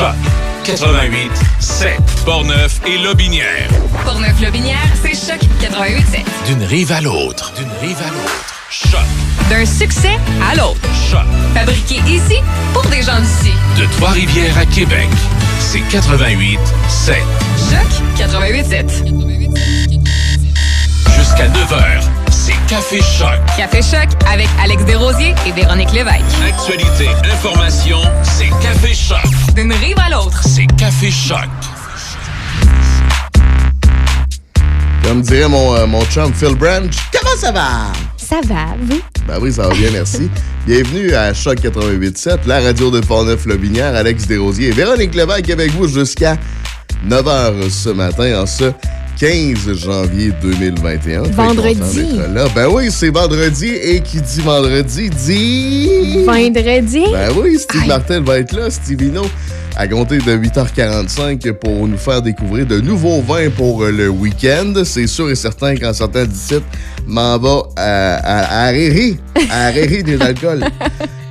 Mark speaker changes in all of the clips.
Speaker 1: Choc 88 7. Portneuf et Lobinière.
Speaker 2: Portneuf-Lobinière, c'est Choc 88 7.
Speaker 1: D'une rive à l'autre. D'une rive à l'autre. Choc.
Speaker 2: D'un succès à l'autre.
Speaker 1: Choc.
Speaker 2: Fabriqué ici pour des gens d'ici.
Speaker 1: De Trois-Rivières à Québec. C'est 88 7.
Speaker 2: Choc 88 7.
Speaker 1: Jusqu'à 9h. C'est Café Choc.
Speaker 2: Café Choc avec Alex Desrosiers et Véronique Lévesque.
Speaker 1: Actualité, information, c'est Café Choc.
Speaker 2: D'une rive à l'autre.
Speaker 1: C'est Café Choc.
Speaker 3: Comme dirait mon, euh, mon chum Phil Branch, comment ça va?
Speaker 4: Ça va, vous?
Speaker 3: Ben oui, ça va bien, merci. Bienvenue à Choc 88.7, la radio de Portneuf-Lobinière, Alex Desrosiers et Véronique Lévesque avec vous jusqu'à 9h ce matin, en ce 15 janvier 2021. Très
Speaker 4: Vendredi.
Speaker 3: Là. Ben oui, c'est vendredi et qui dit vendredi dit...
Speaker 4: Vendredi?
Speaker 3: Ben oui, Steve
Speaker 4: Aïe.
Speaker 3: Martel va être là, Stevino, à compter de 8h45 pour nous faire découvrir de nouveaux vins pour euh, le week-end. C'est sûr et certain qu'en sortant d'ici, m'en va à, à, à à des alcools.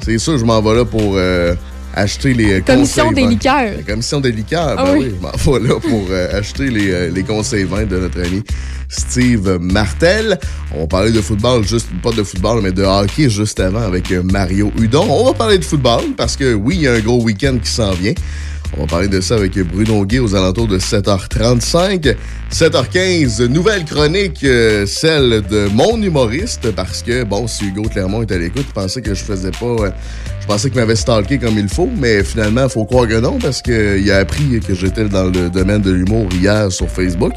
Speaker 3: C'est sûr, je m'en vais là pour euh, acheter les euh,
Speaker 4: Commission
Speaker 3: conseils
Speaker 4: des
Speaker 3: vins.
Speaker 4: liqueurs.
Speaker 3: La commission des liqueurs,
Speaker 4: Ah
Speaker 3: ben
Speaker 4: oui.
Speaker 3: oui, je m'en vais là pour euh, acheter les, euh, les conseils vins de notre ami Steve Martel. On va parler de football, juste pas de football, mais de hockey juste avant avec euh, Mario Hudon. On va parler de football parce que oui, il y a un gros week-end qui s'en vient. On va parler de ça avec Bruno Guay aux alentours de 7h35. 7h15, nouvelle chronique, euh, celle de mon humoriste, parce que, bon, si Hugo Clermont est à l'écoute, il pensait que je faisais pas... euh, je pensais qu'il m'avait stalké comme il faut, mais finalement, il faut croire que non, parce qu'il a appris que j'étais dans le domaine de l'humour hier sur Facebook.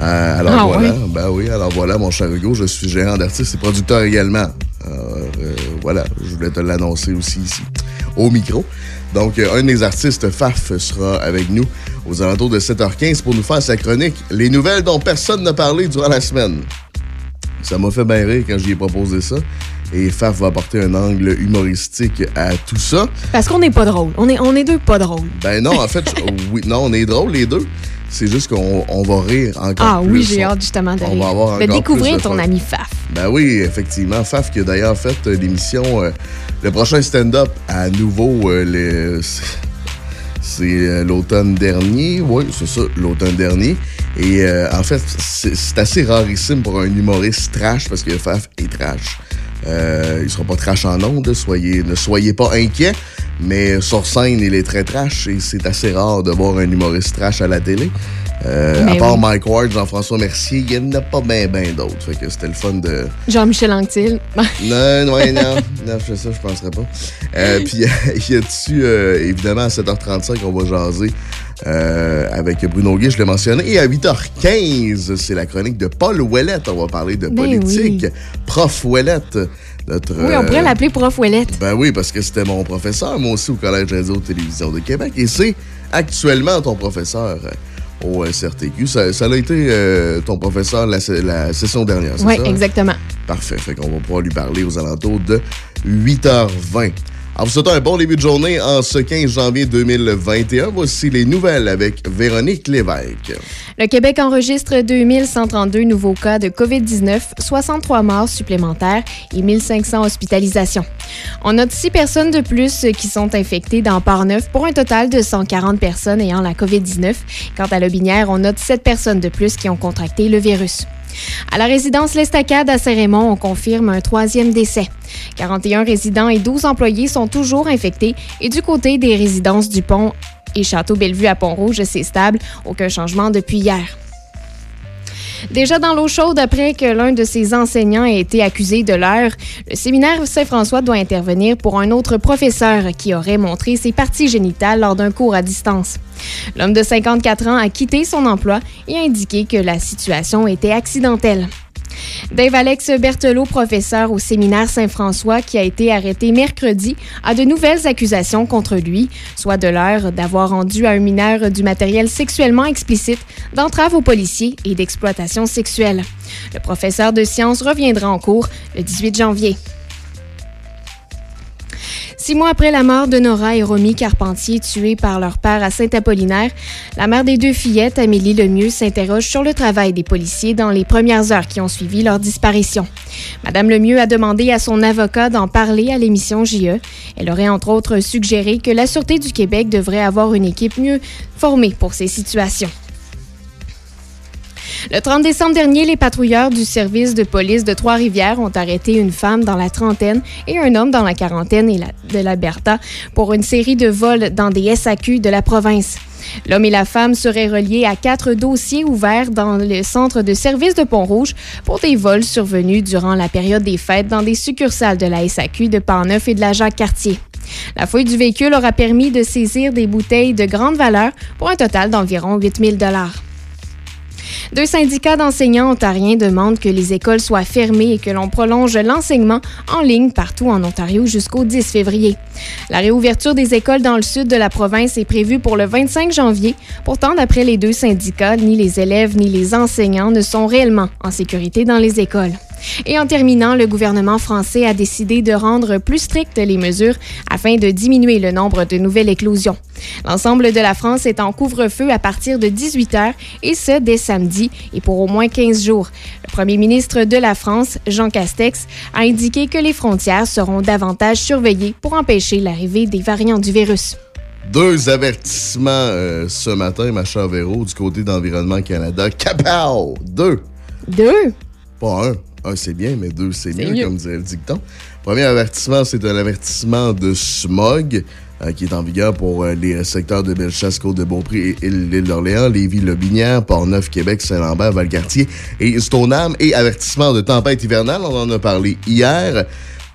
Speaker 3: Euh, alors
Speaker 4: Ah
Speaker 3: voilà, ben oui, alors voilà, mon cher Hugo, je suis gérant d'artistes et producteur également. Alors, euh, voilà, je voulais te l'annoncer aussi ici, au micro. Donc, euh, un des artistes FAF sera avec nous aux alentours de 7h15 pour nous faire sa chronique Les nouvelles dont personne n'a parlé durant la semaine. Ça m'a fait bien rire quand j'y ai proposé ça. Et Faf va apporter un angle humoristique à tout ça.
Speaker 4: Parce qu'on n'est pas drôle. On est, on est deux pas drôles.
Speaker 3: Ben non, en fait, oui, non, on est drôles les deux. C'est juste qu'on on va rire encore
Speaker 4: Ah
Speaker 3: plus.
Speaker 4: oui, j'ai hâte justement de,
Speaker 3: on
Speaker 4: rire.
Speaker 3: va avoir
Speaker 4: de
Speaker 3: encore
Speaker 4: découvrir
Speaker 3: plus de
Speaker 4: ton
Speaker 3: fun.
Speaker 4: ami Faf.
Speaker 3: Ben oui, effectivement. Faf qui a d'ailleurs fait euh, l'émission, euh, le prochain stand-up à nouveau, euh, c'est- l'automne dernier. Oui, c'est ça, l'automne dernier. Et euh, en fait, c'est c'est assez rarissime pour un humoriste trash parce que Faf est trash. Euh, il sera pas trash en ondes, soyez, ne soyez pas inquiets. Mais sur scène, il est très trash et c'est assez rare de voir un humoriste trash à la télé. Euh, à part
Speaker 4: oui.
Speaker 3: Mike Ward, Jean-François Mercier, il n'y en a pas bien ben, d'autres. Fait que c'était le fun de,
Speaker 4: Jean-Michel Anctil.
Speaker 3: non, ouais, non. Non, je fais ça, je penserais pas. Euh, puis, il y a dessus, euh, évidemment, à 7h35, on va jaser avec Bruno Guy, je l'ai mentionné. Et à 8h15, c'est la chronique de Paul Ouellette. On va parler de
Speaker 4: Ben
Speaker 3: politique.
Speaker 4: oui.
Speaker 3: Prof Ouellette. Notre,
Speaker 4: Oui, on pourrait l'appeler Prof Ouellette.
Speaker 3: Ben oui, parce que c'était mon professeur, moi aussi, au Collège Radio-Télévision de Québec. Et c'est actuellement ton professeur au CRTQ. Ça, ça a été euh, ton professeur la, la session dernière, c'est
Speaker 4: Oui,
Speaker 3: ça?
Speaker 4: exactement.
Speaker 3: Parfait. Fait qu'on va pouvoir lui parler aux alentours de 8h20. En vous souhaitant un bon début de journée en ce 15 janvier 2021, voici les nouvelles avec Véronique Lévesque.
Speaker 4: Le Québec enregistre 2132 nouveaux cas de COVID-19, 63 morts supplémentaires et 1500 hospitalisations. On note 6 personnes de plus qui sont infectées dans Port-Neuf pour un total de 140 personnes ayant la COVID-19. Quant à Lobinière, on note 7 personnes de plus qui ont contracté le virus. À la résidence L'Estacade à Saint-Raymond, on confirme un troisième décès. 41 résidents et 12 employés sont toujours infectés et du côté des résidences du Pont et Château Bellevue à Pont-Rouge, c'est stable. Aucun changement depuis hier. Déjà dans l'eau chaude après que l'un de ses enseignants ait été accusé de l'heure, le séminaire Saint-François doit intervenir pour un autre professeur qui aurait montré ses parties génitales lors d'un cours à distance. L'homme de 54 ans a quitté son emploi et a indiqué que la situation était accidentelle. Dave Alex Berthelot, professeur au séminaire Saint-François, qui a été arrêté mercredi, a de nouvelles accusations contre lui, soit de l'heure d'avoir rendu à un mineur du matériel sexuellement explicite, d'entrave aux policiers et d'exploitation sexuelle. Le professeur de sciences reviendra en cours le 18 janvier. Six mois après la mort de Nora et Romy Carpentier, tués par leur père à Saint-Apollinaire, la mère des deux fillettes, Amélie Lemieux, s'interroge sur le travail des policiers dans les premières heures qui ont suivi leur disparition. Madame Lemieux a demandé à son avocat d'en parler à l'émission JE. Elle aurait entre autres suggéré que la Sûreté du Québec devrait avoir une équipe mieux formée pour ces situations. Le 30 décembre dernier, les patrouilleurs du service de police de Trois-Rivières ont arrêté une femme dans la trentaine et un homme dans la quarantaine de l'Alberta pour une série de vols dans des SAQ de la province. L'homme et la femme seraient reliés à quatre dossiers ouverts dans le centre de service de Pont-Rouge pour des vols survenus durant la période des fêtes dans des succursales de la SAQ de Pont-Neuf et de la Jacques-Cartier. La fouille du véhicule aura permis de saisir des bouteilles de grande valeur pour un total d'environ 8 000 deux syndicats d'enseignants ontariens demandent que les écoles soient fermées et que l'on prolonge l'enseignement en ligne partout en Ontario jusqu'au 10 février. La réouverture des écoles dans le sud de la province est prévue pour le 25 janvier. Pourtant, d'après les deux syndicats, ni les élèves ni les enseignants ne sont réellement en sécurité dans les écoles. Et en terminant, le gouvernement français a décidé de rendre plus strictes les mesures afin de diminuer le nombre de nouvelles éclosions. L'ensemble de la France est en couvre-feu à partir de 18 heures et ce dès samedi et pour au moins 15 jours. Le premier ministre de la France, Jean Castex, a indiqué que les frontières seront davantage surveillées pour empêcher l'arrivée des variants du virus.
Speaker 3: Deux avertissements euh, ce matin, ma chère Véro, du côté d'Environnement Canada. Kapow! Deux!
Speaker 4: Deux?
Speaker 3: Pas un. Un, c'est bien, mais deux, c'est mieux, comme dirait le dicton. Premier avertissement, c'est un avertissement de smog euh, qui est en vigueur pour euh, les secteurs de Bellechasse, Côte-de-Beaupré et l'île d'Orléans, Lévis-Lobinière, Port-Neuf, Québec, Saint-Lambert, Valcartier et Stoneham. Et avertissement de tempête hivernale, on en a parlé hier.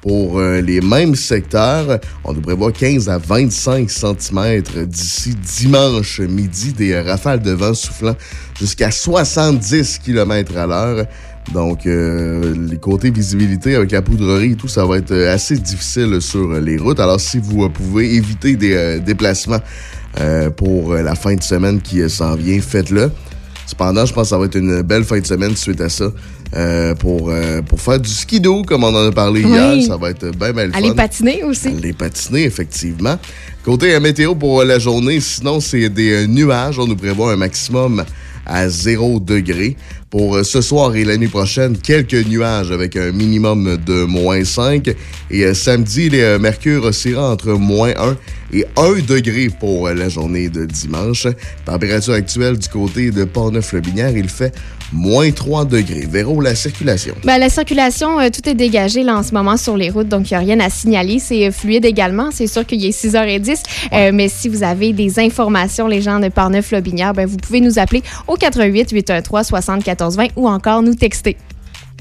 Speaker 3: Pour euh, les mêmes secteurs, on devrait voir 15 à 25 cm d'ici dimanche midi, des rafales de vent soufflant jusqu'à 70 km à l'heure. Donc, euh, les côtés visibilité avec la poudrerie et tout, ça va être euh, assez difficile sur les routes. Alors, si vous euh, pouvez éviter des déplacements pour la fin de semaine qui s'en vient, faites-le. Cependant, je pense que ça va être une belle fin de semaine suite à ça. pour, pour faire du skido, comme on en a parlé hier. Ça va être bien mal
Speaker 4: Aller patiner aussi.
Speaker 3: Aller patiner, effectivement. Côté météo pour la journée, sinon, c'est des nuages. On nous prévoit un maximum à 0 degré. Pour euh, ce soir et la nuit prochaine, quelques nuages avec un minimum de moins 5. Et euh, samedi, les euh, mercure oscillera entre moins 1 et 1 degré pour la journée de dimanche. Température actuelle du côté de Port-Neuf-le-Binière, il fait moins 3 degrés. Véro, la circulation.
Speaker 4: Ben, la circulation, tout est dégagé là, en ce moment sur les routes, donc il n'y a rien à signaler. C'est fluide également. C'est sûr qu'il est 6h10. mais si vous avez des informations, les gens de Port-Neuf-le-Binière, ben, vous pouvez nous appeler au 88 813 74 ou encore nous texter.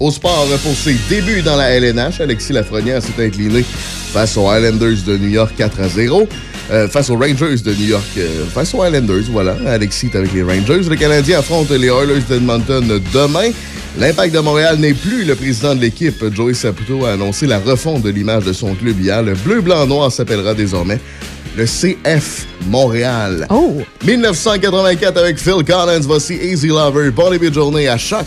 Speaker 3: Au sport, pour ses débuts dans la LNH, Alexis Lafrenière s'est incliné face aux Islanders de New York 4 à 0. Euh, face aux Rangers de New York, euh, face aux Islanders, voilà. Alexis est avec les Rangers. Le Canadien affronte les Oilers d'Edmonton demain. L'Impact de Montréal n'est plus le président de l'équipe. Joey Saputo a annoncé la refonte de l'image de son club hier. Le bleu-blanc-noir s'appellera désormais le CF Montréal.
Speaker 4: Oh!
Speaker 3: 1984 avec Phil Collins, voici Easy Lover. Bon début de journée à choc.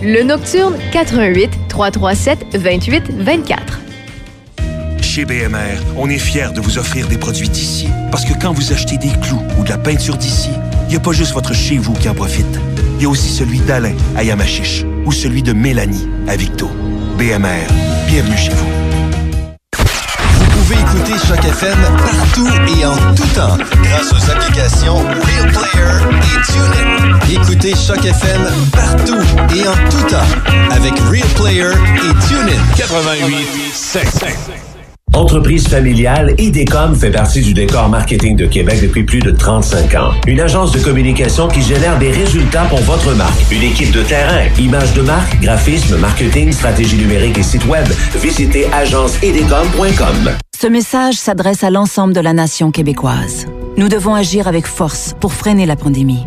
Speaker 5: Le Nocturne 88 337 28 24.
Speaker 6: Chez BMR, on est fiers de vous offrir des produits d'ici. Parce que quand vous achetez des clous ou de la peinture d'ici, il n'y a pas juste votre chez vous qui en profite. Il y a aussi celui d'Alain à Yamachiche ou celui de Mélanie à Victo. BMR, bienvenue chez vous.
Speaker 7: Écouter Choc FM partout et en tout temps grâce aux applications Real Player et TuneIn. Écoutez Choc FM partout et en tout temps avec Real Player et TuneIn.
Speaker 1: 88 7.
Speaker 8: Entreprise familiale, IDECOM fait partie du décor marketing de Québec depuis plus de 35 ans. Une agence de communication qui génère des résultats pour votre marque. Une équipe de terrain, images de marque, graphisme, marketing, stratégie numérique et site web. Visitez agenceidecom.com.
Speaker 9: Ce message s'adresse à l'ensemble de la nation québécoise. Nous devons agir avec force pour freiner la pandémie.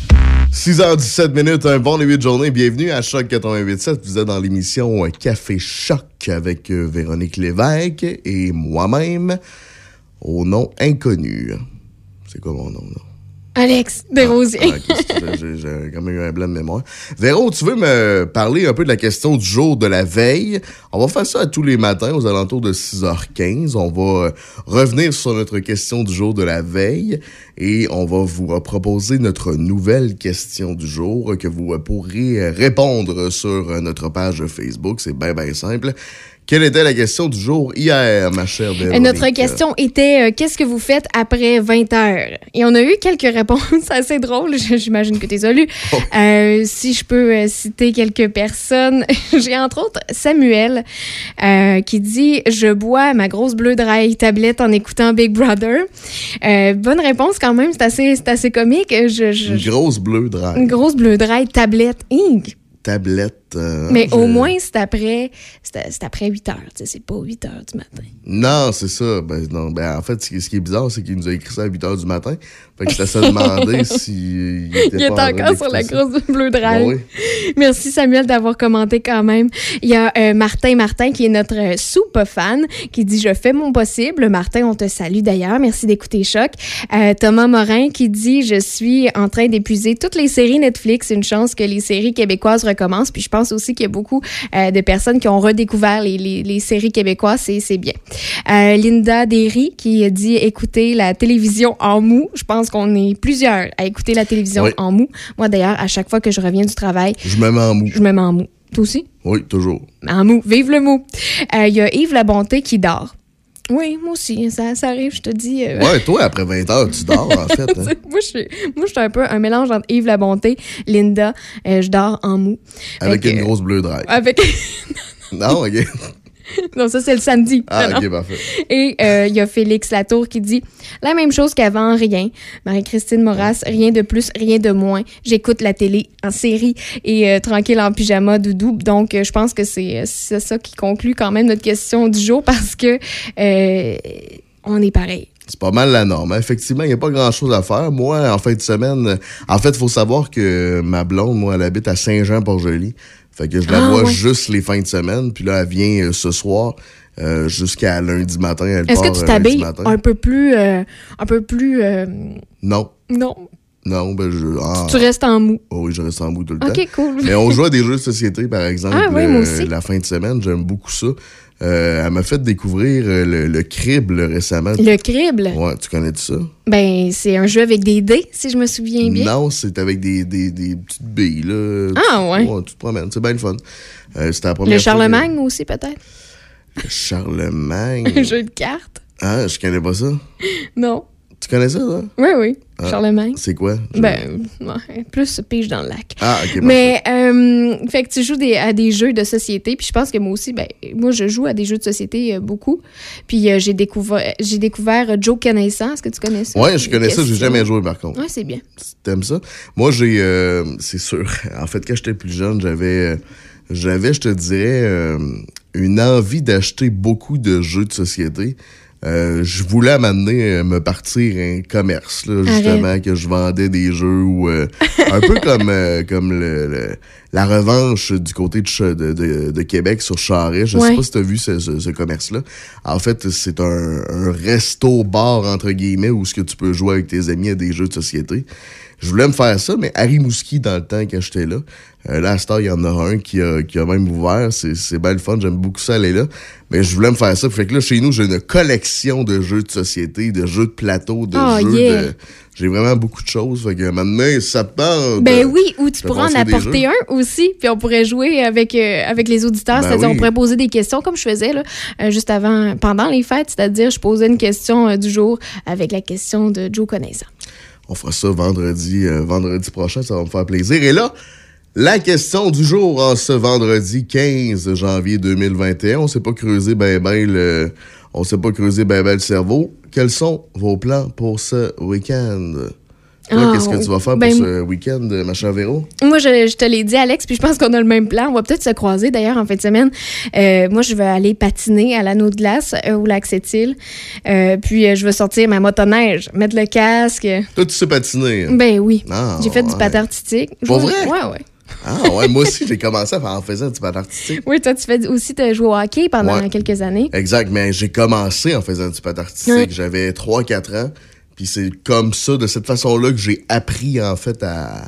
Speaker 3: 6h17 minutes, un bon début de journée. Bienvenue à Choc 88.7. Vous êtes dans l'émission Café Choc avec euh, Véronique Lévesque et moi-même au nom inconnu. C'est quoi mon nom, là?
Speaker 4: Alex Desrosiers.
Speaker 3: Ah, j'ai quand même eu un blanc de mémoire. Véro, tu veux me parler un peu de la question du jour de la veille? On va faire ça à tous les matins aux alentours de 6h15. On va euh, revenir sur notre question du jour de la veille et on va vous proposer notre nouvelle question du jour que vous pourrez répondre sur notre page Facebook. C'est bien, bien simple. Quelle était la question du jour hier, ma chère
Speaker 4: Euh,
Speaker 3: Véronique?
Speaker 4: Notre question était euh, qu'est-ce que vous faites après 20 heures? Et on a eu quelques réponses assez drôles. J'imagine que tu as lues. Euh, si je peux euh, citer quelques personnes, j'ai entre autres Samuel qui dit je bois ma grosse bleue dry tablette en écoutant Big Brother. Bonne réponse quand même. C'est assez, assez comique. Je, je-
Speaker 3: Une grosse bleue dry.
Speaker 4: une grosse bleue dry tablette. Inc.
Speaker 3: Tablette. Euh,
Speaker 4: Mais au moins, c'est après, c'est après 8 heures. C'est pas 8 heures du matin.
Speaker 3: Non, c'est ça. Ben, non, ben, en fait, ce qui est bizarre, c'est qu'il nous a écrit ça à 8 h du matin. Fait que je t'ai demandé s'il était
Speaker 4: Il est
Speaker 3: pas
Speaker 4: encore sur la grosse bleue drive.
Speaker 3: Oui.
Speaker 4: Merci Samuel d'avoir commenté quand même. Il y a euh, Martin Martin qui est notre euh, soupe fan qui dit je fais mon possible. Martin, on te salue d'ailleurs. Merci d'écouter Choc. Euh, Thomas Morin qui dit je suis en train d'épuiser toutes les séries Netflix. Une chance que les séries québécoises recommencent. Puis je pense aussi qu'il y a beaucoup euh, de personnes qui ont redécouvert les, les, les séries québécoises. C'est bien. Euh, Linda Derry qui dit écouter la télévision en mou. Je pense qu'on est plusieurs à écouter la télévision
Speaker 3: Oui.
Speaker 4: en mou. Moi d'ailleurs, à chaque fois que je reviens du travail,
Speaker 3: Je me mets en mou.
Speaker 4: je me mets en mou. Toi aussi?
Speaker 3: Oui, toujours.
Speaker 4: En mou. Vive le mou. Euh, Il y a Yves La Bonté qui dort. Oui, moi aussi. Ça, ça arrive, je te dis. euh,
Speaker 3: Ouais, toi, après 20 heures, tu dors, en fait. hein.
Speaker 4: moi, je suis, moi, je suis un peu un mélange entre Yves La Bonté, Linda. euh, je dors en mou.
Speaker 3: Avec une grosse bleue drive.
Speaker 4: Avec...
Speaker 3: Non, OK.
Speaker 4: non, ça, c'est le samedi.
Speaker 3: Ah,
Speaker 4: Non, non.
Speaker 3: OK, parfait.
Speaker 4: Et euh, il y a Félix Latour qui dit la même chose qu'avant, rien. Marie-Christine Moras, rien de plus, rien de moins. J'écoute la télé en série et euh, tranquille en pyjama, doudou. Donc, euh, je pense que c'est c'est ça qui conclut quand même notre question du jour parce que on est pareil.
Speaker 3: C'est pas mal la norme. Effectivement, il n'y a pas grand-chose à faire. Moi, en fin de semaine, en fait, il faut savoir que ma blonde, moi, elle habite à Saint-Jean-Port-Joli. Fait que je la
Speaker 4: Ah,
Speaker 3: vois
Speaker 4: ouais.
Speaker 3: juste les fins de semaine. Puis là, elle vient euh, ce soir. euh, jusqu'à lundi matin. Elle
Speaker 4: Est-ce que tu
Speaker 3: euh,
Speaker 4: t'habilles un peu plus. euh, un peu plus.
Speaker 3: Non.
Speaker 4: non?
Speaker 3: Non, ben je. ah.
Speaker 4: Tu restes en mou.
Speaker 3: Oh oui, je reste en bout tout le
Speaker 4: Ok,
Speaker 3: temps.
Speaker 4: cool.
Speaker 3: Mais on joue à des jeux de société, par exemple,
Speaker 4: Ah oui, moi aussi.
Speaker 3: la fin de semaine. J'aime beaucoup ça. Euh, elle m'a fait découvrir euh, le, le crible récemment.
Speaker 4: Le crible,
Speaker 3: Ouais, tu connais ça?
Speaker 4: ben, c'est un jeu avec des dés, si je me souviens bien.
Speaker 3: Non, c'est avec des, des, des petites billes. Là.
Speaker 4: Ah, ouais.
Speaker 3: Tu te promènes, c'est bien le fun. Euh, c'était la première
Speaker 4: Le
Speaker 3: fois
Speaker 4: Charlemagne aussi, peut-être?
Speaker 3: que- Charlemagne.
Speaker 4: Un jeu de cartes?
Speaker 3: Ah, je connais pas ça.
Speaker 4: Non.
Speaker 3: Tu connais ça, là?
Speaker 4: Oui, oui.
Speaker 3: Ah,
Speaker 4: Charlemagne.
Speaker 3: C'est quoi?
Speaker 4: Ben, ouais, plus pige dans le lac.
Speaker 3: Ah, ok.
Speaker 4: Mais, euh, fait que tu joues des, à des jeux de société. Puis je pense que moi aussi, ben, moi, je joue à des jeux de société euh, beaucoup. Puis euh, j'ai découvert, j'ai découvert Joe Connaissant. Est-ce que tu connais ça?
Speaker 3: Ouais, je connais ça, j'ai jamais joué par contre.
Speaker 4: Ouais, c'est bien.
Speaker 3: T'aimes ça? Moi, j'ai. euh, c'est sûr. En fait, quand j'étais plus jeune, j'avais. j'avais, je te dirais, une envie d'acheter beaucoup de jeux de société. Euh, je voulais m'amener euh, me partir un commerce, là, justement, que je vendais des jeux ou euh, un peu comme, euh, comme le, le- la revanche du côté de, de, de- de Québec sur Charest. Je sais pas si tu as vu ce, ce- ce commerce-là. En fait, c'est un, un resto-bar, entre guillemets, où ce que tu peux jouer avec tes amis à des jeux de société. Je voulais me faire ça, mais Harry Mouski, dans le temps quand j'étais là, euh, là, à cette heure, il y en a un qui a, qui a même ouvert. C'est, c'est bien le fun. J'aime beaucoup ça aller là. Mais je voulais me faire ça. Fait que là, chez nous, j'ai une collection de jeux de société, de jeux de plateau, de
Speaker 4: Oh,
Speaker 3: jeux
Speaker 4: yeah.
Speaker 3: de... J'ai vraiment beaucoup de choses. Fait que maintenant, ça te.
Speaker 4: Ben oui, ou tu pourras en apporter un aussi, puis on pourrait jouer avec, euh, avec les auditeurs,
Speaker 3: Ben
Speaker 4: c'est-à-dire
Speaker 3: oui.
Speaker 4: on pourrait poser des questions comme je faisais là, euh, juste avant, pendant les fêtes, c'est-à-dire je posais une question du jour avec la question de Joe Connaissant.
Speaker 3: On fera ça vendredi, euh, vendredi prochain, ça va me faire plaisir. Et là, la question du jour en ce vendredi 15 janvier 2021, on s'est pas creusé ben ben le, on s'est pas creusé ben ben le cerveau. Quels sont vos plans pour ce week-end?
Speaker 4: Ah,
Speaker 3: qu'est-ce que tu vas faire
Speaker 4: ben,
Speaker 3: pour ce week-end, ma chère Véro?
Speaker 4: Moi, je, je te l'ai dit, Alex, puis je pense qu'on a le même plan. On va peut-être se croiser d'ailleurs en fin de semaine. Euh, moi, je vais aller patiner à l'anneau de glace euh, au lac Sept-Îles. Euh, puis, euh, je vais sortir ma motoneige, mettre le casque.
Speaker 3: Toi, tu sais patiner.
Speaker 4: Ben oui.
Speaker 3: Ah,
Speaker 4: J'ai fait du patin artistique.
Speaker 3: Pour vrai?
Speaker 4: Ouais, ouais.
Speaker 3: Ah ouais, moi aussi, j'ai commencé en faisant du patin artistique.
Speaker 4: Oui, toi, tu fais aussi, tu as joué au hockey pendant
Speaker 3: Ouais.
Speaker 4: quelques années.
Speaker 3: Exact, mais j'ai commencé en faisant du patin artistique.
Speaker 4: Ouais.
Speaker 3: J'avais 3-4 ans. Puis c'est comme ça, de cette façon-là, que j'ai appris en fait à,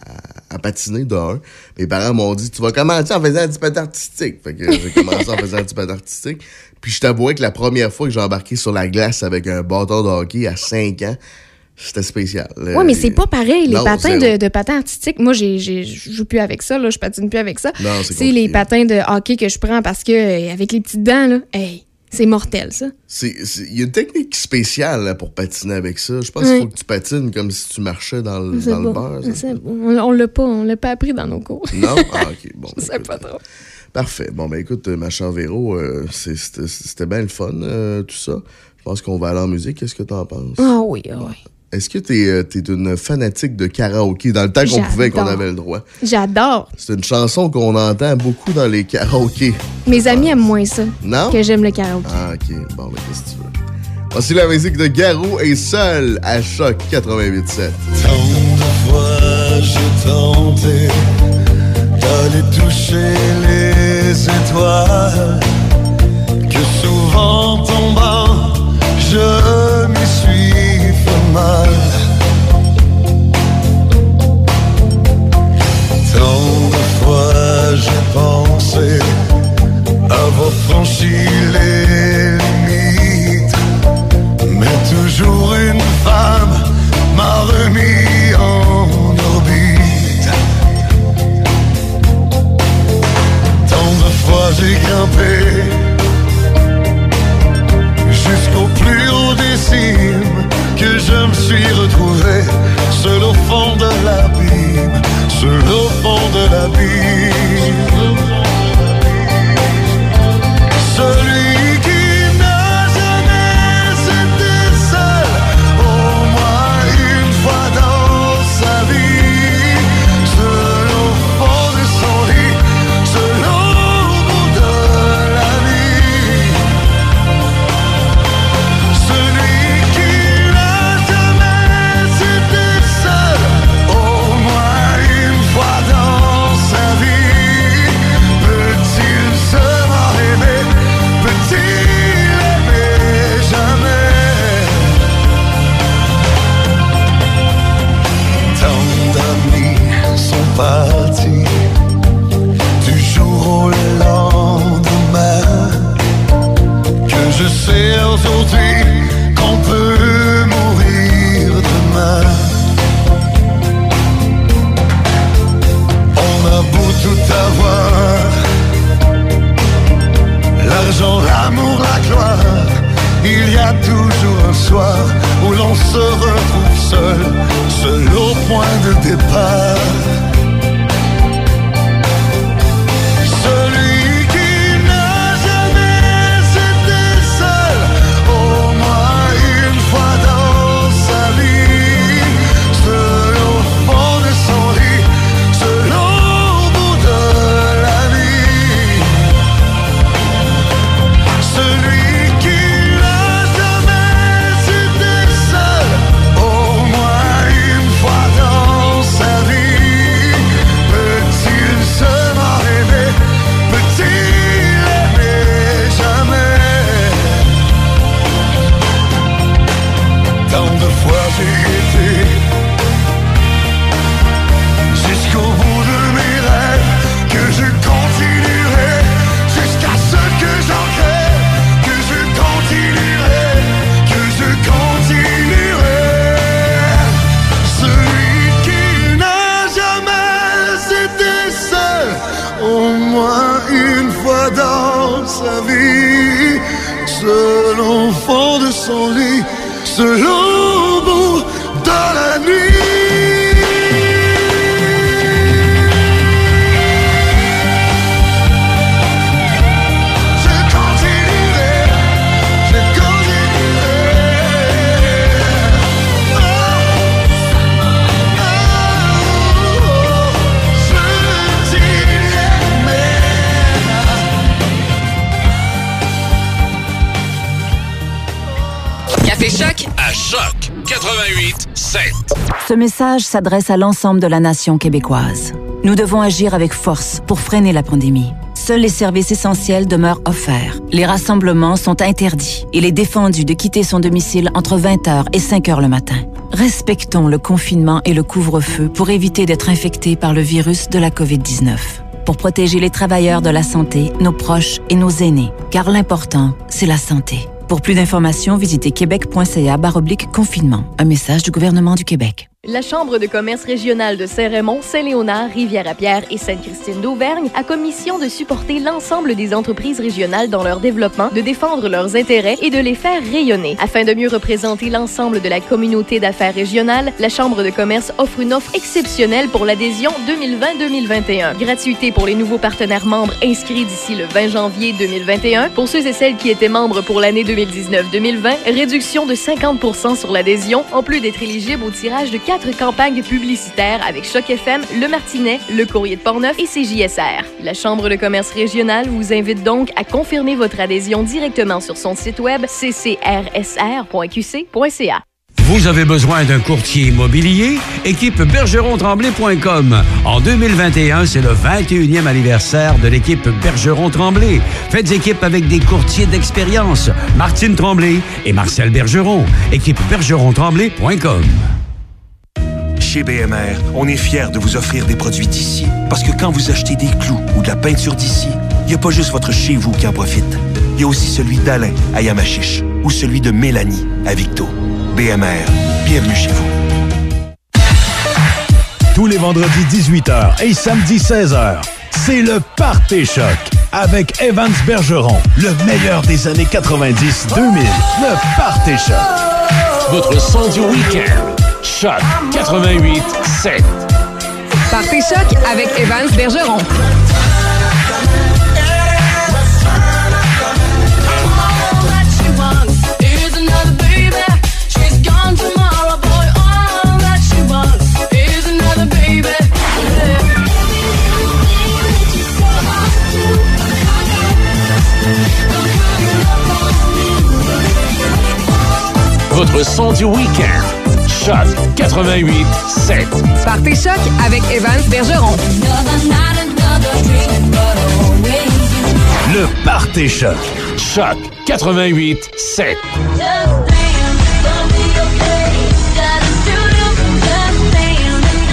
Speaker 3: à patiner de un. Mes parents m'ont dit Tu vas commencer en faisant du patin artistique. Fait que j'ai commencé en faisant du patin artistique. Puis je t'avouais que la première fois que j'ai embarqué sur la glace avec un bâton de hockey à 5 ans, c'était spécial. Euh,
Speaker 4: Oui, mais c'est pas pareil, les
Speaker 3: Non,
Speaker 4: patins de, de patins artistiques. Moi, je joue plus avec ça, là, je patine plus avec ça.
Speaker 3: C'est
Speaker 4: les patins de hockey que je prends parce que, euh, avec les petites dents, là, hey, c'est mortel, ça.
Speaker 3: Il y a une technique spéciale là, pour patiner avec ça. Je pense qu'il faut que tu patines comme si tu marchais dans le, dans le beurre.
Speaker 4: On, on l'a pas, on l'a pas appris dans nos cours.
Speaker 3: Non? Ah, ok. Bon.
Speaker 4: je sais pas trop.
Speaker 3: Parfait. Bon, ben écoute, ma chère Véro, euh, c'est- c'était bien le fun, euh, tout ça. Je pense qu'on va aller en musique. Qu'est-ce que t'en penses?
Speaker 4: Ah oui, ah oui.
Speaker 3: Est-ce que t'es euh, t'es une fanatique de karaoké dans le temps qu'on pouvait et qu'on avait le droit?
Speaker 4: J'adore.
Speaker 3: C'est une chanson qu'on entend beaucoup dans les karaokés.
Speaker 4: Mes amis aiment moins ça
Speaker 3: Non?
Speaker 4: que j'aime le karaoké.
Speaker 3: Ah, ok. Bon, ben qu'est-ce que tu veux? Voici la musique de Garou et Seul à Choc 88.7.
Speaker 10: Tant de fois j'ai tenté d'aller toucher les étoiles, que souvent tombant, je Tant de fois j'ai pensé avoir franchi les limites. Mais toujours une femme m'a remis en orbite. Tant de fois j'ai grimpé jusqu'au plus haut des cimes je me suis retrouvé seul au fond de l'abîme, seul au fond de l'abîme.
Speaker 9: S'adresse à l'ensemble de la nation québécoise. Nous devons agir avec force pour freiner la pandémie. Seuls les services essentiels demeurent offerts. Les rassemblements sont interdits. Il est défendu de quitter son domicile entre 20h et 5h le matin. Respectons le confinement et le couvre-feu pour éviter d'être infectés par le virus de la COVID-19. Pour protéger les travailleurs de la santé, nos proches et nos aînés. Car l'important, c'est la santé. Pour plus d'informations, visitez québec.ca confinement. Un message du gouvernement du Québec.
Speaker 5: La Chambre de commerce régionale de Saint-Raymond, Saint-Léonard, Rivière-à-Pierre et Sainte-Christine d'Auvergne a commission de supporter l'ensemble des entreprises régionales dans leur développement, de défendre leurs intérêts et de les faire rayonner. Afin de mieux représenter l'ensemble de la communauté d'affaires régionale, la Chambre de commerce offre une offre exceptionnelle pour l'adhésion 2020-2021. Gratuité pour les nouveaux partenaires membres inscrits d'ici le 20 janvier 2021. Pour ceux et celles qui étaient membres pour l'année 2019-2020, réduction de 50% sur l'adhésion, en plus d'être éligible au tirage de quatre campagnes publicitaires avec Choc FM, Le Martinet, Le Courrier de Portneuf et CJSR. La Chambre de commerce régionale vous invite donc à confirmer votre adhésion directement sur son site web ccrsr.qc.ca.
Speaker 11: Vous avez besoin d'un courtier immobilier? Équipe bergeron-tremblay.com. En 2021, c'est le 21e anniversaire de l'équipe Bergeron-Tremblay. Faites équipe avec des courtiers d'expérience. Martine Tremblay et Marcel Bergeron. Équipe bergeron-tremblay.com.
Speaker 6: Chez BMR, on est fiers de vous offrir des produits d'ici. Parce que quand vous achetez des clous ou de la peinture d'ici, il n'y a pas juste votre chez vous qui en profite. Il y a aussi celui d'Alain à Yamachiche ou celui de Mélanie à Victo. BMR, bienvenue chez vous.
Speaker 12: Tous les vendredis 18h et samedi 16h, c'est le Party Choc avec Evans Bergeron, le meilleur des années 90-2000. Le Party Choc.
Speaker 1: Votre son du week-end. Choc 88 7.
Speaker 2: Party Choc avec Evans Bergeron.
Speaker 1: Votre son du week-end. Choc 88 7.
Speaker 2: Party Choc avec Evans Bergeron.
Speaker 12: Le Party Choc.
Speaker 1: Choc 88 7.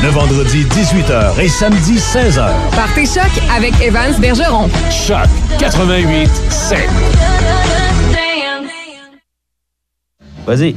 Speaker 12: Le vendredi 18h et samedi 16h.
Speaker 2: Party Choc avec Evans Bergeron.
Speaker 1: Choc 88 7.
Speaker 13: Vas-y.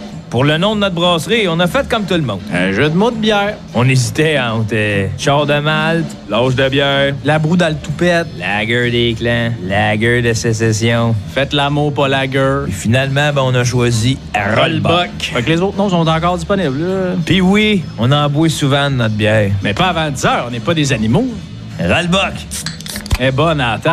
Speaker 14: Pour le nom de notre brasserie, on a fait comme tout le monde.
Speaker 13: Un jeu de mots de bière.
Speaker 14: On hésitait entre euh, char de malte, l'âge de bière,
Speaker 13: La broue dans le toupette.
Speaker 14: lager des clans, lager de sécession.
Speaker 13: Faites l'amour, pas la gueule.
Speaker 14: Puis finalement, ben, on a choisi Rollbuck.
Speaker 13: Fait que les autres noms sont encore disponibles. là.
Speaker 14: Puis oui, on en boit souvent de notre bière.
Speaker 13: Mais pas avant 10 heures, on n'est pas des animaux.
Speaker 14: Rollbuck.
Speaker 13: Est bonne la ta-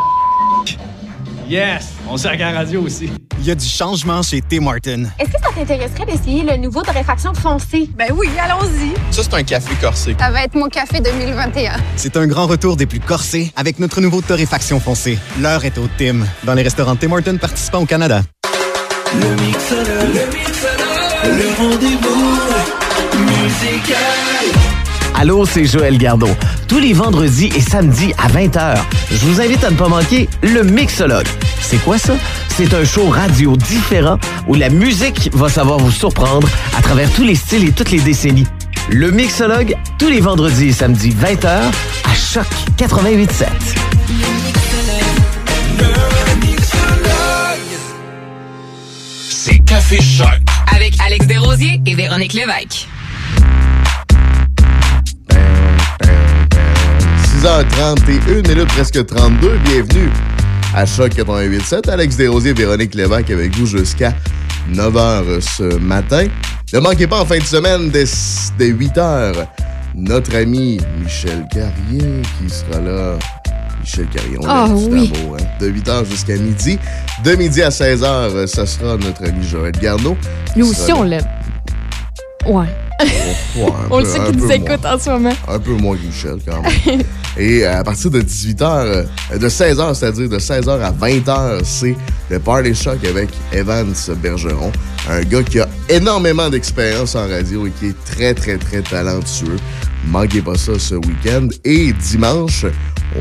Speaker 13: Yes! On sert à la radio aussi.
Speaker 15: Il y a du changement chez Tim Martin.
Speaker 16: Est-ce que ça t'intéresserait d'essayer le nouveau de réfaction foncé? Ben oui, allons-y.
Speaker 15: Ça, c'est un café corsé.
Speaker 16: Ça va être mon café 2021.
Speaker 15: C'est un grand retour des plus corsés avec notre nouveau torréfaction foncé. L'heure est au Tim, dans les restaurants Tim Martin participants au Canada.
Speaker 10: Le mixologue, le mixologue, le rendez-vous musical.
Speaker 17: Allô, c'est Joël Gardot. Tous les vendredis et samedis à 20h, je vous invite à ne pas manquer le Mixologue. C'est quoi ça? C'est un show radio différent où la musique va savoir vous surprendre à travers tous les styles et toutes les décennies. Le Mixologue, tous les vendredis et samedis 20h à Choc 88.7.
Speaker 1: C'est Café Choc.
Speaker 2: Avec Alex Desrosiers et Véronique Lévesque.
Speaker 3: 6h31 minutes, presque 32. Bienvenue à Choc 88.7. Alex Desrosiers, Véronique Lévesque avec vous jusqu'à 9h ce matin. Ne manquez pas en fin de semaine dès, dès 8h notre ami Michel Carrier qui sera là. Michel Carrier, on
Speaker 4: Ah oui.
Speaker 3: beau, hein? De 8h jusqu'à midi. De midi à 16h, ça sera notre ami Joël Garneau.
Speaker 4: Nous aussi, on l'aime. Ouais.
Speaker 3: Ouais,
Speaker 4: On le sait
Speaker 3: un
Speaker 4: qu'il nous
Speaker 3: peu
Speaker 4: écoute
Speaker 3: moins.
Speaker 4: en ce moment.
Speaker 3: Un peu moins que Michel, quand même. Et euh, à partir de 18h, de 16h, c'est-à-dire de 16h à 20h, c'est le Party Shock avec Evans Bergeron. Un gars qui a énormément d'expérience en radio et qui est très, très, très talentueux. Manquez pas ça ce week-end. Et dimanche,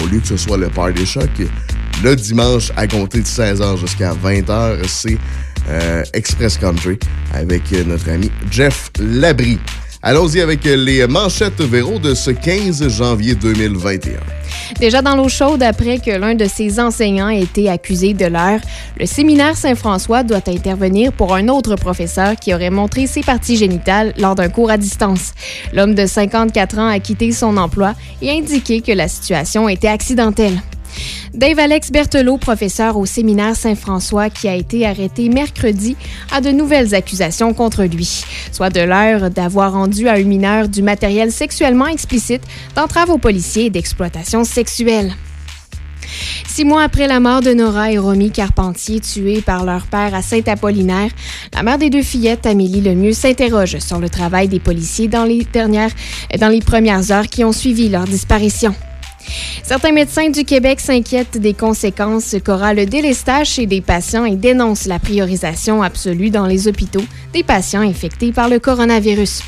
Speaker 3: au lieu que ce soit le Party Shock, le dimanche, à compter de 16h jusqu'à 20h, c'est euh, Express Country avec euh, notre ami Jeff Labrie. Allons-y avec euh, les manchettes Véro de ce 15 janvier 2021.
Speaker 4: Déjà dans l'eau chaude après que l'un de ses enseignants ait été accusé de l'heure, le séminaire Saint-François doit intervenir pour un autre professeur qui aurait montré ses parties génitales lors d'un cours à distance. L'homme de 54 ans a quitté son emploi et a indiqué que la situation était accidentelle. Dave Alex Berthelot, professeur au séminaire Saint-François, qui a été arrêté mercredi, a de nouvelles accusations contre lui, soit de l'heure d'avoir rendu à une mineure du matériel sexuellement explicite, d'entrave aux policiers et d'exploitation sexuelle. Six mois après la mort de Nora et Romy Carpentier, tués par leur père à Saint-Apollinaire, la mère des deux fillettes, Amélie Lemieux, s'interroge sur le travail des policiers dans les, dernières, dans les premières heures qui ont suivi leur disparition. Certains médecins du Québec s'inquiètent des conséquences qu'aura le délestage chez des patients et dénoncent la priorisation absolue dans les hôpitaux des patients infectés par le coronavirus.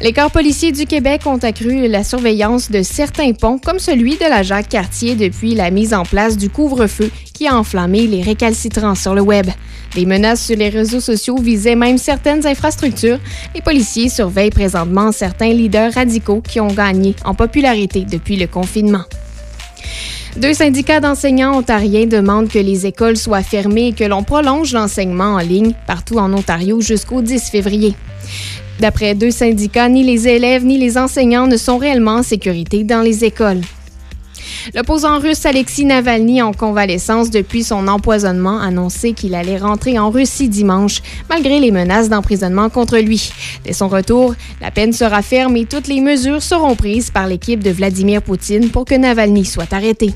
Speaker 4: Les corps policiers du Québec ont accru la surveillance de certains ponts, comme celui de la Jacques-Cartier depuis la mise en place du couvre-feu qui a enflammé les récalcitrants sur le web. Des menaces sur les réseaux sociaux visaient même certaines infrastructures. Les policiers surveillent présentement certains leaders radicaux qui ont gagné en popularité depuis le confinement. Deux syndicats d'enseignants ontariens demandent que les écoles soient fermées et que l'on prolonge l'enseignement en ligne partout en Ontario jusqu'au 10 février. D'après deux syndicats, ni les élèves ni les enseignants ne sont réellement en sécurité dans les écoles. L'opposant russe Alexis Navalny, en convalescence depuis son empoisonnement, annoncé qu'il allait rentrer en Russie dimanche, malgré les menaces d'emprisonnement contre lui. Dès son retour, la peine sera ferme et toutes les mesures seront prises par l'équipe de Vladimir Poutine pour que Navalny soit arrêté.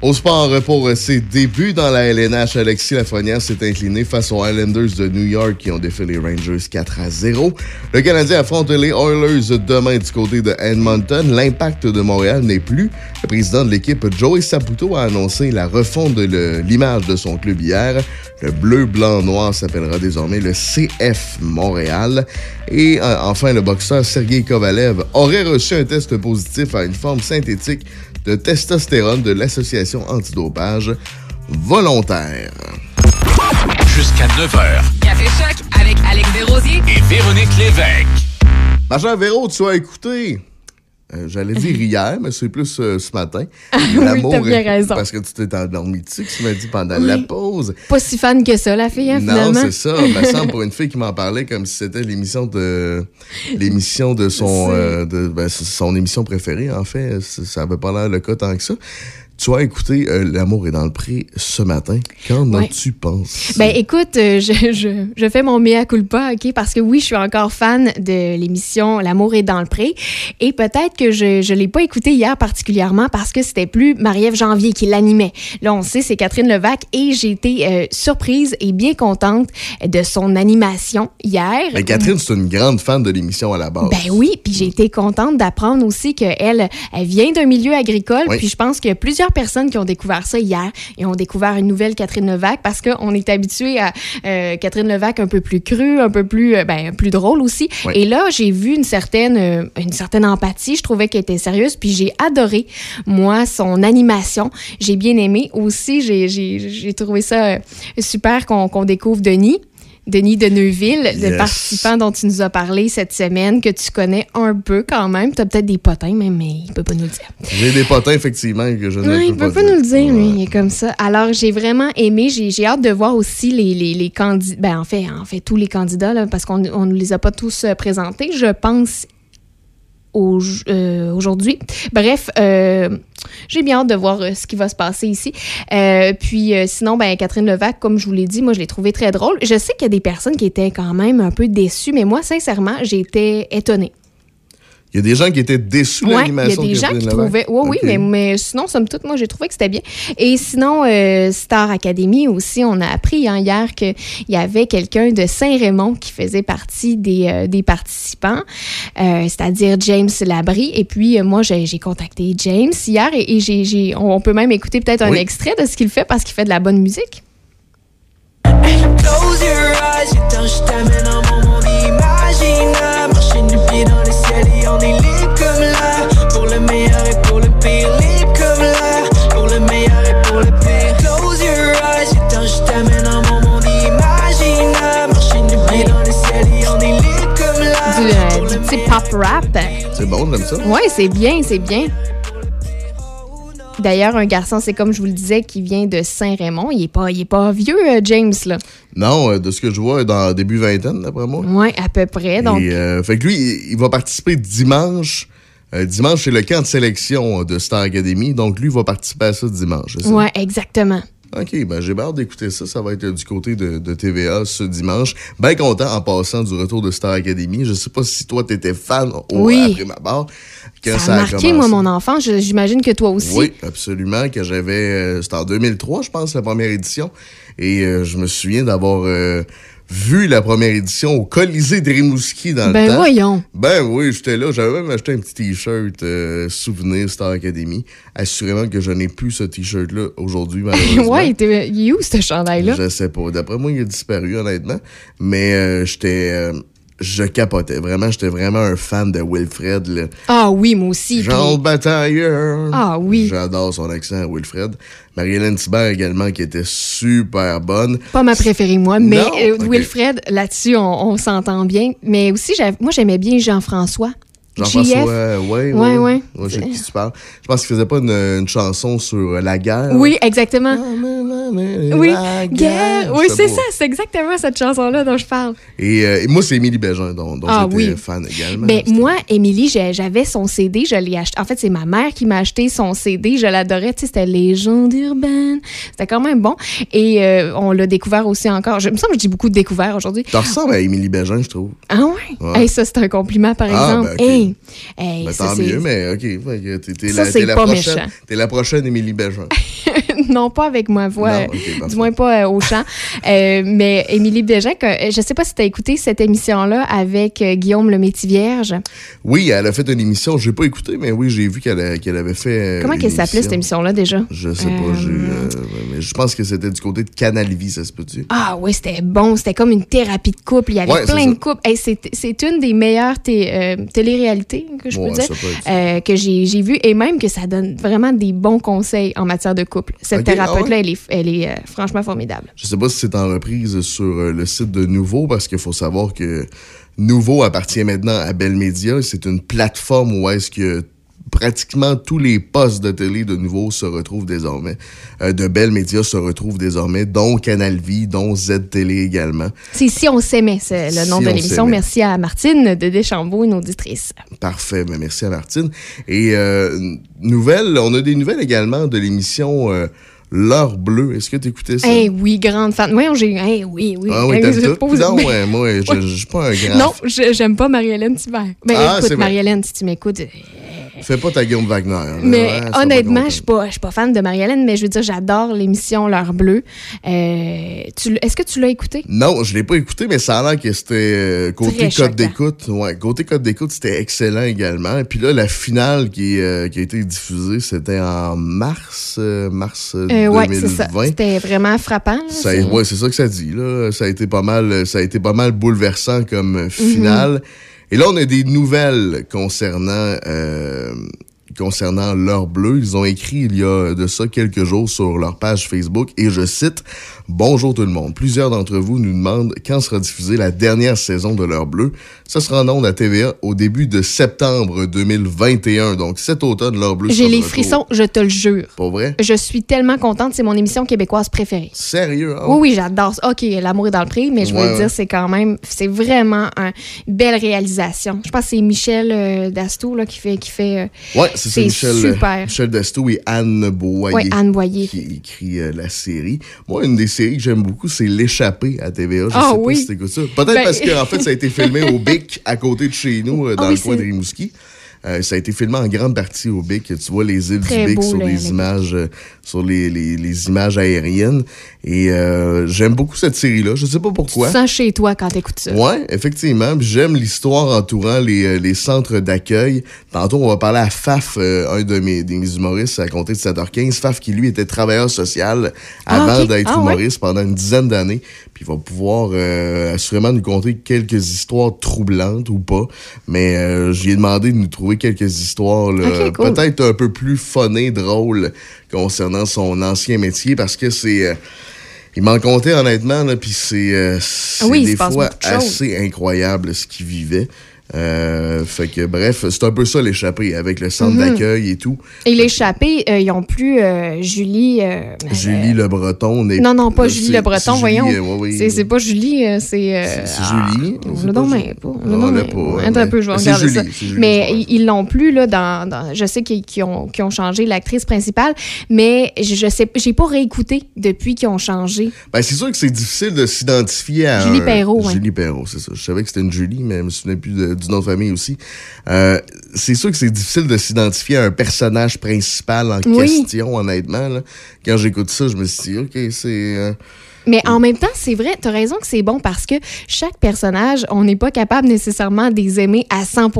Speaker 3: Au sport, pour ses débuts dans la LNH, Alexis Lafrenière s'est incliné face aux Islanders de New York qui ont défait les Rangers 4 à 0. Le Canadien affronte les Oilers demain du côté de Edmonton. L'impact de Montréal n'est plus. Le président de l'équipe, Joey Saputo, a annoncé la refonte de l'image de son club hier. Le bleu, blanc, noir s'appellera désormais le CF Montréal. Et euh, enfin, le boxeur Sergei Kovalev aurait reçu un test positif à une forme synthétique de testostérone de l'association antidopage volontaire.
Speaker 1: Jusqu'à 9h.
Speaker 2: Café Choc avec Alex Desrosiers
Speaker 1: et Véronique Lévesque.
Speaker 3: Ma chère Véro, tu as écouté. Euh, J'allais dire hier, mais c'est plus euh, ce matin.
Speaker 4: oui, t'as bien raison.
Speaker 3: Parce que tu t'es endormi dessus, que tu m'as dit pendant la pause.
Speaker 4: Pas si fan que ça, la fille, hein,
Speaker 3: Non, c'est ça. Me semble pour une fille qui m'en parlait comme si c'était l'émission de l'émission de son euh, de ben, son émission préférée en fait. Ça ça avait pas l'air le cas tant que ça. Tu as écouté euh, L'amour est dans le pré ce matin. Qu'en
Speaker 4: Ouais.
Speaker 3: as-tu pensé?
Speaker 4: Ben écoute, euh, je, je, je fais mon mea culpa, OK? Parce que oui, je suis encore fan de l'émission L'amour est dans le pré. Et peut-être que je ne l'ai pas écouté hier particulièrement parce que c'était plus Marie-Ève Janvier qui l'animait. Là, on sait, c'est Catherine Levac et j'ai été euh, surprise et bien contente de son animation hier.
Speaker 3: Ben, Catherine, c'est une grande fan de l'émission à la base.
Speaker 4: Ben oui, puis j'ai été contente d'apprendre aussi qu'elle elle vient d'un milieu agricole.
Speaker 3: Oui.
Speaker 4: Puis je pense qu'il y a plusieurs personnes qui ont découvert ça hier et ont découvert une nouvelle Catherine Levac parce qu'on est habitué à euh, Catherine Levac un peu plus crue, un peu plus, euh, ben, plus drôle aussi.
Speaker 3: Oui.
Speaker 4: Et là, j'ai vu une certaine, euh, une certaine empathie. Je trouvais qu'elle était sérieuse. Puis j'ai adoré, moi, son animation. J'ai bien aimé. Aussi, j'ai- trouvé ça super qu'on qu'on découvre Denis. Denis de Neuville, le participant dont tu nous as parlé cette semaine, que tu connais un peu quand même. Tu as peut-être des potins, même, mais il peut pas nous le dire.
Speaker 3: J'ai des potins, effectivement, que je ne
Speaker 4: Ouais, il peut pas nous le dire, lui. Il est comme ça. Alors, j'ai vraiment aimé. J'ai j'ai hâte de voir aussi les, les, les candidats. Ben, en fait, en fait, tous les candidats, là, parce qu'on ne les a pas tous euh, présentés. Je pense euh, aujourd'hui. Bref, euh, j'ai bien hâte de voir euh, ce qui va se passer ici. Puis sinon, ben, Catherine Levac, comme je vous l'ai dit, moi, je l'ai trouvé très drôle. Je sais qu'il y a des personnes qui étaient quand même un peu déçues, mais moi, sincèrement, été étonnée.
Speaker 3: Il y a des gens qui étaient déçus de
Speaker 4: Ouais, il y a
Speaker 3: l'animation de
Speaker 4: des gens qui trouvaient. Oui, oui, mais, mais sinon, somme toute, moi, j'ai trouvé que c'était bien. Et sinon, euh, Star Academy aussi, on a appris hein, hier qu'il y avait quelqu'un de Saint-Raymond qui faisait partie des, euh, des participants, euh, c'est-à-dire James Labrie. Et puis, euh, moi, j'ai j'ai contacté James hier et, et j'ai- j'ai- on on peut même écouter peut-être un extrait de ce qu'il fait parce qu'il fait de la bonne musique.
Speaker 10: Close your eyes, un moment imaginaire. Du pied dans le ciel et on est libre comme l'air. Pour le meilleur et pour le pire, libre comme l'air. Pour le meilleur et pour le pire. Close your eyes, you touch time et un moment imaginaire. Marcher du pied dans le ciel et on est libre comme l'air.
Speaker 4: Du, euh, du petit pop rap.
Speaker 3: C'est bon, j'aime ça.
Speaker 4: Oui, c'est bien, c'est bien. D'ailleurs, un garçon, c'est comme je vous le disais, qui vient de Saint-Raymond. Il est pas, il est pas vieux, euh, James, là.
Speaker 3: Non, euh, de ce que je vois, dans début vingtaine, d'après moi.
Speaker 4: Oui, à peu près. Donc,
Speaker 3: Et, euh, fait que lui, il, va participer dimanche. Dimanche, c'est le camp de sélection de Star Academy. Donc, lui, il va participer à ça dimanche.
Speaker 4: ouais, exactement.
Speaker 3: OK, ben j'ai hâte d'écouter ça. Ça va être du côté de, de TVA ce dimanche. Bien content en passant du retour de Star Academy. Je sais pas si toi, t'étais fan au,
Speaker 4: Oui.
Speaker 3: après ma barre. Quand
Speaker 4: Ça a marqué, moi, mon enfant. J'imagine que toi aussi.
Speaker 3: Oui, absolument. Que j'avais. euh, C'était en 2003, je pense, la première édition. Et euh, je me souviens d'avoir euh, vu la première édition au Colisée de Rimouski dans
Speaker 4: Ben
Speaker 3: le temps.
Speaker 4: voyons.
Speaker 3: Ben oui, j'étais là. J'avais même acheté un petit T-shirt euh, souvenir Star Academy. Assurément que je n'ai plus ce T-shirt-là aujourd'hui, malheureusement.
Speaker 4: ouais, il est où, ce chandail-là?
Speaker 3: Je sais pas. D'après moi, il a disparu, honnêtement. Mais euh, j'étais. Je capotais. Vraiment, j'étais vraiment un fan de Wilfred. Là.
Speaker 4: Ah oui, moi aussi.
Speaker 3: Jean
Speaker 4: puis-
Speaker 3: Batailleur.
Speaker 4: Ah oui.
Speaker 3: J'adore son accent, Wilfred. Marie-Hélène Thibert également, qui était super bonne.
Speaker 4: Pas ma préférée, moi, mais euh. Wilfred, là-dessus, on, on s'entend bien. Mais aussi, moi, j'aimais bien Jean-François.
Speaker 3: Jean-François, ouais, ouais.
Speaker 4: Ouais, ouais.
Speaker 3: je qui tu parles. Je pense qu'il faisait pas une, une chanson sur la guerre.
Speaker 4: Oui, exactement. Oui,
Speaker 3: La
Speaker 4: guerre. Oui,
Speaker 3: C'est
Speaker 4: ça. C'est exactement cette chanson-là dont je parle.
Speaker 3: Et, euh, et moi, c'est Émilie Bégin, dont, dont
Speaker 4: Ah
Speaker 3: j'étais
Speaker 4: oui.
Speaker 3: fan également.
Speaker 4: Ben, moi, Émilie, j'avais son CD, je l'ai acheté. En fait, c'est ma mère qui m'a acheté son CD, je l'adorais. Tu sais, c'était Légende urbaine. C'était quand même bon. Et euh, on l'a découvert aussi encore. Je me semble que j'ai beaucoup de découvert aujourd'hui.
Speaker 3: Tu ressembles à Émilie Bégin, je trouve.
Speaker 4: Ah ouais?
Speaker 3: Ouais.
Speaker 4: Hey, ça, c'est un compliment, par
Speaker 3: Ah,
Speaker 4: exemple.
Speaker 3: ben, ok.
Speaker 4: Hey, hey,
Speaker 3: Ben,
Speaker 4: ça,
Speaker 3: tant mieux, mais OK. T'es, la, la prochaine,
Speaker 4: méchant.
Speaker 3: T'es la prochaine Émilie Bégin.
Speaker 4: non, pas avec ma voix,
Speaker 3: Non,
Speaker 4: du moins pas euh, au chant. Euh, mais Émilie Bégin, que- euh, je sais pas si tu as écouté cette émission-là avec euh, Guillaume le Métis-Vierge.
Speaker 3: Oui, elle a fait une émission. J'ai pas écouté, mais oui, j'ai vu qu'elle, avait fait.
Speaker 4: Comment qu'elle s'appelait cette émission-là déjà?
Speaker 3: Je sais pas. Mais je pense que c'était du côté de Canal Vie, ça se peut-tu?
Speaker 4: Ah oui, c'était bon. C'était comme une thérapie de couple. Il y avait
Speaker 3: Ouais,
Speaker 4: plein de couples. Hey, c'est une des meilleures té- que je
Speaker 3: Ouais,
Speaker 4: dire euh, que j'ai vu et même que ça donne vraiment des bons conseils en matière de couple. Cette thérapeute-là,
Speaker 3: ah ouais?
Speaker 4: elle est, elle est euh, franchement formidable.
Speaker 3: Je sais pas si c'est en reprise sur euh, le site de Nouveau, parce qu'il faut savoir que Nouveau appartient maintenant à Bell Media. C'est une plateforme où est-ce que pratiquement tous les postes de télé de Nouveau se retrouvent désormais. Euh, de Bell Media se retrouvent désormais, dont Canal Vie, dont Z Télé également.
Speaker 4: C'est Si on s'aimait, c'est le nom
Speaker 3: Si
Speaker 4: de
Speaker 3: on
Speaker 4: l'émission. Merci à Martine de Deschambault, une auditrice.
Speaker 3: Parfait, ben merci à Martine. Et euh, nouvelle, on a des nouvelles également de l'émission euh, L'heure bleue. Est-ce que tu écoutais ça?
Speaker 4: Eh oui, grande fan. Moi, j'ai. Eh oui, oui.
Speaker 3: Ah oui,
Speaker 4: Eh,
Speaker 3: t'aimes tout? Non,
Speaker 4: mais-
Speaker 3: ouais, moi, je suis pas un grand...
Speaker 4: Non, je- j'aime pas Marie-Hélène Thibert. Ben,
Speaker 3: Ah,
Speaker 4: écoute. Marie-Hélène, si tu m'écoutes.
Speaker 3: Fais pas ta Guillaume Wagner. là.
Speaker 4: Mais
Speaker 3: Ouais,
Speaker 4: honnêtement, je suis pas, fan de Marie-Hélène, mais je veux dire, j'adore l'émission L'heure bleue. Euh, Est-ce que tu l'as écouté?
Speaker 3: Non, je l'ai pas écouté, mais ça a l'air que c'était euh, côté code d'écoute. Ouais, côté code d'écoute, c'était excellent également. Et puis là, la finale qui, euh, qui a été diffusée, c'était en mars, euh, mars euh,
Speaker 4: Euh,
Speaker 3: 2020.
Speaker 4: ouais, c'est ça. C'était vraiment frappant. c'est-
Speaker 3: ouais, c'est ça que ça dit. Là. Ça a été pas mal, ça a été pas mal bouleversant comme euh, finale. Et là, on a des nouvelles concernant euh, concernant l'heure bleue. Ils ont écrit il y a de ça quelques jours sur leur page Facebook et je cite Bonjour tout le monde. Plusieurs d'entre vous nous demandent quand sera diffusée la dernière saison de l'heure bleue. Ça sera en ondes à TVA au début de septembre 2021. Donc cet automne, l'heure bleue.
Speaker 4: J'ai les
Speaker 3: retour.
Speaker 4: frissons, je te le jure.
Speaker 3: Pour vrai?
Speaker 4: Je suis tellement contente, c'est mon émission québécoise préférée.
Speaker 3: Sérieux? hein?
Speaker 4: Oui, oui, j'adore. OK, l'amour est dans le prix, mais je veux
Speaker 3: Ouais, ouais.
Speaker 4: dire, c'est quand même, c'est vraiment une belle réalisation. Je pense que c'est Michel euh, Dastou là, qui fait. Qui fait euh,
Speaker 3: Ouais, c'est ça, Michel, euh,
Speaker 4: super.
Speaker 3: Michel et Anne Boyer.
Speaker 4: Ouais, Anne Boyer.
Speaker 3: Qui écrit euh, la série. Moi, une des séries que j'aime beaucoup, c'est L'échappée à TVA. Je
Speaker 4: Ah
Speaker 3: sais
Speaker 4: oui.
Speaker 3: pas si ça. Peut-être
Speaker 4: Ben-
Speaker 3: parce qu'en fait, ça a été filmé au BIC à côté de chez nous, euh, dans
Speaker 4: Ah oui,
Speaker 3: le coin de Rimouski. Euh, ça a été filmé en grande partie au BIC. Tu vois les îles
Speaker 4: Très
Speaker 3: du BIC
Speaker 4: beau,
Speaker 3: sur
Speaker 4: le-
Speaker 3: les
Speaker 4: le-
Speaker 3: images, euh, sur les, les, les images aériennes. Et euh, j'aime beaucoup cette série-là. Je sais pas
Speaker 4: Tu
Speaker 3: pourquoi.
Speaker 4: te sens chez toi quand t'écoutes ça.
Speaker 3: Ouais, effectivement. J'aime l'histoire entourant les, euh, les centres d'accueil. Tantôt, on va parler à Faf, euh, un de mes, des mes humoristes à compter de 7h15. Faf qui, lui, était travailleur social
Speaker 4: Ah,
Speaker 3: avant
Speaker 4: ok.
Speaker 3: d'être
Speaker 4: Ah, ouais.
Speaker 3: humoriste pendant une dizaine d'années. Puis il va pouvoir euh, assurément nous conter quelques histoires troublantes ou pas. Mais euh, j'ai demandé de nous trouver quelques histoires
Speaker 4: cool.
Speaker 3: peut-être un peu plus funnées, drôles concernant son ancien métier parce que c'est... euh, il m'en comptait honnêtement, là, puis c'est euh, c'est
Speaker 4: oui,
Speaker 3: des fois assez incroyable ce qu'il vivait. Euh, fait que bref, c'est un peu ça l'échappée avec le centre
Speaker 4: Mhm.
Speaker 3: d'accueil et tout.
Speaker 4: Et l'échappé, euh, ils ont plus euh, Julie.
Speaker 3: Julie Le Breton.
Speaker 4: non, non, pas Julie Le Breton, voyons.
Speaker 3: ouais.
Speaker 4: C'est pas Julie, c'est.
Speaker 3: C'est
Speaker 4: ah,
Speaker 3: Julie.
Speaker 4: On le
Speaker 3: pas
Speaker 4: donne
Speaker 3: Julie.
Speaker 4: même pas. on
Speaker 3: On l'a pas,
Speaker 4: Attends un peu, je vais regarder ça.
Speaker 3: Julie, Julie,
Speaker 4: Mais ils l'ont plus, là, dans, dans- Je sais qu'ils ont, qu'ils ont changé l'actrice principale, mais je, sais, j'ai pas réécouté depuis qu'ils ont changé.
Speaker 3: Ben, c'est sûr que c'est difficile de s'identifier à.
Speaker 4: Julie
Speaker 3: un-
Speaker 4: Perrault, ouais.
Speaker 3: Julie Perrault, c'est ça. Je savais que c'était une Julie, mais je me souvenais plus de- du nom de famille aussi. Euh, c'est sûr que c'est difficile de s'identifier à un personnage principal en
Speaker 4: Oui.
Speaker 3: question, honnêtement. là. Quand j'écoute ça, je me suis dit, OK, c'est. euh,
Speaker 4: Mais en même temps, c'est vrai, tu as raison que c'est bon parce que chaque personnage, on n'est pas capable nécessairement de les aimer à 100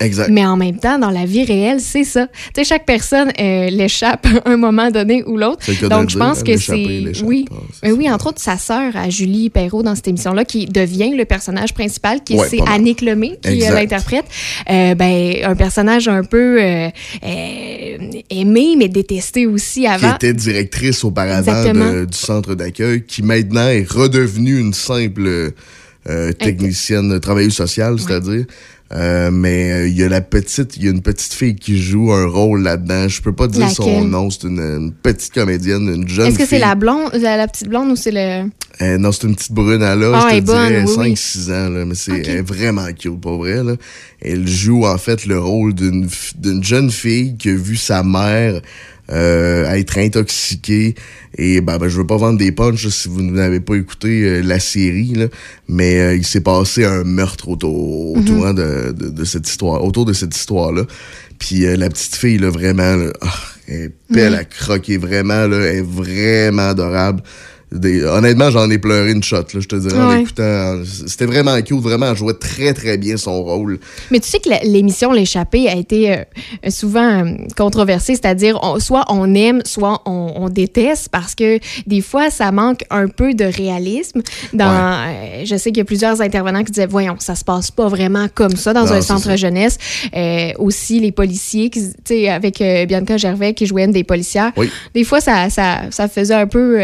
Speaker 3: Exact.
Speaker 4: Mais en même temps, dans la vie réelle, c'est ça. Tu sais, chaque personne euh, l'échappe à un moment donné ou l'autre. Donc, je pense que c'est. Oui. Mais oui, entre autres, sa sœur à Julie Perrault dans cette émission-là, qui devient le personnage principal, qui
Speaker 3: Ouais,
Speaker 4: c'est. Annick Lemay qui euh, l'interprète. Euh, ben, un personnage un peu euh, aimé, mais détesté aussi
Speaker 3: qui
Speaker 4: avant.
Speaker 3: était directrice auparavant de- du centre d'accueil, qui maintenant est redevenue une simple euh, technicienne, travailleuse sociale, c'est-à-dire. Euh, mais euh, il y a la petite, il y a une petite fille qui joue un rôle là-dedans. Je peux pas dire son nom. C'est une, une petite comédienne, une jeune
Speaker 4: Est-ce que c'est la blonde, la, la petite blonde ou c'est le.
Speaker 3: Euh, non, c'est une petite brune à l'âge,
Speaker 4: Ah,
Speaker 3: je te dirais,
Speaker 4: oui, oui.
Speaker 3: 5-6 ans, là, mais c'est vraiment cute, pour vrai. Là. Elle joue en fait le rôle d'une jeune fille qui a vu sa mère euh, être intoxiquée. Et ben, ben, je veux pas vendre des punchs là, si vous n'avez pas écouté euh, la série, là, mais euh, il s'est passé un meurtre autour,
Speaker 4: Mhm.
Speaker 3: autour hein, de, de, de cette histoire, autour de cette histoire-là. Puis euh, la petite fille, là, vraiment, là, ah, elle est belle
Speaker 4: Ouais.
Speaker 3: à croquer, vraiment, là, elle est vraiment adorable. Des- honnêtement, j'en ai pleuré une shot, là, je te dirais, en
Speaker 4: Ouais.
Speaker 3: l'écoutant. C'était vraiment cute, vraiment, elle jouait très, très bien son rôle.
Speaker 4: Mais tu sais que l'émission L'échappée a été euh, souvent euh, controversée, c'est-à-dire soit on aime, soit on, on déteste, parce que des fois, ça manque un peu de réalisme. Dans, euh, je sais qu'il y a plusieurs intervenants qui disaient, voyons, ça se passe pas vraiment comme ça dans
Speaker 3: Non,
Speaker 4: un centre
Speaker 3: ça.
Speaker 4: jeunesse. Aussi, les policiers, qui- avec Bianca Gervais qui jouait une des policières,
Speaker 3: Oui.
Speaker 4: des fois, ça, ça, ça faisait un peu...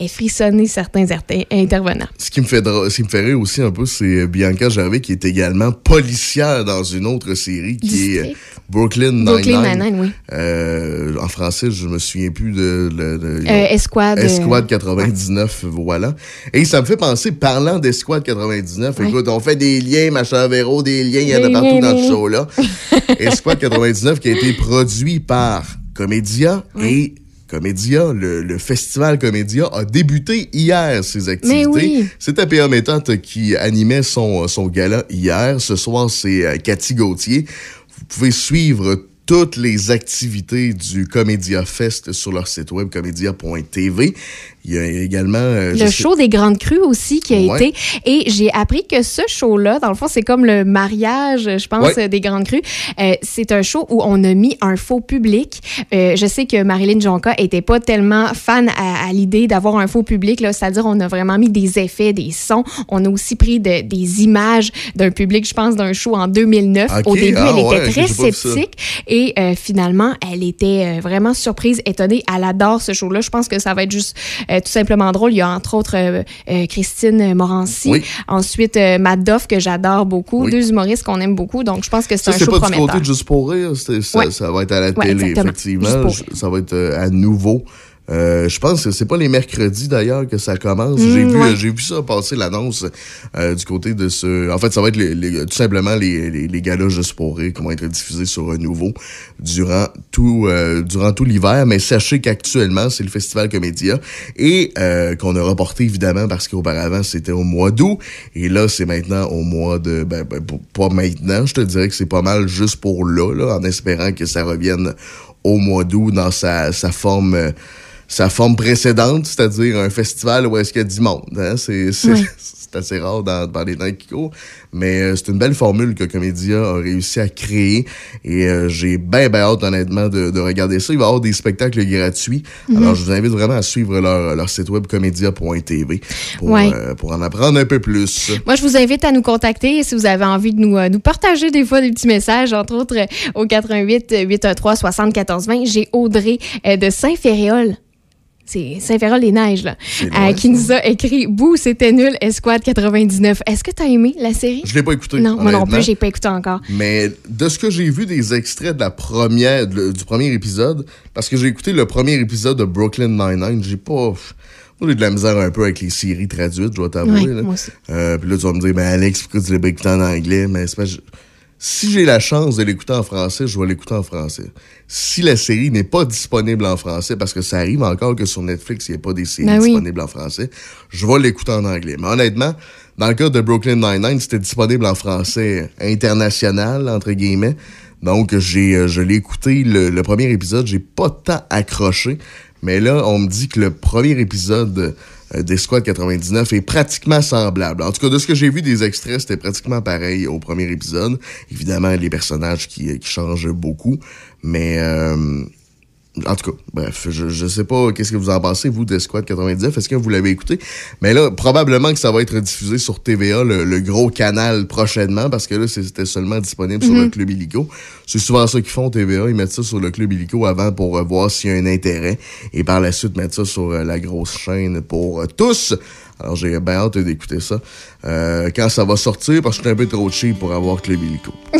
Speaker 4: euh, frissonner certains inter- intervenants.
Speaker 3: Ce qui me fait dra- ce qui me fait rire aussi un peu, c'est Bianca Gervais qui est également policière dans une autre série qui est
Speaker 4: District.
Speaker 3: Brooklyn Nine-Nine.
Speaker 4: Brooklyn Nine-Nine, oui.
Speaker 3: Euh, en français, je me souviens plus de... de- de-
Speaker 4: Euh, Escouade, euh,
Speaker 3: Escouade 99, voilà. Et ça me fait penser, parlant d'Escouade 99,
Speaker 4: Ouais.
Speaker 3: écoute, on fait des liens, machin Véro, des liens, il y en a partout dans ce show-là. Escouade 99 qui a été produit par Comédia et Comédia, le, le festival Comédia a débuté hier ses activités.
Speaker 4: oui.
Speaker 3: C'était P.A. Méthode qui animait son, son gala hier. Ce soir, c'est euh, Cathy Gauthier. Vous pouvez suivre toutes les activités du Comédia Fest sur leur site web comédia.tv. Il y a également... euh,
Speaker 4: Le
Speaker 3: sais-
Speaker 4: show des Grandes Crues aussi qui a
Speaker 3: Ouais.
Speaker 4: été. Et j'ai appris que ce show-là, dans le fond, c'est comme le mariage, je pense,
Speaker 3: Ouais.
Speaker 4: des Grandes Crues. Euh, c'est un show où on a mis un faux public. Euh, je sais que Marilyn Jonca était pas tellement fan à, à l'idée d'avoir un faux public, là, c'est-à-dire on a vraiment mis des effets, des sons. On a aussi pris de- des images d'un public, je pense, d'un show en 2009.
Speaker 3: Ok,
Speaker 4: Au début,
Speaker 3: ah
Speaker 4: elle était
Speaker 3: ouais,
Speaker 4: très sceptique. Et euh, finalement, elle était euh, vraiment surprise, étonnée. Elle adore ce show-là. Je pense que ça va être juste euh, tout simplement drôle. Il y a entre autres euh, euh, Christine Morancy.
Speaker 3: Oui.
Speaker 4: Ensuite, euh, Matt Doff, que j'adore beaucoup.
Speaker 3: Oui.
Speaker 4: Deux humoristes qu'on aime beaucoup. Donc, je pense que c'est un
Speaker 3: c'est
Speaker 4: show
Speaker 3: pas du
Speaker 4: prometteur.
Speaker 3: côté de Juste pour rire. c'est- ça,
Speaker 4: Ouais.
Speaker 3: ça va être à la
Speaker 4: Ouais,
Speaker 3: télé,
Speaker 4: exactement.
Speaker 3: effectivement. Ça va être euh, à nouveau. Euh, je pense que c'est pas les mercredis d'ailleurs que ça commence.
Speaker 4: Mm,
Speaker 3: j'ai vu,
Speaker 4: ouais.
Speaker 3: euh, j'ai vu ça passer l'annonce euh, du côté de ce. En fait, ça va être les- les- tout simplement les, les, les galas juste pour rire qui vont être diffusés sur un nouveau durant tout euh, durant tout l'hiver. Mais sachez qu'actuellement c'est le festival Comédia et euh, qu'on a reporté évidemment parce qu'auparavant c'était au mois d'août et là c'est maintenant au mois de ben, ben, pas maintenant. Je te dirais que c'est pas mal juste pour là, là en espérant que ça revienne au mois d'août dans sa, sa forme euh, sa forme précédente, c'est-à-dire un festival où est-ce qu'il y a du monde. Hein? C'est, c'est assez rare dans, dans les temps qui courent. Mais euh, c'est une belle formule que Comédia a réussi à créer. Et euh, j'ai bien, bien hâte, honnêtement, de, de regarder ça. Il va y avoir des spectacles gratuits.
Speaker 4: Mhm.
Speaker 3: Alors, je vous invite vraiment à suivre leur, leur site web comédia.tv pour, euh, pour en apprendre un peu plus.
Speaker 4: Moi, je vous invite à nous contacter si vous avez envie de nous, euh, nous partager des fois des petits messages, entre autres euh, au 88 813 74 20. J'ai Audrey euh, de Saint-Féréol. C'est Saint-Féréol-les-Neiges, là. euh, qui nous a écrit Bouh, c'était nul, Esquad 99. Est-ce que tu as aimé la série?
Speaker 3: Je l'ai pas écouté.
Speaker 4: Non, moi non plus, j'ai pas écouté encore.
Speaker 3: Mais de ce que j'ai vu des extraits de la première, de- du premier épisode, parce que j'ai écouté le premier épisode de Brooklyn Nine-Nine, j'ai pas. Moi, j'ai de la misère un peu avec les séries traduites, je dois t'avouer. Là.
Speaker 4: moi aussi.
Speaker 3: Euh, Puis là, tu vas me dire, ben Alex, pourquoi tu l'as pas écouté en anglais? Mais c'est pas. Si j'ai la chance de l'écouter en français, je vais l'écouter en français. Si la série n'est pas disponible en français, parce que ça arrive encore que sur Netflix, il n'y a pas des séries
Speaker 4: Ben oui.
Speaker 3: disponibles en français, je vais l'écouter en anglais. Mais honnêtement, dans le cas de Brooklyn Nine-Nine, c'était disponible en français international, entre guillemets. Donc, j'ai, euh, je l'ai écouté, le, le premier épisode, j'ai pas tant accroché. Mais là, on me dit que le premier épisode euh, d'Esquad 99 est pratiquement semblable. En tout cas, de ce que j'ai vu des extraits, c'était pratiquement pareil au premier épisode. Évidemment, les personnages qui, euh, qui changent beaucoup. Mais... euh, en tout cas, bref, je, je sais pas qu'est-ce que vous en pensez, vous, de Squad 99. Est-ce que vous l'avez écouté? Mais là, probablement que ça va être diffusé sur TVA, le, le gros canal, prochainement, parce que là, c'était seulement disponible sur le Club Illico. C'est souvent ça qu'ils font, TVA. Ils mettent ça sur le Club Illico avant pour euh, voir s'il y a un intérêt. Et par la suite, mettre ça sur euh, la grosse chaîne pour euh, tous. Alors, j'ai bien hâte d'écouter ça. Euh, quand ça va sortir, parce que je suis un peu trop cheap pour avoir Club Illico.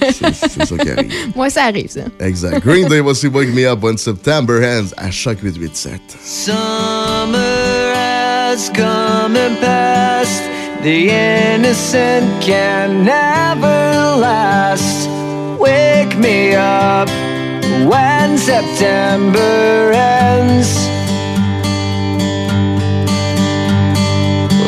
Speaker 3: c'est c'est ça qui arrive.
Speaker 4: Moi, ça arrive, ça.
Speaker 3: Exact. Green Day, voici Wake Me Up When September Ends à chaque 887.
Speaker 10: Summer has come and passed. The innocent can never last. Wake me up when September ends.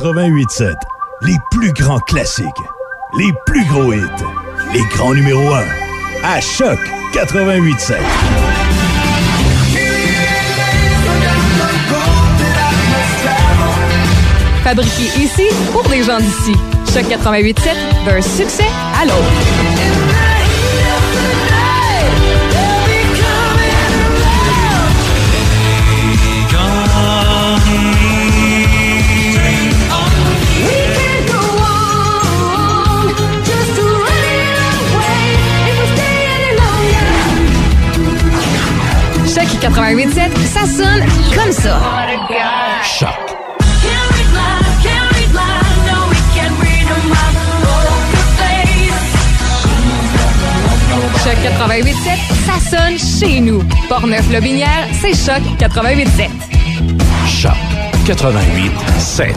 Speaker 12: 88.7, les plus grands classiques, les plus gros hits, les grands numéros 1. À Choc 88.7.
Speaker 2: Fabriqué ici pour des gens d'ici. Choc 887, d'un succès à l'autre. 887, ça sonne comme ça.
Speaker 1: Choc.
Speaker 2: Choc 887, ça sonne chez nous. Portneuf-Lobinière, c'est Choc 887.
Speaker 1: Choc 88 7.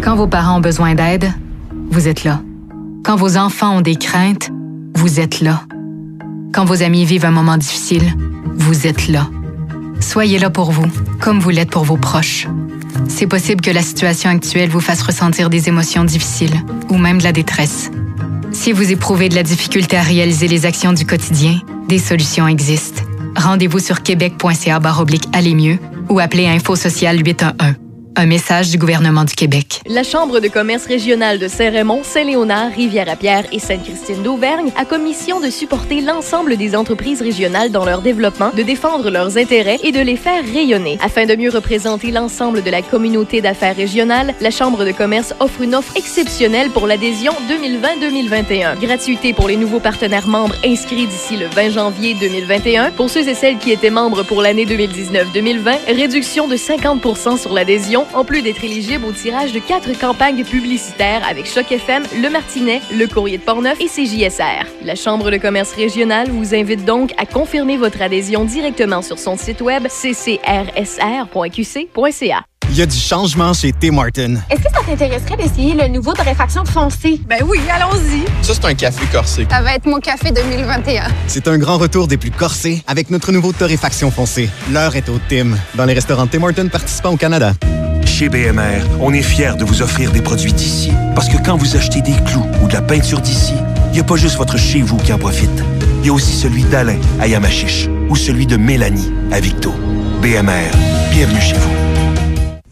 Speaker 18: Quand vos parents ont besoin d'aide, vous êtes là. Quand vos enfants ont des craintes, vous êtes là. Quand vos amis vivent un moment difficile, vous êtes là. Soyez là pour vous, comme vous l'êtes pour vos proches. C'est possible que la situation actuelle vous fasse ressentir des émotions difficiles ou même de la détresse. Si vous éprouvez de la difficulté à réaliser les actions du quotidien, des solutions existent. Rendez-vous sur québec.ca aller mieux ou appelez Info Social 811. Un message du gouvernement du Québec.
Speaker 5: La Chambre de commerce régionale de Saint-Raymond, Saint-Léonard, Rivière-à-Pierre et Sainte-Christine d'Auvergne a commission de supporter l'ensemble des entreprises régionales dans leur développement, de défendre leurs intérêts et de les faire rayonner. Afin de mieux représenter l'ensemble de la communauté d'affaires régionale, la Chambre de commerce offre une offre exceptionnelle pour l'adhésion 2020-2021. Gratuité pour les nouveaux partenaires membres inscrits d'ici le 20 janvier 2021. Pour ceux et celles qui étaient membres pour l'année 2019-2020, réduction de 50 sur l'adhésion en plus d'être éligible au tirage de quatre campagnes publicitaires avec Choc FM, Le Martinet, Le Courrier de Portneuf et CJSR. La Chambre de commerce régionale vous invite donc à confirmer votre adhésion directement sur son site web ccrsr.qc.ca.
Speaker 15: Il y a du changement chez Tim Martin.
Speaker 16: Est-ce que ça t'intéresserait d'essayer le nouveau torréfaction foncé? Ben oui, allons-y.
Speaker 15: Ça, c'est un café corsé.
Speaker 16: Ça va être mon café 2021.
Speaker 15: C'est un grand retour des plus corsés avec notre nouveau torréfaction foncé. L'heure est au Tim, dans les restaurants Tim Martin participants au Canada.
Speaker 6: Chez BMR, on est fiers de vous offrir des produits d'ici. Parce que quand vous achetez des clous ou de la peinture d'ici, il n'y a pas juste votre chez vous qui en profite. Il y a aussi celui d'Alain à Yamachiche ou celui de Mélanie à Victo. BMR, bienvenue chez vous.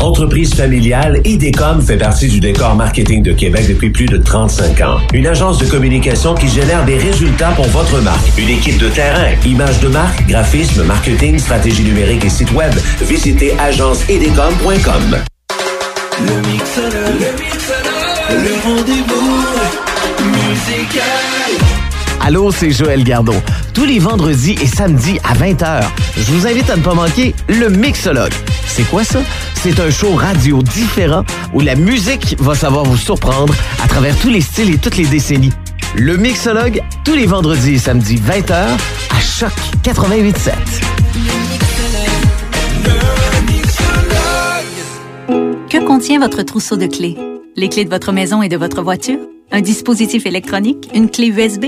Speaker 8: Entreprise familiale, IDECOM fait partie du décor marketing de Québec depuis plus de 35 ans. Une agence de communication qui génère des résultats pour votre marque. Une équipe de terrain, images de marque, graphisme, marketing, stratégie numérique et site web. Visitez agenceidecom.com.
Speaker 10: Le le le rendez-vous musical.
Speaker 17: Allô, c'est Joël Gardot. Tous les vendredis et samedis à 20h, je vous invite à ne pas manquer le Mixologue. C'est quoi ça? C'est un show radio différent où la musique va savoir vous surprendre à travers tous les styles et toutes les décennies. Le Mixologue, tous les vendredis et samedis 20h à Choc 88.7.
Speaker 19: Que contient votre trousseau de clés? Les clés de votre maison et de votre voiture? Un dispositif électronique? Une clé USB?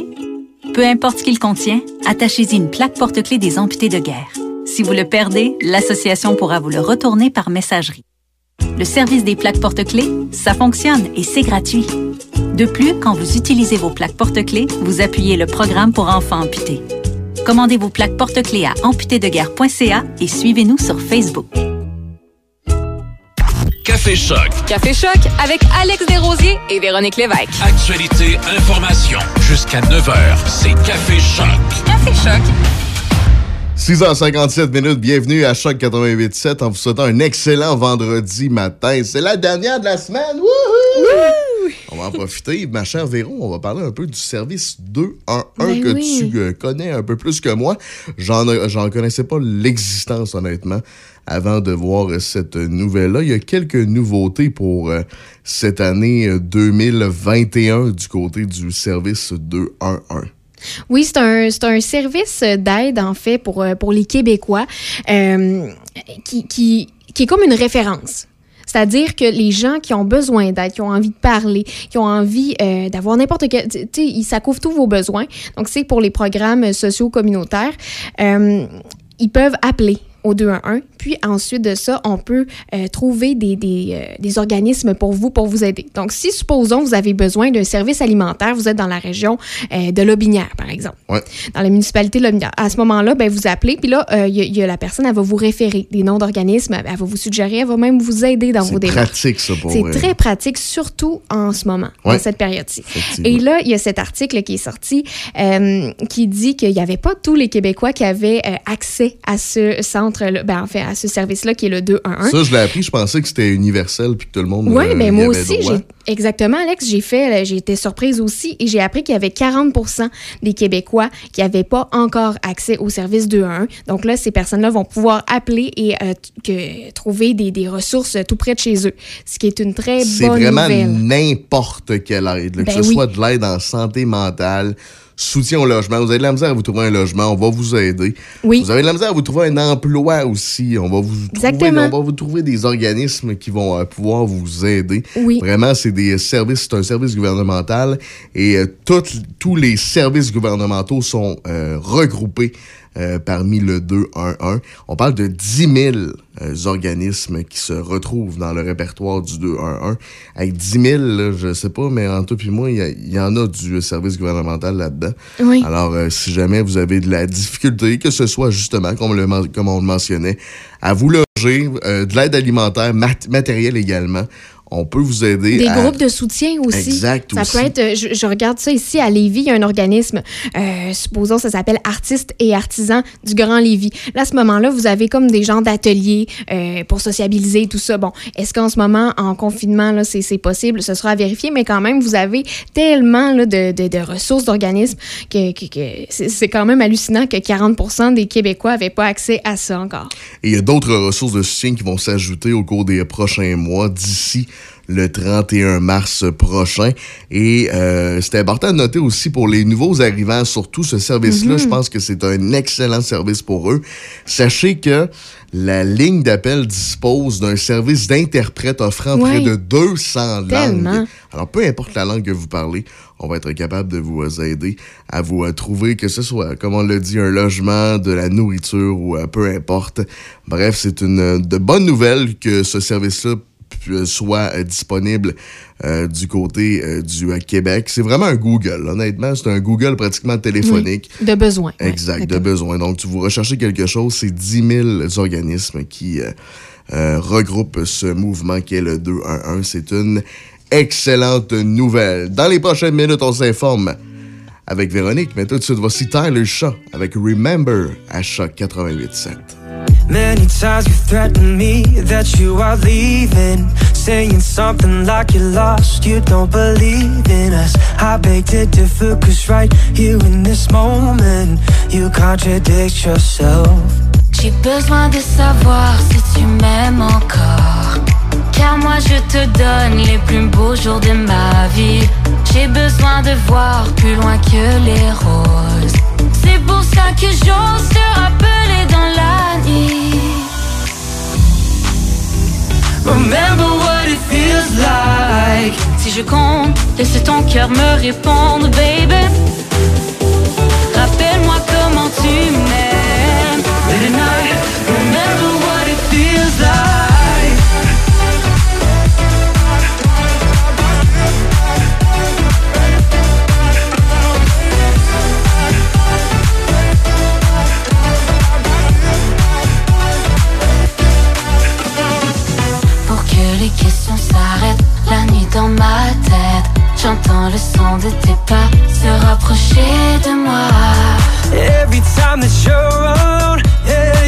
Speaker 19: Peu importe ce qu'il contient, attachez-y une plaque porte-clés des amputés de guerre. Si vous le perdez, l'association pourra vous le retourner par messagerie. Le service des plaques porte-clés, ça fonctionne et c'est gratuit. De plus, quand vous utilisez vos plaques porte-clés, vous appuyez le programme pour enfants amputés. Commandez vos plaques porte-clés à amputédeguerre.ca et suivez-nous sur Facebook.
Speaker 1: Café Choc.
Speaker 2: Café Choc avec Alex Desrosiers et Véronique Lévesque.
Speaker 1: Actualité, information. Jusqu'à 9h, c'est Café Choc.
Speaker 2: Café Choc.
Speaker 3: 6h57 minutes, bienvenue à Choc 88.7 en vous souhaitant un excellent vendredi matin. C'est la dernière de la semaine. Wouhou! On va en profiter. Ma chère Véron, on va parler un peu du service 211
Speaker 4: Ben
Speaker 3: que
Speaker 4: oui.
Speaker 3: tu euh, connais un peu plus que moi. J'en euh, j'en connaissais pas l'existence, honnêtement, avant de voir cette nouvelle-là. Il y a quelques nouveautés pour euh, cette année euh, 2021 du côté du service 211.
Speaker 4: Oui, c'est un, un service d'aide, en fait, pour, pour les Québécois euh, qui, qui, qui est comme une référence. C'est-à-dire que les gens qui ont besoin d'aide, qui ont envie de parler, qui ont envie euh, d'avoir n'importe quel... Tu sais, ça couvre tous vos besoins. Donc, c'est pour les programmes sociaux communautaires. Euh, ils peuvent appeler au 211. Puis ensuite de ça, on peut euh, trouver des, des, euh, des organismes pour vous, pour vous aider. Donc, si, supposons, vous avez besoin d'un service alimentaire, vous êtes dans la région euh, de Lobinière, par exemple,
Speaker 3: Ouais.
Speaker 4: dans la municipalité de Lobinière. À ce moment-là, ben, vous appelez, puis là, il y, a- il y a la personne, elle va vous référer des noms d'organismes, elle va vous suggérer, elle va même vous aider dans vos
Speaker 3: C'est
Speaker 4: démarches.
Speaker 3: pratique, ça, pour
Speaker 4: C'est très pratique, surtout en ce moment,
Speaker 3: Ouais.
Speaker 4: dans cette période-ci. Et là, il y a cet article qui est sorti euh, qui dit qu'il n'y avait pas tous les Québécois qui avaient euh, accès à ce ben, en fait, à ce service-là qui est le 211.
Speaker 3: Ça, je l'ai appris, je pensais que c'était universel puis que tout le monde
Speaker 4: Oui,
Speaker 3: euh,
Speaker 4: mais
Speaker 3: y
Speaker 4: moi
Speaker 3: avait
Speaker 4: aussi, exactement, Alex, j'ai fait, euh, j'ai été surprise aussi et j'ai appris qu'il y avait 40% des Québécois qui n'avaient pas encore accès au service 211. Donc là, ces personnes-là vont pouvoir appeler et euh, que, trouver des, des ressources tout près de chez eux, ce qui est une très
Speaker 3: C'est
Speaker 4: bonne
Speaker 3: vraiment
Speaker 4: nouvelle.
Speaker 3: n'importe quelle aide, là,
Speaker 4: Ben
Speaker 3: que ce
Speaker 4: oui.
Speaker 3: soit de l'aide en santé mentale, soutien au logement. Vous avez de la misère à vous trouver un logement, on va vous aider.
Speaker 4: Oui.
Speaker 3: Vous avez de la misère à vous trouver un emploi aussi. On va vous trouver, on va vous trouver des organismes qui vont euh, pouvoir vous aider.
Speaker 4: Oui.
Speaker 3: Vraiment, c'est des services, c'est un service gouvernemental et euh, tous les services gouvernementaux sont euh, regroupés euh, parmi le 211. On parle de 10 000 euh, organismes qui se retrouvent dans le répertoire du 211. Avec 10 000, là, je sais pas, mais en tout puis moi, il y en a du service gouvernemental là-dedans.
Speaker 4: Oui.
Speaker 3: Alors, euh, si jamais vous avez de la difficulté, que ce soit justement, comme, le men- comme on le mentionnait, à vous loger, de l'aide alimentaire, mat- matériel également, on peut vous aider.
Speaker 4: Des
Speaker 3: à-
Speaker 4: groupes de soutien aussi.
Speaker 3: Exact,
Speaker 4: Ça
Speaker 3: aussi.
Speaker 4: peut être, euh, je, je regarde ça ici à Lévis, il y a un organisme, euh, supposons ça s'appelle Artistes et Artisans du Grand Lévis. Là, à ce moment-là, vous avez comme des genres d'ateliers euh, pour sociabiliser et tout ça. Bon, est-ce qu'en ce moment, en confinement, là, c'est, possible? Ce sera à vérifier, mais quand même, vous avez tellement là, de, de- de ressources d'organismes que, que- que c'est, c'est quand même hallucinant que 40% des Québécois n'avaient pas accès à ça encore.
Speaker 3: Et il y a d'autres ressources de soutien qui vont s'ajouter au cours des prochains mois d'ici le 31 mars prochain. Et euh, c'est important de noter aussi pour les nouveaux arrivants, surtout ce service-là,
Speaker 20: Mhm.
Speaker 3: je pense que c'est un excellent service pour eux. Sachez que la ligne d'appel dispose d'un service d'interprète offrant
Speaker 4: Ouais.
Speaker 3: près de 200 langues.
Speaker 4: Tellement.
Speaker 3: Alors, peu importe la langue que vous parlez, on va être capable de vous aider à vous trouver, que ce soit, comme on l'a dit, un logement, de la nourriture ou euh, peu importe. Bref, c'est une de bonnes nouvelles que ce service-là soit euh, disponible euh, du côté euh, du euh, Québec. C'est vraiment un Google, honnêtement. C'est un Google pratiquement téléphonique.
Speaker 4: Oui, de besoin. ouais,
Speaker 3: Exact, de besoin. Donc, tu vous recherchez quelque chose, c'est 10 000 organismes qui euh, euh, regroupent ce mouvement qui est le 211. C'est une excellente nouvelle. Dans les prochaines minutes, on s'informe avec Véronique, mais tout de suite, voici Tyler Shaw avec Remember à Choc 88.7.
Speaker 20: Many times you threaten me that you are leaving. Saying something like you're lost, you don't believe in us. I beg to differ, cause right here in this moment, you contradict yourself.
Speaker 21: J'ai besoin de savoir si tu m'aimes encore. Car moi je te donne les plus beaux jours de ma vie. J'ai besoin de voir plus loin que les roses. C'est pour ça que j'ose te rappeler
Speaker 20: Remember what it feels like.
Speaker 21: Si je compte, laisse ton cœur me répondre, baby. Rappelle-moi comment tu m'aimes. Dans ma tête. J'entends le son de tes pas se rapprocher de moi.
Speaker 20: Every time that you're around, yeah,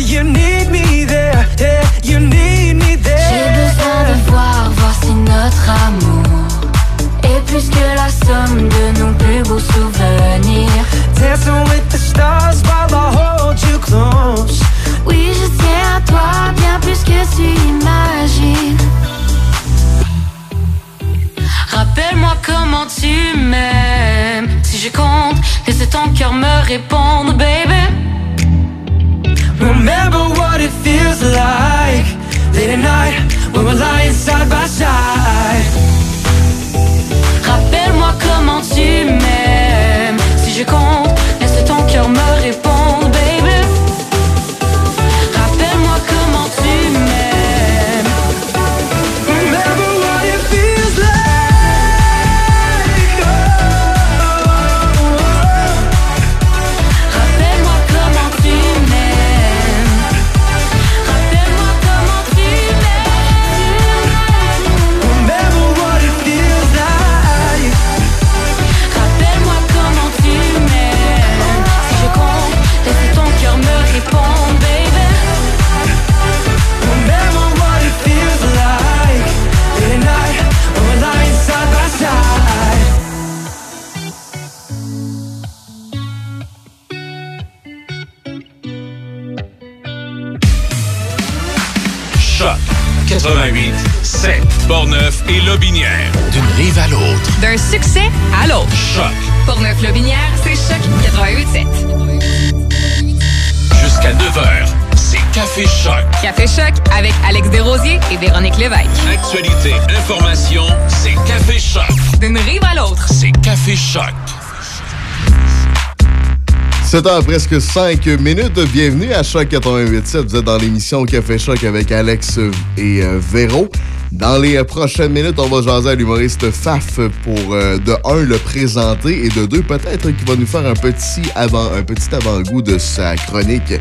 Speaker 22: 7
Speaker 3: heures presque 5 minutes. Bienvenue à Choc 88.7. Vous êtes dans l'émission Café Choc avec Alex et euh, Véro. Dans les euh, prochaines minutes, on va jaser à l'humoriste Faf pour, euh, de un, le présenter et de deux, peut-être qu'il va nous faire un petit avant un petit avant-goût de sa chronique.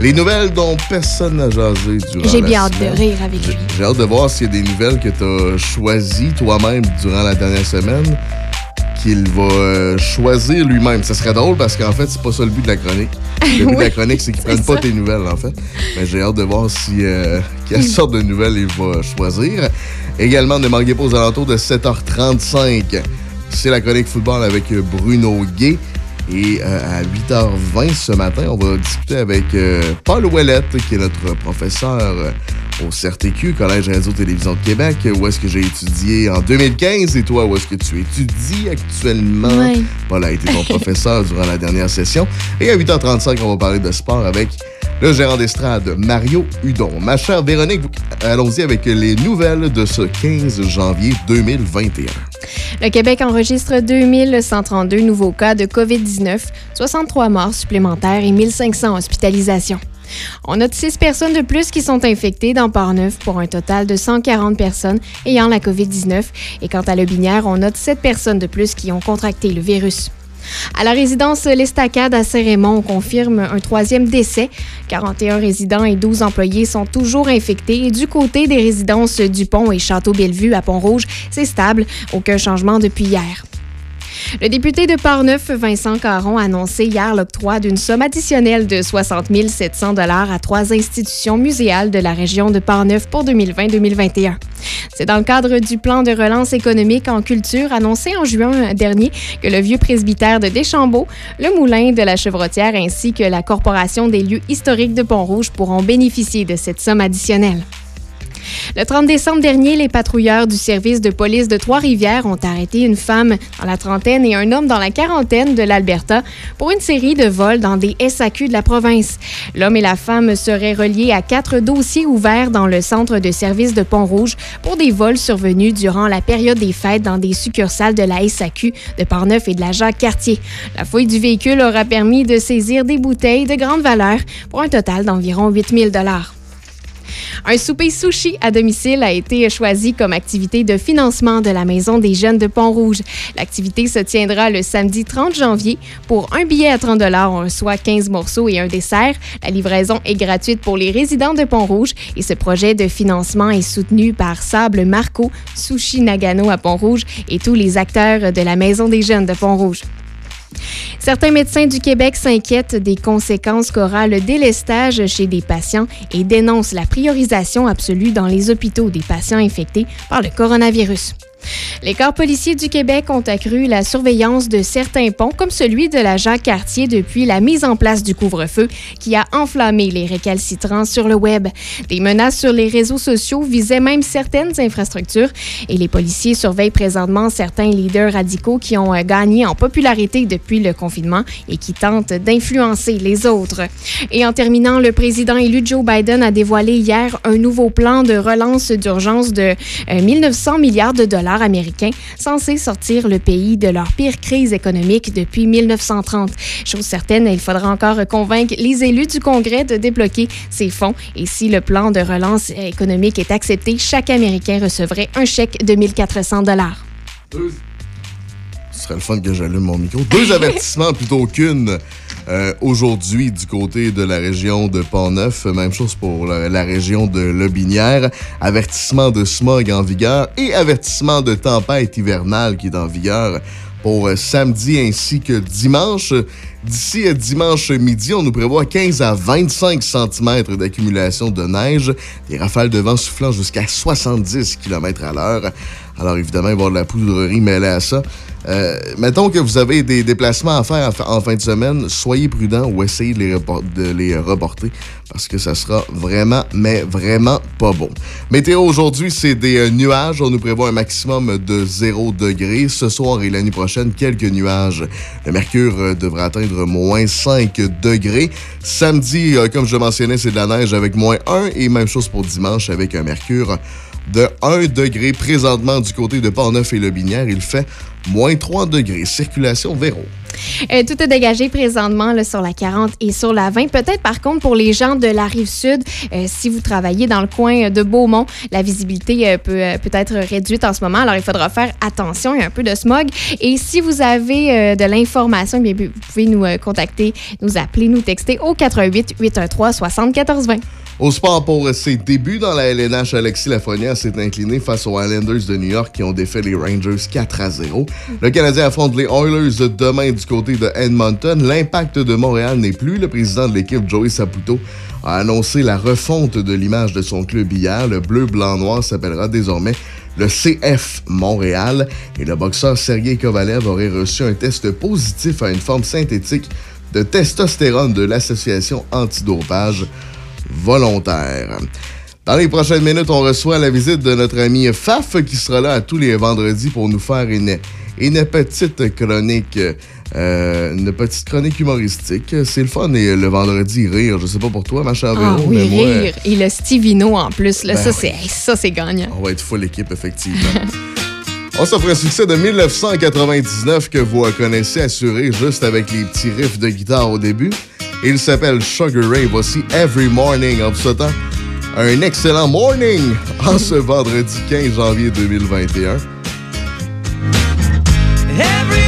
Speaker 3: Les nouvelles dont personne n'a jasé durant
Speaker 4: J'ai bien hâte de rire avec lui.
Speaker 3: J'ai hâte de voir s'il y a des nouvelles que tu as choisies toi-même durant la dernière semaine qu'il va euh, choisir lui-même. Ça serait drôle parce qu'en fait, c'est pas ça le but de la chronique. Le but de la chronique, c'est qu'il prenne pas tes nouvelles, en fait. Mais j'ai hâte de voir si euh, quelle sorte de nouvelles il va choisir. Également, ne manquez pas aux alentours de 7h35. C'est la chronique football avec euh, Bruno Gay. Et euh, à 8h20 ce matin, on va discuter avec Paul Ouellette, qui est notre professeur au CRTQ, Collège Radio-Télévision de Québec, où est-ce que j'ai étudié en 2015 et toi, où est-ce que tu étudies actuellement?
Speaker 4: Ouais.
Speaker 3: Paul a été ton professeur durant la dernière session. Et à 8h35, on va parler de sport avec le gérant d'estrade, Mario Hudon. Ma chère Véronique, allons-y avec les nouvelles de ce 15 janvier 2021.
Speaker 4: Le Québec enregistre 2132 nouveaux cas de COVID-19, 63 morts supplémentaires et 1500 hospitalisations. On note 6 personnes de plus qui sont infectées dans Port-Neuf pour un total de 140 personnes ayant la COVID-19. Et quant à Lobinière, on note 7 personnes de plus qui ont contracté le virus. À la résidence L'Estacade à Saint-Raymond, on confirme un troisième décès. 41 résidents et 12 employés sont toujours infectés. Et du côté des résidences Dupont et Château-Bellevue à Pont-Rouge, c'est stable. Aucun changement depuis hier. Le député de Portneuf, Vincent Caron, a annoncé hier l'octroi d'une somme additionnelle de 60 700 à trois institutions muséales de la région de Portneuf pour 2020-2021. C'est dans le cadre du plan de relance économique en culture annoncé en juin dernier que le vieux presbytère de Deschambault, le moulin de la Chevrotière ainsi que la Corporation des lieux historiques de Pont-Rouge pourront bénéficier de cette somme additionnelle. Le 30 décembre dernier, les patrouilleurs du service de police de Trois-Rivières ont arrêté une femme dans la trentaine et un homme dans la quarantaine de l'Alberta pour une série de vols dans des SAQ de la province. L'homme et la femme seraient reliés à quatre dossiers ouverts dans le centre de service de Pont-Rouge pour des vols survenus durant la période des fêtes dans des succursales de la SAQ de Portneuf et de la Jacques-Cartier. La fouille du véhicule aura permis de saisir des bouteilles de grande valeur pour un total d'environ 8000 dollars. Un souper sushi à domicile a été choisi comme activité de financement de la Maison des jeunes de Pont-Rouge. L'activité se tiendra le samedi 30 janvier. Pour un billet à 30 on reçoit 15 morceaux et un dessert. La livraison est gratuite pour les résidents de Pont-Rouge et ce projet de financement est soutenu par Sable Marco, Sushi Nagano à Pont-Rouge et tous les acteurs de la Maison des jeunes de Pont-Rouge. Certains médecins du Québec s'inquiètent des conséquences qu'aura le délestage chez des patients et dénoncent la priorisation absolue dans les hôpitaux des patients infectés par le coronavirus. Les corps policiers du Québec ont accru la surveillance de certains ponts, comme celui de la Jacques-Cartier, depuis la mise en place du couvre-feu, qui a enflammé les récalcitrants sur le web. Des menaces sur les réseaux sociaux visaient même certaines infrastructures, et les policiers surveillent présentement certains leaders radicaux qui ont euh, gagné en popularité depuis le confinement et qui tentent d'influencer les autres. Et en terminant, le président élu Joe Biden a dévoilé hier un nouveau plan de relance d'urgence de euh, 1900 milliards de dollars américains, censé sortir le pays de leur pire crise économique depuis 1930. Chose certaine, il faudra encore convaincre les élus du Congrès de débloquer ces fonds. Et si le plan de relance économique est accepté, chaque Américain recevrait un chèque de 1400 dollars.
Speaker 3: Ce serait le fun que j'allume mon micro. Deux avertissements plutôt qu'une euh, aujourd'hui du côté de la région de Pont-Neuf. Même chose pour la, la région de Lobinière. Avertissement de smog en vigueur et avertissement de tempête hivernale qui est en vigueur pour euh, samedi ainsi que dimanche. D'ici à dimanche midi, on nous prévoit 15 à 25 cm d'accumulation de neige, des rafales de vent soufflant jusqu'à 70 km à l'heure. Alors évidemment, il va y avoir de la poudrerie mêlée à ça. Euh, mettons que vous avez des déplacements à faire en fin- de semaine, soyez prudents ou essayez de les, les reporter parce que ça sera vraiment, mais vraiment pas bon. Météo aujourd'hui, c'est des euh, nuages. On nous prévoit un maximum de 0 degré. Ce soir et la nuit prochaine, quelques nuages. Le mercure euh, devrait atteindre moins 5 degrés. Samedi, euh, comme je mentionnais, c'est de la neige avec moins 1 et même chose pour dimanche avec un mercure de 1 degré. Présentement, du côté de Port-Neuf et Le Binière, il fait moins 3 degrés. Circulation Véro.
Speaker 4: Euh, tout est dégagé présentement sur la 40 et sur la 20. Peut-être par contre pour les gens de la rive sud, euh, si vous travaillez dans le coin de Beaumont, la visibilité euh, peut, peut être réduite en ce moment. Alors il faudra faire attention, il y a un peu de smog. Et si vous avez de l'information, bien, vous pouvez nous contacter, nous appeler, nous texter au 88 813 74 20.
Speaker 3: Au sport, pour ses débuts dans la LNH, Alexis Lafrenière s'est incliné face aux Islanders de New York qui ont défait les Rangers 4 à 0. Le Canadien affronte les Oilers demain du côté de Edmonton. L'impact de Montréal n'est plus. Le président de l'équipe, Joey Saputo, a annoncé la refonte de l'image de son club hier. Le bleu, blanc, noir s'appellera désormais le CF Montréal. Et le boxeur Sergei Kovalev aurait reçu un test positif à une forme synthétique de testostérone de l'association antidopage volontaire. Dans les prochaines minutes, on reçoit la visite de notre ami Faf qui sera là à tous les vendredis pour nous faire une, une petite chronique. euh, une petite chronique humoristique. C'est le fun et le vendredi rire. Je sais pas pour toi, ma chère
Speaker 4: Ah
Speaker 3: Véro,
Speaker 4: oui,
Speaker 3: mais moi,
Speaker 4: rire. Et le Stevino en plus, là,
Speaker 3: Ben
Speaker 4: ça,
Speaker 3: oui.
Speaker 4: c'est ça, c'est gagnant.
Speaker 3: on va être full équipe, effectivement. On s'offre un succès de 1999 que vous connaissez assuré juste avec les petits riffs de guitare au début. Il s'appelle Sugar Ray. Voici Every Morning en vous souhaitant un excellent morning en ce vendredi 15 janvier 2021.
Speaker 10: Every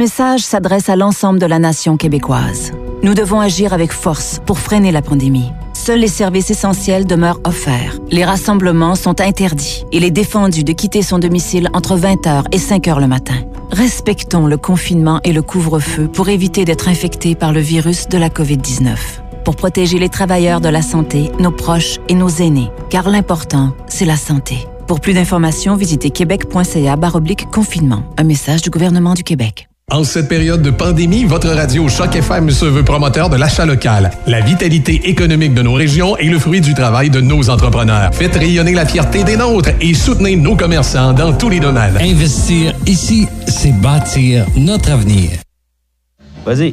Speaker 9: message s'adresse à l'ensemble de la nation québécoise. Nous devons agir avec force pour freiner la pandémie. Seuls les services essentiels demeurent offerts. Les rassemblements sont interdits. Il est défendu de quitter son domicile entre 20h et 5h le matin. Respectons le confinement et le couvre-feu pour éviter d'être infectés par le virus de la COVID-19. Pour protéger les travailleurs de la santé, nos proches et nos aînés. Car l'important, c'est la santé. Pour plus d'informations, visitez québec.ca confinement. Un message du gouvernement du Québec.
Speaker 23: En cette période de pandémie, votre radio Choc FM se veut promoteur de l'achat local. La vitalité économique de nos régions est le fruit du travail de nos entrepreneurs. Faites rayonner la fierté des nôtres et soutenez nos commerçants dans tous les domaines.
Speaker 24: Investir ici, c'est bâtir notre avenir.
Speaker 14: Vas-y.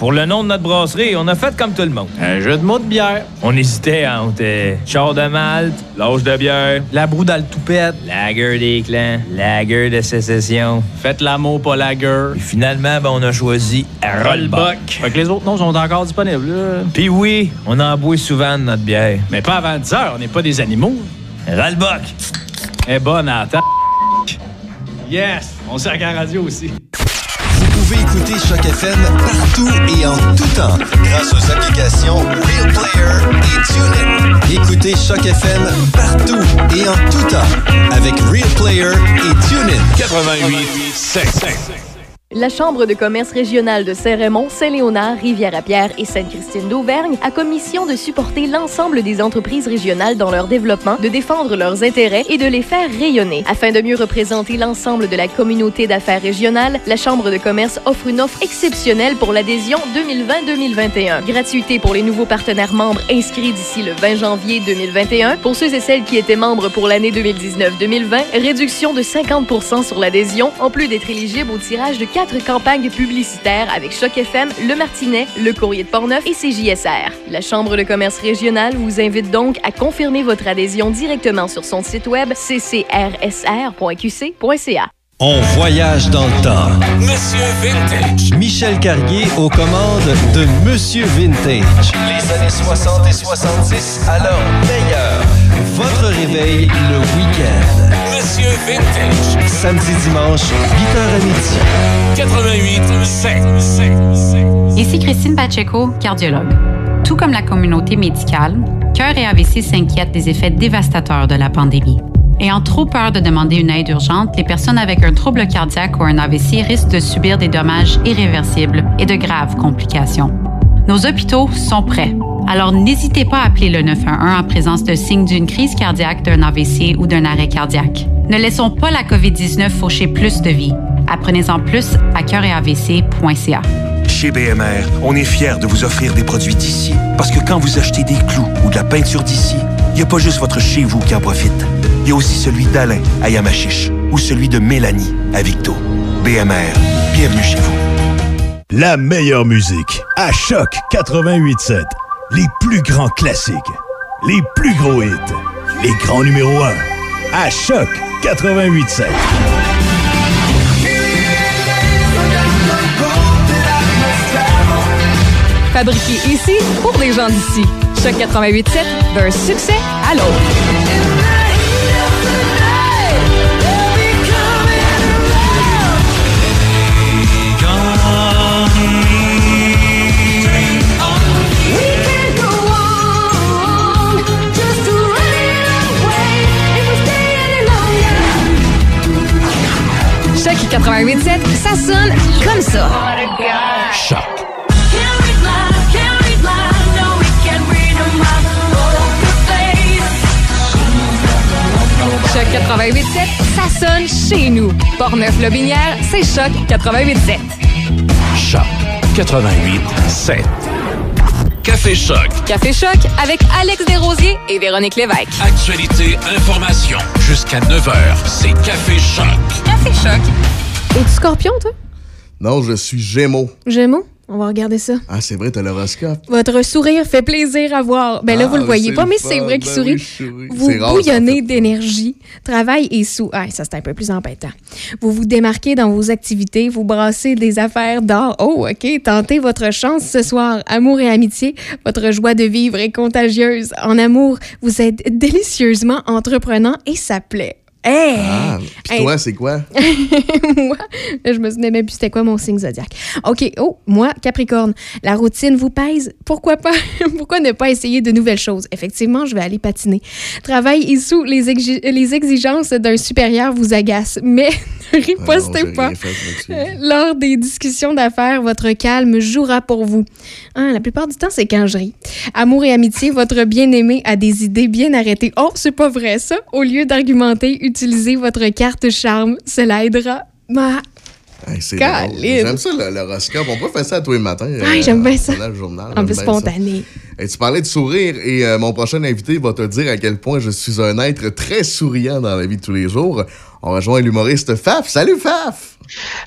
Speaker 14: Pour le nom de notre brasserie, on a fait comme tout le monde. Un jeu de mots de bière. On hésitait entre euh, char de malte, l'âge de bière, la broue dans le toupette, lager des clans, lager de sécession. Faites l'amour, pas lager. Et finalement, ben, on a choisi Rollbuck. Fait que les autres noms sont encore disponibles. Puis oui, on en boit souvent de notre bière. Mais pas avant 10 heures, on n'est pas des animaux. Rollbuck. est bonne la table. Yes! On sert à la radio aussi.
Speaker 25: Écouter Choc FM partout et en tout temps grâce aux applications Real Player et TuneIn. Écoutez Choc FM partout et en tout temps avec Real Player et TuneIn.
Speaker 1: 88 7.
Speaker 5: La Chambre de commerce régionale de Saint-Raymond, Saint-Léonard, Rivière-à-Pierre et Sainte-Christine d'Auvergne a commission de supporter l'ensemble des entreprises régionales dans leur développement, de défendre leurs intérêts et de les faire rayonner. Afin de mieux représenter l'ensemble de la communauté d'affaires régionale, la Chambre de commerce offre une offre exceptionnelle pour l'adhésion 2020-2021. Gratuité pour les nouveaux partenaires membres inscrits d'ici le 20 janvier 2021. Pour ceux et celles qui étaient membres pour l'année 2019-2020, réduction de 50% sur l'adhésion, en plus d'être éligible au tirage de quatre campagnes publicitaires avec Choc FM, Le Martinet, Le Courrier de Portneuf et CJSR. La Chambre de commerce régionale vous invite donc à confirmer votre adhésion directement sur son site web ccrsr.qc.ca.
Speaker 25: On voyage dans le temps.
Speaker 1: Monsieur Vintage.
Speaker 25: Michel Carrier aux commandes de Monsieur Vintage. Les années 60 et 70 à leur meilleur. Votre réveil le week-end.
Speaker 1: Vintage.
Speaker 25: Samedi, dimanche, 8h à midi.
Speaker 1: 88 7.
Speaker 26: Ici Christine Pacheco, cardiologue. Tout comme la communauté médicale, Cœur et AVC s'inquiètent des effets dévastateurs de la pandémie. Ayant trop peur de demander une aide urgente, les personnes avec un trouble cardiaque ou un AVC risquent de subir des dommages irréversibles et de graves complications. Nos hôpitaux sont prêts. Alors n'hésitez pas à appeler le 911 en présence de signes d'une crise cardiaque, d'un AVC ou d'un arrêt cardiaque. Ne laissons pas la COVID-19 faucher plus de vies. Apprenez-en plus à cœuretavc.ca.
Speaker 6: Chez BMR, on est fiers de vous offrir des produits d'ici. Parce que quand vous achetez des clous ou de la peinture d'ici, il n'y a pas juste votre chez vous qui en profite. Il y a aussi celui d'Alain à Yamachiche ou celui de Mélanie à Victo. BMR, bienvenue chez vous.
Speaker 12: La meilleure musique à Choc 88.7. Les plus grands classiques. Les plus gros hits. Les grands numéros 1. À Choc 88.7.
Speaker 2: Fabriqué ici pour les gens d'ici. Choc 887 d'un succès à l'autre. 887, ça sonne comme ça.
Speaker 1: Choc.
Speaker 2: Choc 887, ça sonne chez nous. Portneuf-Lobinière, c'est Choc 887.
Speaker 1: Choc 88 7. Café Choc.
Speaker 2: Café Choc avec Alex Desrosiers et Véronique Lévesque.
Speaker 1: Actualité, information. Jusqu'à 9h, c'est Café Choc.
Speaker 2: Café Choc.
Speaker 4: Es-tu scorpion, toi?
Speaker 3: Non, je suis Gémeaux.
Speaker 4: Gémeaux? On va regarder ça.
Speaker 3: Ah, c'est vrai, t'as l'horoscope.
Speaker 4: Votre sourire fait plaisir à voir. Ben là,
Speaker 3: Ah,
Speaker 4: vous le voyez
Speaker 3: c'est
Speaker 4: pas, mais c'est vrai qu'il
Speaker 3: Ben
Speaker 4: sourit.
Speaker 3: oui.
Speaker 4: Vous
Speaker 3: en
Speaker 4: bouillonnez d'énergie. Travail et sous. Ah, ça, c'est un peu plus embêtant. Vous vous démarquez dans vos activités. Vous brassez des affaires d'or. Oh, OK. Tentez votre chance ce soir. Amour et amitié. Votre joie de vivre est contagieuse. En amour, vous êtes délicieusement entreprenant et ça plaît. Hey!
Speaker 3: Ah, puis
Speaker 4: Hey.
Speaker 3: toi, c'est quoi?
Speaker 4: moi, je me souvenais même plus c'était quoi mon signe zodiaque. OK, oh, moi, Capricorne, la routine vous pèse. Pourquoi pas? Pourquoi ne pas essayer de nouvelles choses? Effectivement, je vais aller patiner. Travail et sous les, exi- les exigences d'un supérieur vous agacent, mais ne ripostez
Speaker 3: Ah
Speaker 4: pas.
Speaker 3: fait.
Speaker 4: Euh, Lors des discussions d'affaires, votre calme jouera pour vous. Hein, la plupart du temps, c'est quand je ris. Amour et amitié, votre bien-aimé a des idées bien arrêtées. Oh, c'est pas vrai ça. Au lieu d'argumenter, utilisez votre carte charme. Cela aidera. Ah,
Speaker 3: Hey, c'est. J'aime ça, le- l'horoscope. On peut faire ça tous les matins.
Speaker 4: Ah, j'aime bien ça.
Speaker 3: le journal.
Speaker 4: en plus spontané.
Speaker 3: Et tu parlais de sourire et euh, mon prochain invité va te dire à quel point je suis un être très souriant dans la vie de tous les jours. On rejoint l'humoriste Faf. Salut Faf!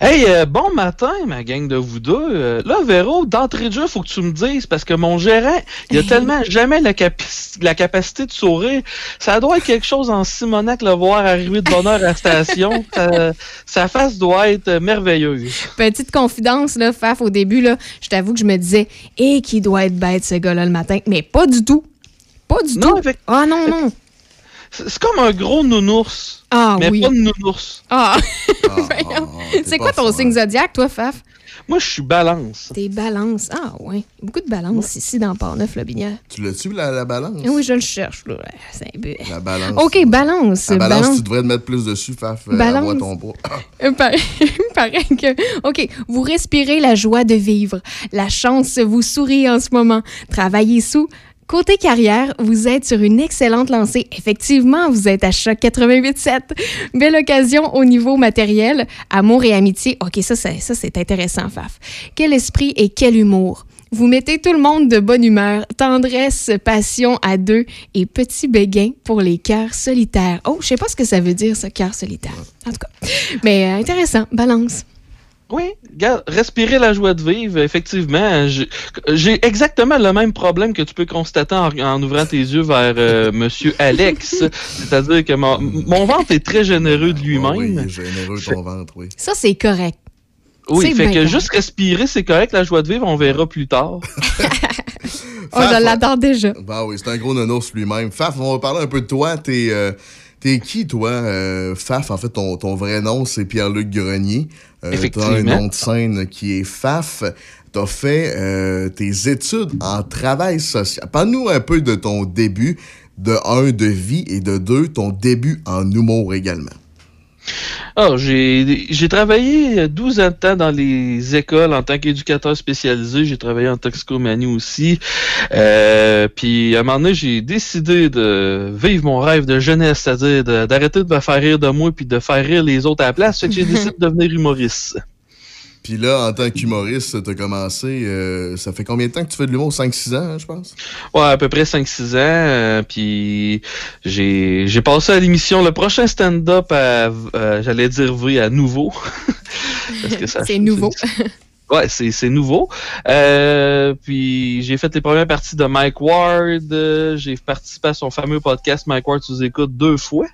Speaker 27: Hey, euh, bon matin, ma gang de vous deux. Euh, là, Véro, d'entrée de jeu, faut que tu me dises, parce que mon gérant, il a tellement jamais la, capi- la capacité de sourire. Ça doit être quelque chose en Simonac, le voir arriver de bonne heure à la station. Ça- sa face doit être merveilleuse.
Speaker 4: Petite confidence, là, Faf, au début, là, je t'avoue que je me disais, et qui doit être bête, ce gars-là, le matin. Mais pas du tout. Pas du tout. Ah non, non.
Speaker 27: C'est comme un gros nounours.
Speaker 4: Ah
Speaker 27: mais
Speaker 4: oui.
Speaker 27: pas de nounours.
Speaker 4: Ah! Voyons. c'est quoi ton signe zodiaque, toi, Faf?
Speaker 27: Moi, je suis balance.
Speaker 4: T'es balance. Ah, ouais. Beaucoup de balance ici dans Port-Neuf, la Binière.
Speaker 3: Tu l'as-tu, la, la balance?
Speaker 4: Ah oui, je le cherche, là. C'est un peu.
Speaker 3: La balance.
Speaker 4: OK, balance.
Speaker 3: La balance, tu devrais te mettre plus dessus, Faf. euh,
Speaker 4: Balance.
Speaker 3: ton poids.
Speaker 4: Par- Pareil que. OK, vous respirez la joie de vivre. La chance vous sourit en ce moment. Travaillez sous. Côté carrière, vous êtes sur une excellente lancée. Effectivement, vous êtes à choc 88.7. Belle occasion au niveau matériel. Amour et amitié. OK, ça, c'est- ça c'est intéressant, Faf. Quel esprit et quel humour. Vous mettez tout le monde de bonne humeur, tendresse, passion à deux et petit béguin pour les cœurs solitaires. Oh, je sais pas ce que ça veut dire, ce cœur solitaire. En tout cas, mais euh, intéressant, balance.
Speaker 27: Oui, regarde, respirer la joie de vivre, effectivement. j'ai- exactement le même problème que tu peux constater en, en ouvrant tes yeux vers euh, Monsieur Alex. C'est-à-dire que mon, mon ventre est très généreux de lui-même.
Speaker 3: Oui, généreux ton ventre, oui.
Speaker 4: Ça, c'est correct.
Speaker 27: Oui,
Speaker 4: C'est
Speaker 27: fait
Speaker 4: bien
Speaker 27: que juste respirer, c'est correct. La joie de vivre, on verra plus tard.
Speaker 4: Je l'adore déjà.
Speaker 3: Bah oui, c'est un gros nounours lui-même. Faf, on va parler un peu de toi. T'es euh, t'es qui, toi? Euh, Faf, en fait, ton, ton vrai nom, c'est Pierre-Luc Grenier. Euh, T'as un
Speaker 27: Effectivement.
Speaker 3: nom de scène qui est Faf. T'as fait euh, tes études en travail social. Parle-nous un peu de ton début, de un, de vie, et de deux, ton début en humour également.
Speaker 27: Ah, j'ai j'ai travaillé 12 ans de temps dans les écoles en tant qu'éducateur spécialisé. J'ai travaillé en toxicomanie aussi. Euh, puis à un moment donné, j'ai décidé de vivre mon rêve de jeunesse, c'est-à-dire de- d'arrêter de me faire rire de moi puis de faire rire les autres à la place. Fait que j'ai décidé de devenir humoriste.
Speaker 3: Puis là, en tant qu'humoriste, t'as commencé... euh, ça fait combien de temps que tu fais de l'humour? 5-6 ans, hein, je pense?
Speaker 27: Ouais, à peu près 5-6 ans. euh, puis j'ai j'ai passé à l'émission le prochain stand-up à, euh, j'allais dire V à nouveau. Parce que ça-
Speaker 4: C'est nouveau.
Speaker 27: Ouais, c'est nouveau. Euh, puis j'ai fait les premières parties de Mike Ward. j'ai participé à son fameux podcast Mike Ward sous écoute deux fois.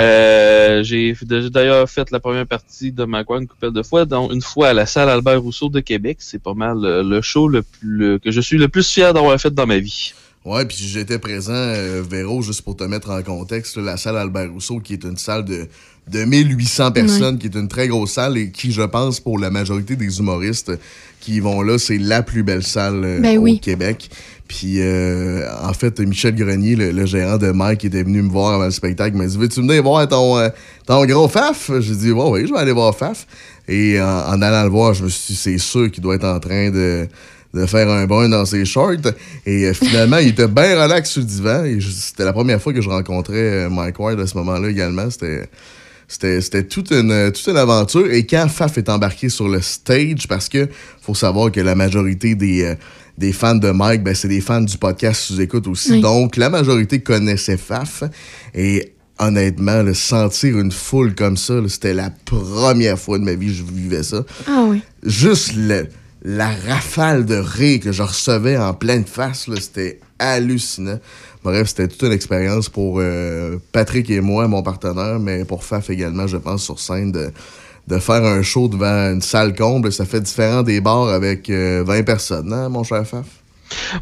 Speaker 27: Euh, j'ai d'ailleurs fait la première partie de Mike Ward une couple de fois, dont une fois à la salle Albert Rousseau de Québec. C'est pas mal euh, le show le le- que je suis le plus fier d'avoir fait dans ma vie.
Speaker 3: Ouais, puis j'étais présent, euh, Véro, juste pour te mettre en contexte, la salle Albert Rousseau, qui est une salle de, de 1800 personnes, qui est une très grosse salle et qui, je pense, pour la majorité des humoristes qui y vont là, c'est la plus belle salle euh,
Speaker 4: Ben
Speaker 3: au
Speaker 4: oui.
Speaker 3: Québec. Puis, euh, en fait, Michel Grenier, le, le gérant de Mike, était venu me voir avant le spectacle. Il m'a dit Veux-tu venir voir ton, euh, ton gros Faf? J'ai dit Ouais, oui, je vais aller voir Faf. Et en, en allant le voir, je me suis dit C'est sûr qu'il doit être en train de de faire un brun dans ses shorts. Et euh, finalement, il était bien relax sur le divan. Et c'était la première fois que je rencontrais Mike Ward à ce moment-là également. C'était. C'était, toute, une, toute une aventure. Et quand Faf est embarqué sur le stage, parce que faut savoir que la majorité des, euh, des fans de Mike, ben, c'est des fans du podcast sous écoute aussi.
Speaker 4: Oui.
Speaker 3: Donc, la majorité connaissait Faf. Et honnêtement, le sentir une foule comme ça, c'était la première fois de ma vie que je vivais ça.
Speaker 4: Ah oui.
Speaker 3: Juste le- la rafale de rire que je recevais en pleine face, c'était hallucinant. Bref, c'était toute une expérience pour euh, Patrick et moi, mon partenaire, mais pour Faf également, je pense, sur scène, de, de faire un show devant une salle comble. Ça fait différent des bars avec euh, 20 personnes, hein, mon cher Faf?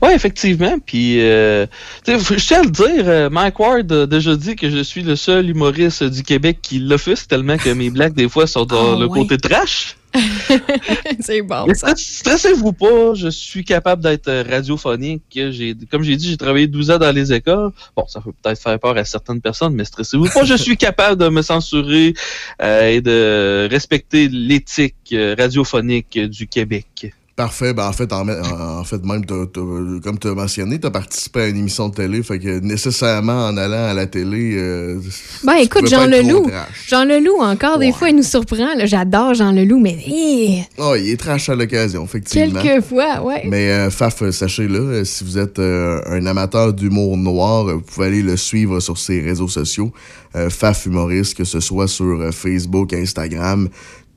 Speaker 27: Ouais, effectivement. Puis, euh, tu sais, faut- je tiens à le dire, euh, Mike Ward a déjà dit que je suis le seul humoriste du Québec qui l'offusque tellement que mes blagues, des fois, sont dans
Speaker 4: Ah,
Speaker 27: le côté trash.
Speaker 4: c'est bon,
Speaker 27: Stressez-vous pas, je suis capable d'être euh, radiophonique. J'ai, comme j'ai dit, j'ai travaillé 12 ans dans les écoles. Bon, ça peut peut-être faire peur à certaines personnes, mais stressez-vous pas, je suis capable de me censurer euh, et de respecter l'éthique euh, radiophonique du Québec.
Speaker 3: Parfait. Ben, en fait, en, fait, même, comme tu as mentionné, tu as participé à une émission de télé. Fait que nécessairement, en allant à la télé. euh,
Speaker 4: Ben écoute, Jean Leloup. Jean Leloup, encore des fois, il nous surprend. J'adore Jean Leloup, mais
Speaker 3: Oh, il est trash à l'occasion, effectivement.
Speaker 4: quelques fois, ouais.
Speaker 3: Mais euh, Faf, sachez-le, euh, si vous êtes euh, un amateur d'humour noir, vous pouvez aller le suivre sur ses réseaux sociaux. Faf Humoriste, que ce soit sur Facebook, Instagram,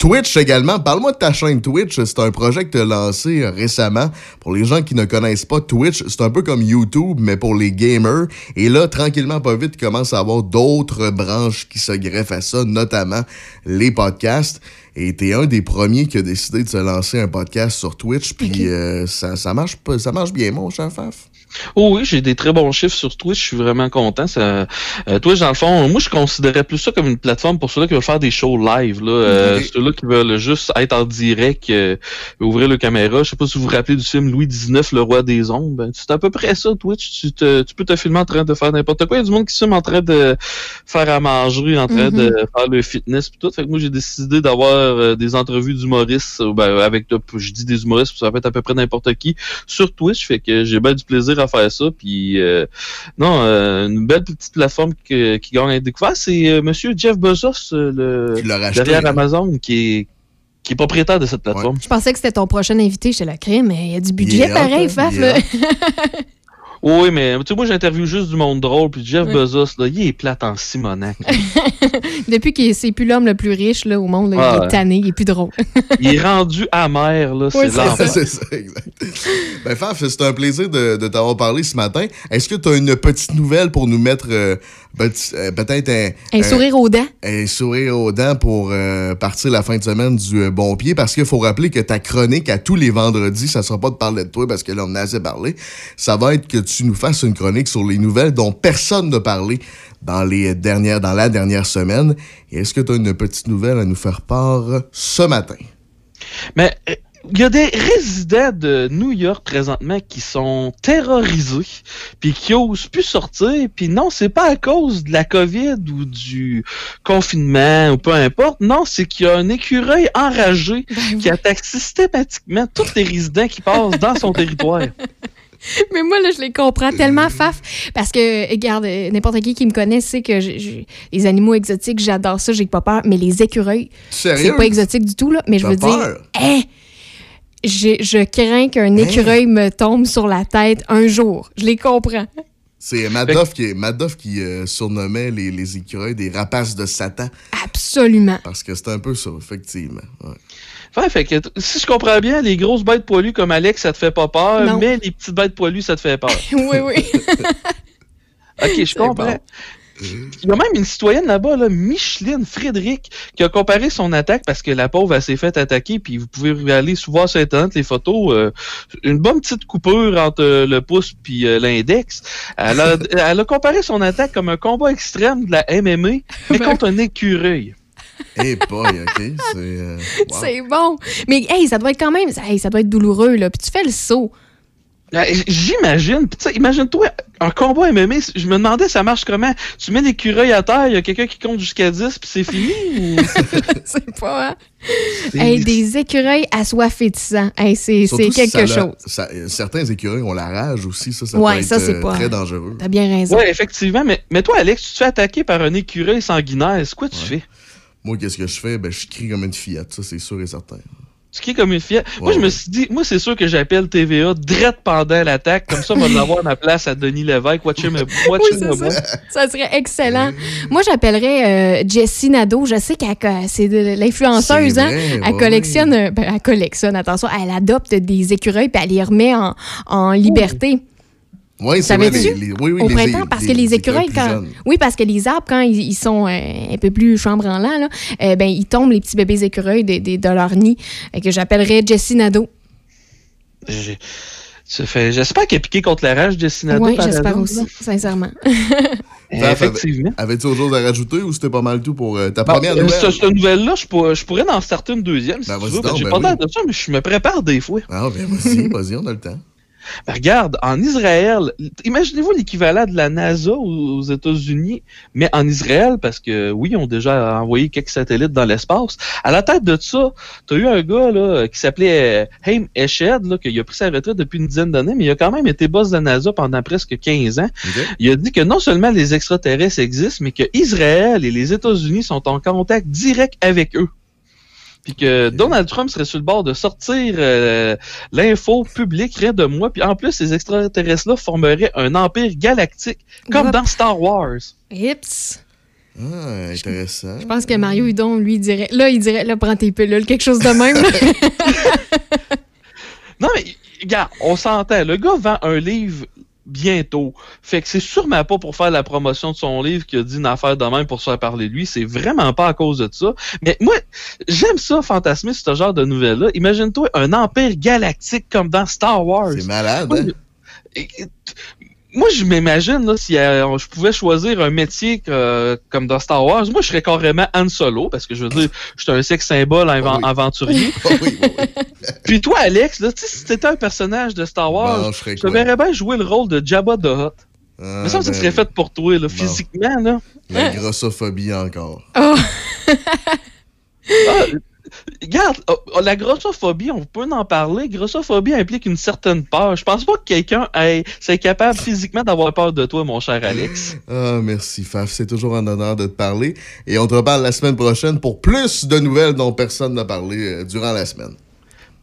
Speaker 3: Twitch également. Parle-moi de ta chaîne Twitch. C'est un projet que tu as lancé euh, récemment. Pour les gens qui ne connaissent pas Twitch, c'est un peu comme YouTube, mais pour les gamers. Et là, tranquillement, pas vite, commence à avoir d'autres branches qui se greffent à ça, notamment les podcasts. Et t'es un des premiers qui a décidé de se lancer un podcast sur Twitch. Puis euh, ça, ça, marche, pas- ça marche bien, mon cher Faf.
Speaker 27: Oh oui, j'ai des très bons chiffres sur Twitch, je suis vraiment content. Ça, euh, Twitch, dans le fond, moi je considérais plus ça comme une plateforme pour ceux-là qui veulent faire des shows live. Là, euh. Ceux-là qui veulent juste être en direct, euh, ouvrir le caméra. Je sais pas si vous vous rappelez du film Louis XIX, le roi des ombres. Ben, c'est à peu près ça, Twitch. Tu, te- tu peux te filmer en train de faire n'importe quoi. Il y a du monde qui se filme en train de faire à manger, en train de faire le fitness pis tout. Fait que moi j'ai décidé d'avoir euh, des entrevues d'humoristes, ben, avec je dis des humoristes, ça peut être à peu près n'importe qui sur Twitch. Fait que j'ai bien du plaisir à faire ça. Puis euh, non, euh, une belle petite plateforme que- qui gagne à être découverte. C'est euh, Monsieur Jeff Bezos, euh, le
Speaker 3: racheté,
Speaker 27: derrière
Speaker 3: hein?
Speaker 27: Amazon, qui est qui est propriétaire de cette plateforme.
Speaker 4: Je pensais que c'était ton prochain invité chez la crime, mais il y a du budget pareil,
Speaker 27: hein?
Speaker 4: Faf.
Speaker 27: Oui, mais tu sais, moi j'interviewe juste du monde drôle, puis Jeff. Bezos, là, il est plate en Simonac.
Speaker 4: Depuis qu'il c'est plus l'homme le plus riche là, au monde, là,
Speaker 27: Ah,
Speaker 4: il est tanné, il est plus drôle.
Speaker 27: il est rendu amer, là,
Speaker 4: Oui,
Speaker 27: c'est
Speaker 4: c'est
Speaker 27: l'enfer.
Speaker 3: c'est ça, exact. Ben, Faf, c'est un plaisir de, de t'avoir parlé ce matin. Est-ce que tu as une petite nouvelle pour nous mettre euh, peut-être un,
Speaker 4: Un sourire aux dents.
Speaker 3: Un sourire aux dents pour euh, partir la fin de semaine du euh, bon pied parce qu'il faut rappeler que ta chronique à tous les vendredis, ça sera pas de parler de toi parce que là, on en a assez parlé. Ça va être que tu nous fasses une chronique sur les nouvelles dont personne n'a parlé dans les dernières, dans la dernière semaine. Et est-ce que tu as une petite nouvelle à nous faire part ce matin?
Speaker 27: Mais euh, il y a des résidents de New York présentement qui sont terrorisés, puis qui osent plus sortir. Puis non, c'est pas à cause de la COVID ou du confinement ou peu importe. Non, c'est qu'il y a un écureuil enragé qui attaque systématiquement tous les résidents qui passent dans son territoire.
Speaker 4: Mais moi, là, je les comprends tellement, Faf. Parce que, regarde, euh, n'importe qui qui me connaît sait que j'ai- j'ai- les animaux exotiques, j'adore ça, j'ai pas peur. Mais les écureuils,
Speaker 3: Sérieux?
Speaker 4: c'est pas exotique du tout, là. Mais je veux dire,
Speaker 3: peur?
Speaker 4: hein, je crains
Speaker 3: Hein?
Speaker 4: qu'un écureuil me tombe sur la tête un jour. Je les comprends.
Speaker 3: C'est Madoff qui, Madoff qui euh, surnommait les, les écureuils des rapaces de Satan.
Speaker 4: Absolument.
Speaker 3: Parce que c'est un peu ça, effectivement. Ouais.
Speaker 27: Ouais, fait que t- si je comprends bien, les grosses bêtes poilues comme Alex, ça te fait pas peur,
Speaker 4: Non.
Speaker 27: mais les petites bêtes poilues, ça te fait peur.
Speaker 4: oui, oui.
Speaker 27: Ok, je comprends. Il y a même une citoyenne là-bas, là, Micheline Frédéric, qui a comparé son attaque parce que la pauvre, elle s'est fait attaquer, puis vous pouvez aller souvent sur Internet les photos, euh, une bonne petite coupure entre euh, le pouce puis euh, l'index. Elle a, elle a comparé son attaque comme un combat extrême de la MMA, mais contre un écureuil.
Speaker 3: Eh boy, OK. C'est. euh, wow.
Speaker 4: C'est bon. Mais, hey, ça doit être quand même, hey, ça doit être douloureux, là. Puis tu fais le saut.
Speaker 27: J'imagine, Puis, tu sais, imagine-toi, un combat MMA, je me demandais ça marche comment? Tu mets l'écureuil à terre, il y a quelqu'un qui compte jusqu'à 10 puis c'est fini ou...
Speaker 4: c'est pas, hein? Hey, des écureuils assoiffés de sang. Hey, c'est
Speaker 3: si
Speaker 4: quelque
Speaker 3: ça
Speaker 4: chose.
Speaker 3: ça- certains écureuils ont la rage aussi, ça, ça
Speaker 4: Ouais,
Speaker 3: peut être
Speaker 4: ça, c'est
Speaker 3: euh,
Speaker 4: pas-
Speaker 3: très dangereux.
Speaker 4: T'as bien raison.
Speaker 27: Ouais, effectivement, mais, mais toi, Alex, tu te fais attaquer par un écureuil sanguinaire, c'est quoi tu fais?
Speaker 3: Moi, qu'est-ce que je fais? Ben, je crie comme une fillette, ça, c'est sûr et certain.
Speaker 27: Tu cries comme une fière. Moi, je me suis dit, moi, c'est sûr que j'appelle TVA direct pendant l'attaque. Comme ça, on va l'avoir ma place à Denis Lévesque. Watch him, watch
Speaker 4: Oui,
Speaker 27: him,
Speaker 4: ça. Ça serait excellent. Moi, j'appellerais euh, Jessie Nadeau. Je sais qu'elle c'est de l'influenceuse. Hein?
Speaker 3: vrai,
Speaker 4: elle
Speaker 3: ouais,
Speaker 4: collectionne, ben, elle collectionne, attention, elle adopte des écureuils puis elle les remet en, en liberté.
Speaker 3: Oui, c'est vrai.
Speaker 4: Savais-tu?
Speaker 3: les- les- oui, oui,
Speaker 4: Au
Speaker 3: les-
Speaker 4: printemps, parce que les écureuils, quand. Oui, parce que les arbres, quand ils, ils sont euh, un peu plus chambranlants, là, euh, ben, ils tombent, les petits bébés écureuils, de, de- de leur nid. Fait que j'appellerais Jessie Nadeau.
Speaker 27: J'espère qu'elle est piquée contre la rage de Sinado.
Speaker 4: Oui, j'espère aussi, sincèrement.
Speaker 27: Effectivement.
Speaker 3: Avais-tu autre chose à rajouter ou c'était pas mal tout pour euh, ta
Speaker 27: Bon,
Speaker 3: première
Speaker 27: euh,
Speaker 3: nouvelle?
Speaker 27: ce- cette nouvelle-là, je pourrais, je pourrais en starter une deuxième. Si
Speaker 3: Ben,
Speaker 27: tu veux, J'ai
Speaker 3: ben
Speaker 27: pas
Speaker 3: oui.
Speaker 27: de ça, mais je me prépare des fois.
Speaker 3: Ah, ben vas-y, vas-y, on a le temps.
Speaker 27: Ben, regarde, en Israël, imaginez-vous l'équivalent de la NASA aux, États-Unis, mais en Israël, parce que oui, ils ont déjà envoyé quelques satellites dans l'espace. À la tête de ça, t'as eu un gars là, qui s'appelait euh, Haim Eshed, là, qui a pris sa retraite depuis une dizaine d'années, mais il a quand même été boss de la NASA pendant presque 15 ans. Il a dit que non seulement les extraterrestres existent, mais que Israël et les États-Unis sont en contact direct avec eux. Puis que Donald Trump serait sur le bord de sortir euh, l'info publique rien de moi. Puis en plus, ces extraterrestres-là formeraient un empire galactique, comme
Speaker 4: Hop.
Speaker 27: dans Star Wars.
Speaker 4: Hips.
Speaker 3: Ah, intéressant.
Speaker 4: Je pense que Mario Hudon, lui, dirait. Là, il dirait, là, prends tes pilules, quelque chose de même.
Speaker 27: Non, mais regarde, on s'entend. Le gars vend un livre bientôt. Fait que c'est sûrement pas pour faire la promotion de son livre qu'il a dit une affaire de même pour se faire parler de lui. C'est vraiment pas à cause de ça. Mais moi, j'aime ça, fantasmer ce genre de nouvelles-là. Imagine-toi un empire galactique comme dans Star Wars.
Speaker 3: C'est malade, hein?
Speaker 27: Moi, je m'imagine, là, si euh, je pouvais choisir un métier que- comme dans Star Wars, moi, je serais carrément Han Solo, parce que je veux dire, je suis un sexe symbole avan- aventurier. Puis toi, Alex, là, si t'étais un personnage de Star Wars,
Speaker 3: Bon, je serais
Speaker 27: je te
Speaker 3: quoi?
Speaker 27: verrais bien jouer le rôle de Jabba the Hutt.
Speaker 3: Ah,
Speaker 27: Mais ça, ça
Speaker 3: ben,
Speaker 27: serait fait pour toi, là, physiquement, là.
Speaker 3: La grossophobie encore.
Speaker 27: Ah, regarde, oh, la grossophobie, on peut en parler. Grossophobie implique une certaine peur. Je pense pas que quelqu'un soit capable physiquement d'avoir peur de toi, mon cher Alex.
Speaker 3: Ah, merci, Faf. C'est toujours un honneur de te parler. Et on te reparle la semaine prochaine pour plus de nouvelles dont personne n'a parlé euh, durant la semaine.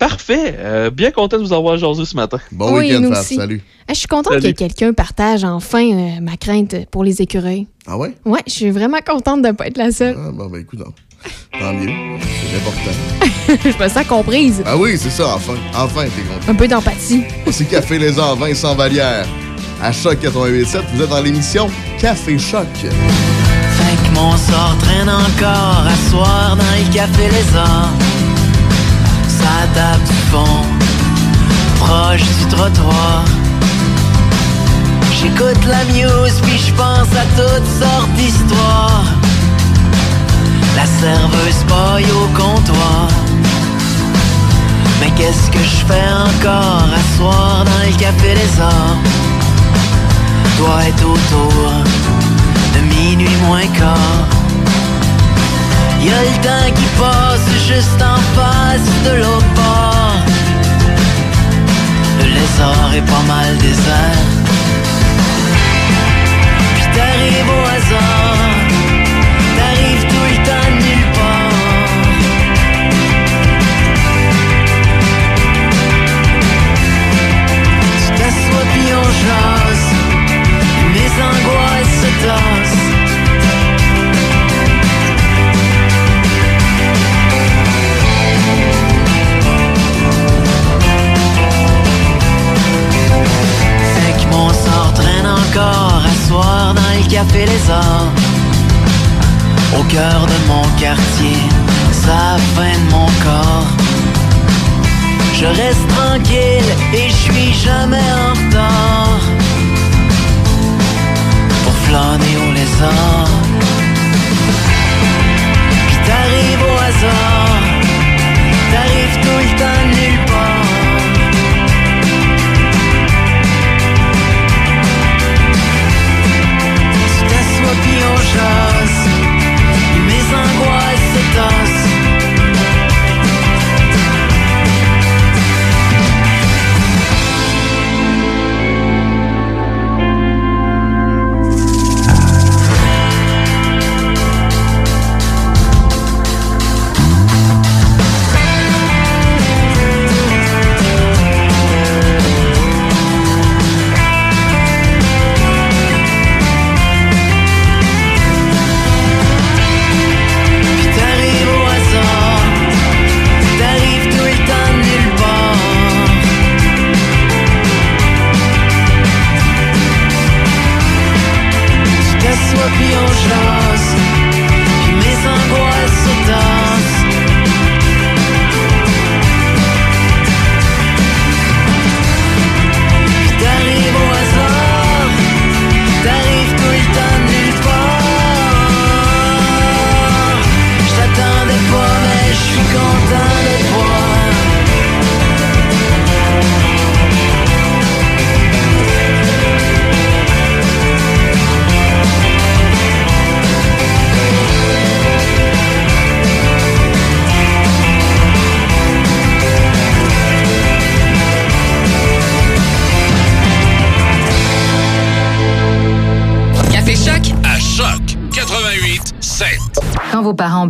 Speaker 27: Parfait. Euh, bien content de vous avoir jasé ce matin.
Speaker 3: Bon
Speaker 4: Oui,
Speaker 3: week-end,
Speaker 4: aussi.
Speaker 3: Salut.
Speaker 4: Ah, je suis contente
Speaker 27: Salut.
Speaker 4: que quelqu'un partage enfin euh, ma crainte pour les écureuils.
Speaker 3: Ah ouais?
Speaker 4: Ouais, je suis vraiment contente de ne pas être la seule.
Speaker 3: Ah, bon, ben écoute, non. Tant mieux. C'est important.
Speaker 4: je me sens comprise.
Speaker 3: Ah oui, c'est ça, enfin. Enfin, t'es content.
Speaker 4: Un peu d'empathie.
Speaker 3: C'est Café Les Arts, Vincent Vallière. À Choc 88.7, vous êtes dans l'émission Café Choc.
Speaker 28: Fait que mon sort traîne encore à soir dans le café Les Arts. Ça tape du fond, proche du trottoir. J'écoute la muse puis je pense à toutes sortes d'histoires. La serveuse paille au comptoir. Mais qu'est-ce que je fais encore à dans le café Les Arts? Doit être autour de minuit moins quart. Y a le temps qui passe juste en face de l'autre bord. Le lézard est pas mal désert. Puis t'arrives au hasard, t'arrives tout le temps nulle part. Tu t'assois puis on jase, mes angoisses se tassent. Encore à soir dans le café Les Arts. Au cœur de mon quartier, ça fin de mon corps. Je reste tranquille et je suis jamais en retard. Pour flâner au lézard. Puis t'arrives au hasard, t'arrives tout le temps. Puis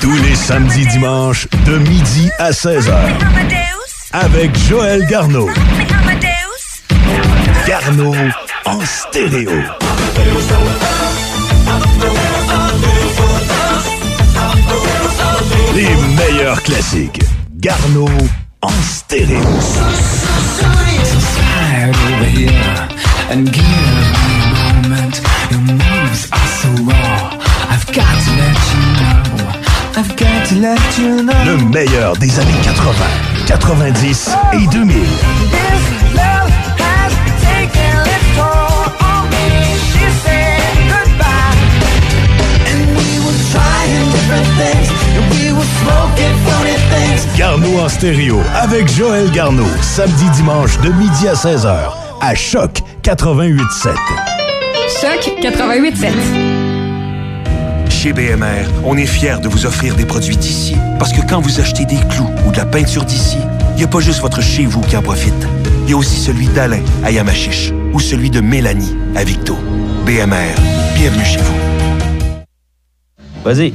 Speaker 12: Tous les samedis dimanches, de midi à 16h. Avec Joël Garneau. Garneau en stéréo. Les meilleurs classiques. Garneau en stéréo.
Speaker 10: I've got you
Speaker 12: Le meilleur des années 80, 90 et 2000.
Speaker 10: This love has taken its toll on me. She said goodbye. And we were trying different things. And we were smoking funny things.
Speaker 12: Garneau en stéréo avec Joël Garneau. Samedi dimanche de midi à 16h à Choc 88.7.
Speaker 2: Choc 88.7.
Speaker 6: Chez BMR, on est fiers de vous offrir des produits d'ici. Parce que quand vous achetez des clous ou de la peinture d'ici, il n'y a pas juste votre chez vous qui en profite. Il y a aussi celui d'Alain à Yamachiche ou celui de Mélanie à Victo. BMR, bienvenue chez vous.
Speaker 13: Vas-y.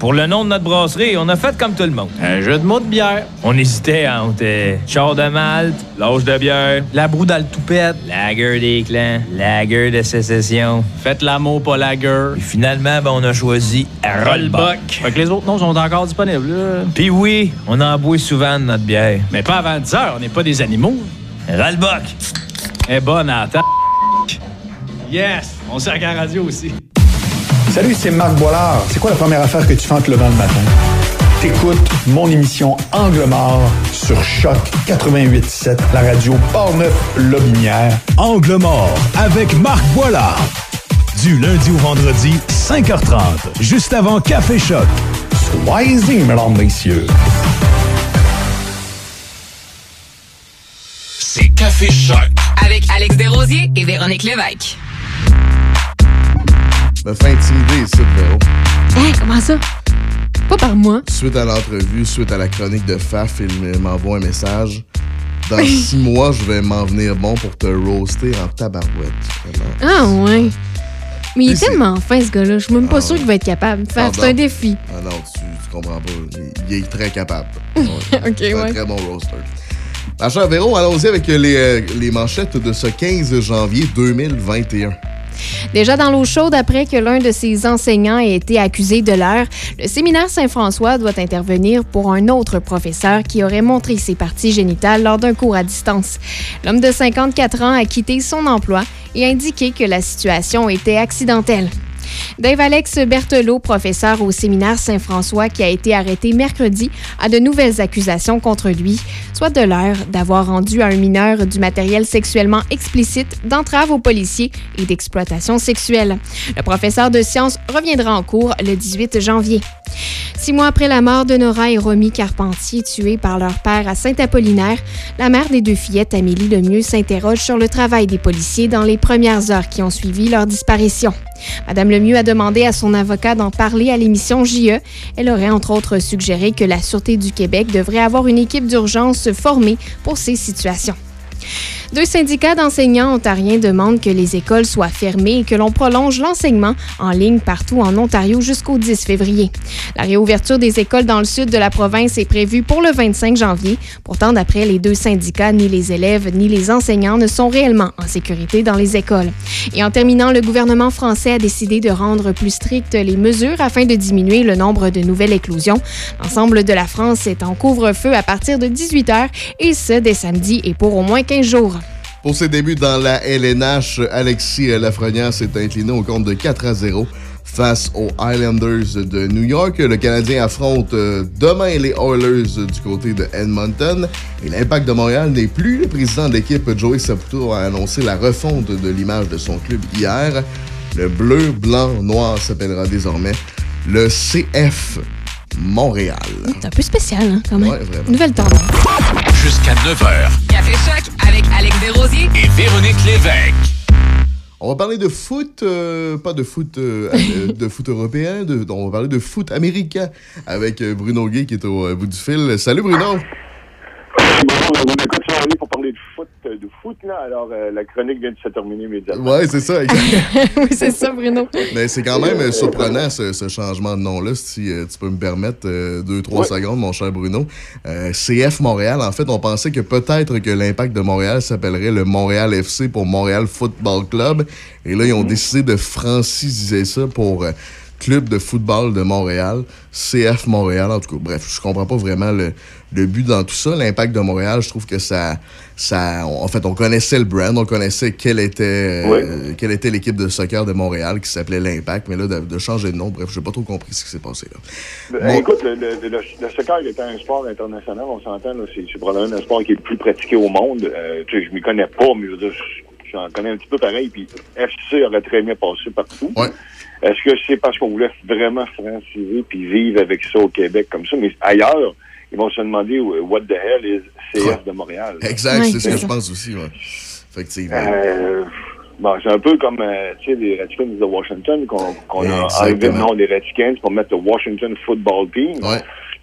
Speaker 13: Pour le nom de notre brasserie, on a fait comme tout le monde. Un jeu de mots de bière. On hésitait entre euh, char de malte, l'âge de bière, la broue dans le toupette, lager des clans, lager de sécession. Faites l'amour, pas lager. Et finalement, ben, on a choisi Rollbuck. Fait que les autres noms sont encore disponibles. Puis oui, on en boit souvent de notre bière. Mais pas avant 10 heures, on n'est pas des animaux. Rollbuck. est bonne la table. Yes, on sert à la radio aussi.
Speaker 29: Salut, c'est Marc Boilard. C'est quoi la première affaire que tu fais en te levant le matin? T'écoutes mon émission Angle mort sur Choc 88.7, la radio Portneuf-Lobinière.
Speaker 12: Angle mort avec Marc Boilard. Du lundi au vendredi, 5h30, juste avant Café Choc.
Speaker 29: Soyez-y, mesdames, messieurs.
Speaker 1: C'est Café Choc.
Speaker 2: Avec Alex Desrosiers et Véronique Lévesque.
Speaker 3: Me fait intimider ici, Véro.
Speaker 4: Hein, comment ça? Pas par moi.
Speaker 3: Suite à l'entrevue, suite à la chronique de Faf, il m'envoie un message. Dans six mois, je vais m'en venir bon pour te roaster en tabarouette. Vraiment.
Speaker 4: Ah, ouais. Mais il est tellement fin, ce gars-là. Je suis même pas sûre qu'il va être capable.
Speaker 3: Ah,
Speaker 4: c'est un défi.
Speaker 3: Ah non, tu, tu comprends pas. Il, il est très capable.
Speaker 4: Ok,
Speaker 3: C'est un
Speaker 4: ouais.
Speaker 3: très bon roaster. Ma chère Véro, allons-y avec les, euh, les manchettes de ce 15 janvier 2021.
Speaker 4: Déjà dans l'eau chaude après que l'un de ses enseignants ait été accusé de l'heure, le séminaire Saint-François doit intervenir pour un autre professeur qui aurait montré ses parties génitales lors d'un cours à distance. L'homme de 54 ans a quitté son emploi et a indiqué que la situation était accidentelle. Dave Alex Berthelot, professeur au séminaire Saint-François qui a été arrêté mercredi, a de nouvelles accusations contre lui, soit de l'heure d'avoir rendu à un mineur du matériel sexuellement explicite, d'entrave aux policiers et d'exploitation sexuelle. Le professeur de sciences reviendra en cours le 18 janvier. Six mois après la mort de Nora et Romy Carpentier, tués par leur père à Saint-Apollinaire, la mère des deux fillettes, Amélie Lemieux, s'interroge sur le travail des policiers dans les premières heures qui ont suivi leur disparition. Madame Lemieux a demandé à son avocat d'en parler à l'émission JE. Elle aurait entre autres suggéré que la Sûreté du Québec devrait avoir une équipe d'urgence formée pour ces situations. Deux syndicats d'enseignants ontariens demandent que les écoles soient fermées et que l'on prolonge l'enseignement en ligne partout en Ontario jusqu'au 10 février. La réouverture des écoles dans le sud de la province est prévue pour le 25 janvier. Pourtant, d'après les deux syndicats, ni les élèves ni les enseignants ne sont réellement en sécurité dans les écoles. Et en terminant, le gouvernement français a décidé de rendre plus strictes les mesures afin de diminuer le nombre de nouvelles éclosions. L'ensemble de la France est en couvre-feu à partir de 18 h et ce, dès samedi et pour au moins 15 jours.
Speaker 3: Pour ses débuts dans la LNH, Alexis Lafrenière s'est incliné au compte de 4 à 0 face aux Islanders de New York. Le Canadien affronte euh, demain les Oilers du côté de Edmonton. Et l'Impact de Montréal n'est plus le président de l'équipe. Joey Saputo a annoncé la refonte de l'image de son club hier. Le bleu, blanc, noir s'appellera désormais le CF Montréal.
Speaker 4: C'est un peu spécial, hein, quand même.
Speaker 3: Ouais, vraiment.
Speaker 4: Nouvelle tendance.
Speaker 1: Jusqu'à 9h.
Speaker 2: Café Choc avec Alex Desrosiers
Speaker 1: et Véronique Lévesque.
Speaker 3: On va parler de foot, euh, pas de foot, euh, euh, de foot européen, de- on va parler de foot américain avec euh, Bruno Gay qui est au euh, bout du fil. Salut Bruno!
Speaker 30: Bon, de foot là, alors euh, la chronique vient de se terminer immédiatement.
Speaker 3: Ouais, c'est ça.
Speaker 4: oui, c'est ça, Bruno.
Speaker 3: Mais c'est quand même euh, surprenant ce, ce changement de nom-là, si euh, tu peux me permettre euh, deux, trois
Speaker 30: Ouais.
Speaker 3: secondes, mon cher Bruno. Euh, CF Montréal, en fait, on pensait que peut-être que l'impact de Montréal s'appellerait le Montréal FC pour Montréal Football Club. Et là, ils ont décidé de franciser ça pour euh, Club de football de Montréal, CF Montréal. En tout cas, bref, je comprends pas vraiment le, le but dans tout ça. L'impact de Montréal, je trouve que ça, ça, en fait, on connaissait le brand, on connaissait quelle était, euh, quelle était l'équipe de soccer de Montréal qui s'appelait l'Impact, mais là, de, de changer de nom, bref, j'ai pas trop compris ce qui s'est passé là.
Speaker 30: Ben,
Speaker 3: Bon.
Speaker 30: Écoute, le, le, le, le soccer étant un sport international, on s'entend, c'est probablement un sport qui est le plus pratiqué au monde. Euh, tu sais, je m'y connais pas, mais je veux dire, je- j'en connais un petit peu pareil, puis FC aurait très bien passé partout. Est-ce que c'est parce qu'on voulait vraiment franciser puis vivre avec ça au Québec comme ça? Mais ailleurs, ils vont se demander what the hell is CF de Montréal?
Speaker 3: Exact, c'est ce que je pense aussi, ouais. Effectivement.
Speaker 30: Euh, bon, c'est un peu comme euh, tu sais, les Redskins de Washington qu'on a enlevé le nom des Redskins pour mettre le Washington Football Team.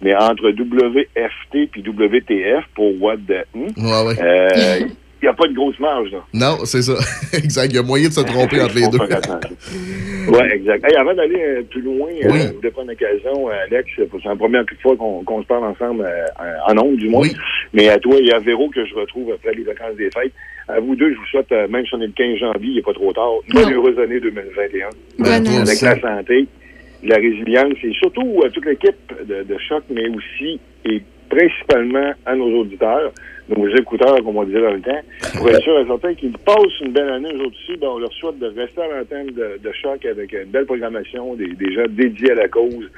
Speaker 30: Mais entre WFT puis WTF pour What the hmm,
Speaker 3: Ouais, ouais.
Speaker 30: euh, il n'y a pas de grosse marge. Là.
Speaker 3: Non, c'est ça. exact. Il y a moyen de se tromper entre les deux.
Speaker 30: Oui, exact. Hey, avant d'aller euh, plus loin, euh,
Speaker 3: Oui.
Speaker 30: je voulais prendre l'occasion, euh, Alex, c'est la première fois qu'on se parle ensemble euh, en ondes, du moins. Mais à toi et à Véro, que je retrouve après les vacances des fêtes. À vous deux, je vous souhaite, euh, même si on est le 15 janvier, il n'est pas trop tard, une bonne heureuse année 2021.
Speaker 3: Ben, toi
Speaker 30: Avec
Speaker 3: aussi.
Speaker 30: la santé, la résilience et surtout à toute l'équipe de, de choc, mais aussi et principalement à nos auditeurs, nos écouteurs, comme on disait dans le temps, pour être sûr et certain qu'ils passent une belle année aujourd'hui. Ben, on leur souhaite de rester à l'antenne de, de choc avec une belle programmation, des, des gens dédiés à la cause,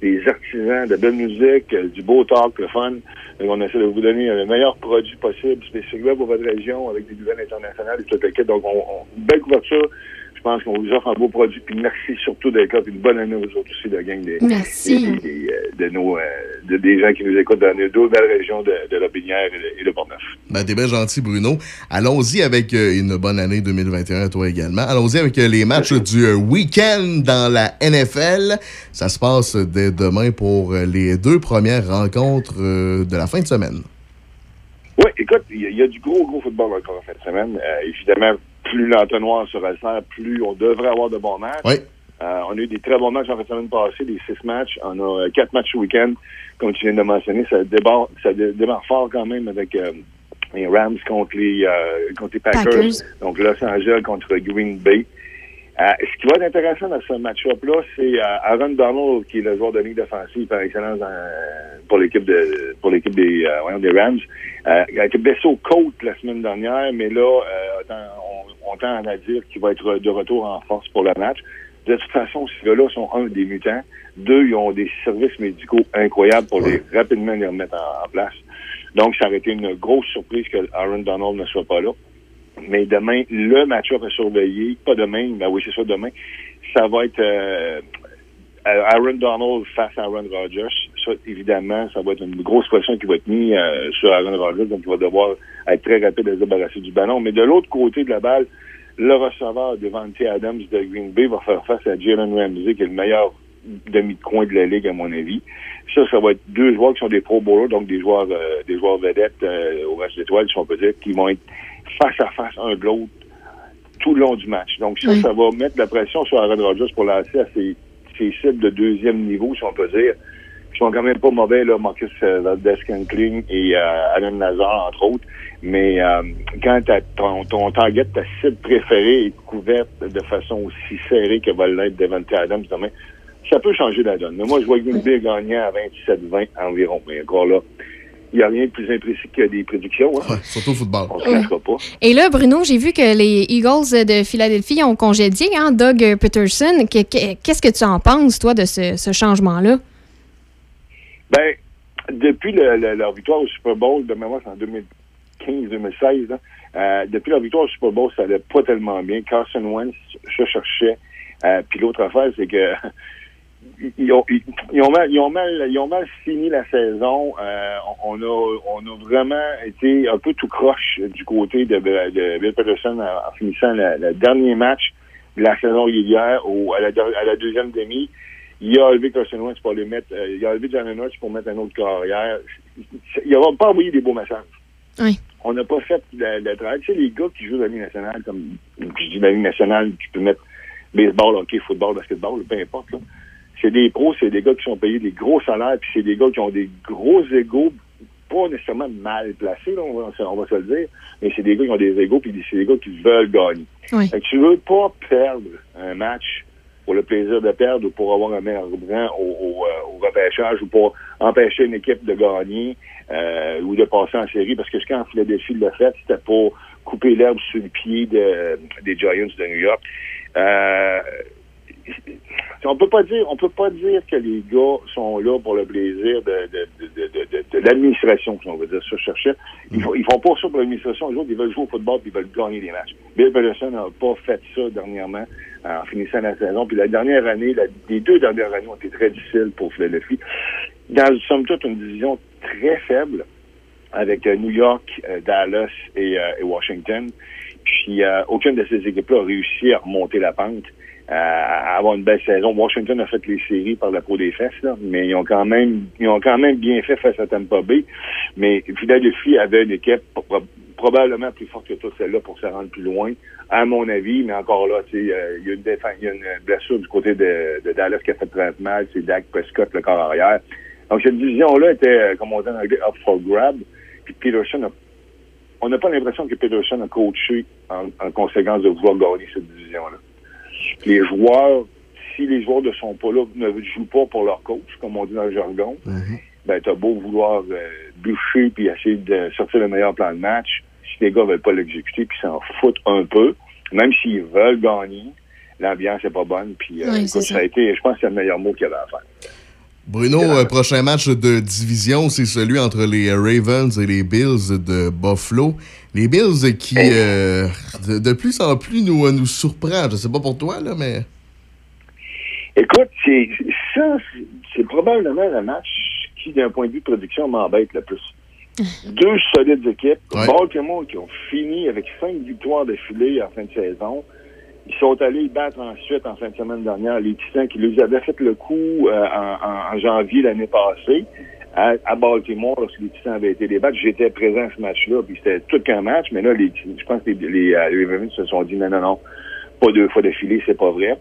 Speaker 30: des artisans, de belle musique, euh, du beau talk, le fun. Donc, on essaie de vous donner le meilleur produit possible, spécifiquement pour votre région, avec des nouvelles internationales et toute l'équipe. Donc, on, on- belle couverture. Je pense qu'on vous offre un beau produit. Puis merci surtout d'être là. Puis une bonne année aux autres aussi, de gang des,
Speaker 4: Merci.
Speaker 30: des- des- euh, de nos, euh, de- des gens qui nous écoutent dans les deux belles régions de, de la Binière et de, Portneuf.
Speaker 3: Ben, t'es bien gentil, Bruno. Allons-y avec euh, une bonne année 2021 à toi également. Allons-y avec les matchs du week-end dans la NFL. Ça se passe dès demain pour les deux premières rencontres de la fin de semaine.
Speaker 30: Oui, écoute, il y, a- il y a du gros, gros football encore en fin de semaine. Euh, évidemment, plus l'entonnoir se resserre, plus on devrait avoir de bons matchs.
Speaker 3: Oui.
Speaker 30: Euh, on a eu des très bons matchs en fin de semaine passée, des six matchs. On a euh, quatre matchs ce week-end, comme tu viens de mentionner. Ça débarre, ça dé- démarre fort quand même avec euh, les Rams contre les, euh, contre les Packers.
Speaker 10: Packers.
Speaker 30: Donc Los Angeles contre Green Bay. Euh, ce qui va être intéressant dans ce match-up-là, c'est euh, Aaron Donald, qui est le joueur de ligne défensive par excellence dans- pour l'équipe de pour l'équipe des, euh, des Rams. Euh, il a été blessé aux côtes la semaine dernière, mais là, euh, on, on tend à dire qu'il va être de retour en force pour le match. De toute façon, ces gars-là sont un des mutants. Deux, ils ont des services médicaux incroyables pour les rapidement les remettre en, en place. Donc, ça aurait été une grosse surprise que Aaron Donald ne soit pas là. Mais demain, le match-up à surveiller, pas demain, mais oui, c'est ça demain, ça va être euh, Aaron Donald face à Aaron Rodgers. Ça, évidemment, ça va être une grosse pression qui va être mise euh, sur Aaron Rodgers, donc il va devoir être très rapide à se débarrasser du ballon. Mais de l'autre côté de la balle, le receveur Devante Adams de Green Bay va faire face à Jalen Ramsey, qui est le meilleur demi de coin de la ligue, à mon avis. Ça, ça va être deux joueurs qui sont des pro bowlers, donc des joueurs, euh, des joueurs vedettes euh, au reste d'étoiles, si on peut dire, qui vont être face à face un de l'autre tout le long du match. Donc ça,
Speaker 10: Oui.
Speaker 30: ça va mettre de la pression sur Aaron Rodgers pour lancer à ses, ses cibles de deuxième niveau, si on peut dire. Ils sont quand même pas mauvais, là, Marcus euh, Valdez-Scantling et euh, Alan Lazar, entre autres. Mais euh, quand ton, target, ta cible préférée est couverte de façon aussi serrée que va l'être Devante Adams demain, ça peut changer la donne. Mais moi, je vois Green Bay gagner à 27-20 environ. Mais encore là, il n'y a rien de plus imprécis que des prédictions. Hein.
Speaker 3: surtout au football.
Speaker 30: On se cachera pas.
Speaker 4: Et là, Bruno, j'ai vu que les Eagles de Philadelphie ont congédié hein, Doug Peterson. Que- que- Qu'est-ce que tu en penses, toi, de ce, ce changement-là?
Speaker 30: Ben, depuis le- le- leur victoire au Super Bowl, de mémoire, c'est en 2015-2016, là, euh, depuis leur victoire au Super Bowl, ça allait pas tellement bien. Carson Wentz se cherchait. Euh, Puis l'autre affaire, c'est que ils ont, ils, ils ont mal, ils, ont mal, ils ont mal fini la saison. Euh, on, a, on a vraiment été un peu tout croche du côté de, de Bill Peterson en, finissant le, le dernier match de la saison régulière au, à, la, der- à la deuxième demi. Il a enlevé Carson Wentz pour les mettre, euh, il a enlevé Jalen Hurts pour mettre un autre carrière. Il n'a pas envoyé des beaux messages.
Speaker 4: Oui.
Speaker 30: On n'a pas fait le, le travail. Tu sais, les gars qui jouent dans la Ligue nationale, comme je dis la Ligue nationale, tu peux mettre baseball, hockey, football, basketball, peu importe. là. C'est des pros, c'est des gars qui sont payés des gros salaires, puis c'est des gars qui ont des gros égaux, pas nécessairement mal placés, là, on, va, on va se le dire, mais c'est des gars qui ont des égaux, puis c'est des gars qui veulent gagner.
Speaker 4: Oui.
Speaker 30: Fait que tu veux pas perdre un match pour le plaisir de perdre ou pour avoir un meilleur rang au, au, euh, au repêchage ou pour empêcher une équipe de gagner euh, ou de passer en série. Parce que ce qu'en Philadelphie l'a fait, c'était pour couper l'herbe sur le pied de- des Giants de New York. Euh, on peut pas dire, on peut pas dire que les gars sont là pour le plaisir de, l'administration, si on veut dire ça, je cherchais. Ils, font, font pas ça pour l'administration, les autres, ils veulent jouer au football puis ils veulent gagner des matchs. Bill Belichick n'a pas fait ça dernièrement en finissant la saison. Puis la dernière année, les deux dernières années ont été très difficiles pour Philadelphie. Dans, somme toute, une division très faible avec euh, New York, euh, Dallas et, euh, et Washington. Puis aucune de ces équipes-là a réussi à remonter la pente, à avoir une belle saison. Washington a fait les séries par la peau des fesses, là, mais ils ont quand même ils ont quand même bien fait face à Tampa Bay. Mais Philadelphie avait une équipe pro- probablement plus forte que toute celle-là pour se rendre plus loin, à mon avis. Mais encore là, euh, il y a une il y a une blessure du côté de, de Dallas qui a fait 30 mal, c'est Dak Prescott, le corps arrière. Donc cette division-là était, euh, comme on dit en anglais, up for grab. Puis Peterson a on n'a pas l'impression que Peterson a coaché en, en conséquence de vouloir gagner cette division-là. Les joueurs, si les joueurs ne sont pas là, ne jouent pas pour leur coach, comme on dit dans le jargon, ben t'as beau vouloir euh, bûcher puis essayer de sortir le meilleur plan de match, si les gars veulent pas l'exécuter puis s'en foutent un peu, même s'ils veulent gagner, l'ambiance est pas bonne puis euh,
Speaker 3: Oui,
Speaker 30: écoute,
Speaker 3: c'est
Speaker 30: ça.
Speaker 3: ça.
Speaker 30: a été, je pense que c'est le meilleur mot qu'il y avait à faire.
Speaker 3: Bruno, euh, prochain match de division, c'est celui entre les Ravens et les Bills de Buffalo. Les Bills qui, euh, de, de plus en plus, nous, euh, nous surprennent. Je sais pas pour toi, là, mais...
Speaker 30: Écoute, c'est ça, c'est- probablement le match qui, d'un point de vue de production, m'embête le plus. Deux solides équipes. Baltimore qui ont fini avec cinq victoires d'affilée en fin de saison. Ils sont allés battre ensuite en fin de semaine dernière les Titans qui les avaient fait le coup euh, en janvier l'année passée à, à Baltimore lorsque les Titans avaient été battre. J'étais présent à ce match-là, puis c'était tout qu'un match, mais là, les, je pense que les, les, euh, les se sont dit non, non, non, pas deux fois d'affilée, c'est pas vrai.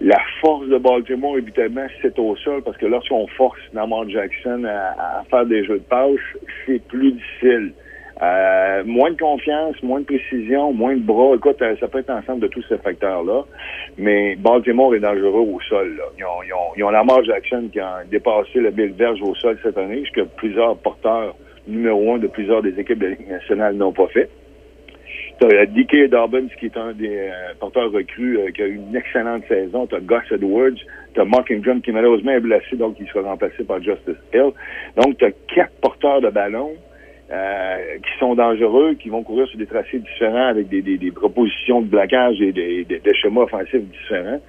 Speaker 30: La force de Baltimore, évidemment, c'est au sol, parce que lorsqu'on force Lamar Jackson à, à faire des jeux de passe, c'est plus difficile. Euh, moins de confiance, moins de précision, moins de bras. Écoute, euh, ça peut être ensemble de tous ces facteurs-là. Mais Baltimore est dangereux au sol. Là. Ils, ont, ils, ont, ils ont Lamar Jackson qui a dépassé le Bill Verge au sol cette année, ce que plusieurs porteurs numéro un de plusieurs des équipes de la nationale n'ont pas fait. T'as euh, DK Dobbins, qui est un des euh, porteurs recrues, qui a eu une excellente saison. T'as Gus Edwards. T'as Mark Ingram, qui malheureusement est blessé, donc il sera remplacé par Justice Hill. Donc, t'as quatre porteurs de ballon euh, qui sont dangereux, qui vont courir sur des tracés différents avec des, des, des propositions de blocage et des, des, schémas offensifs différents.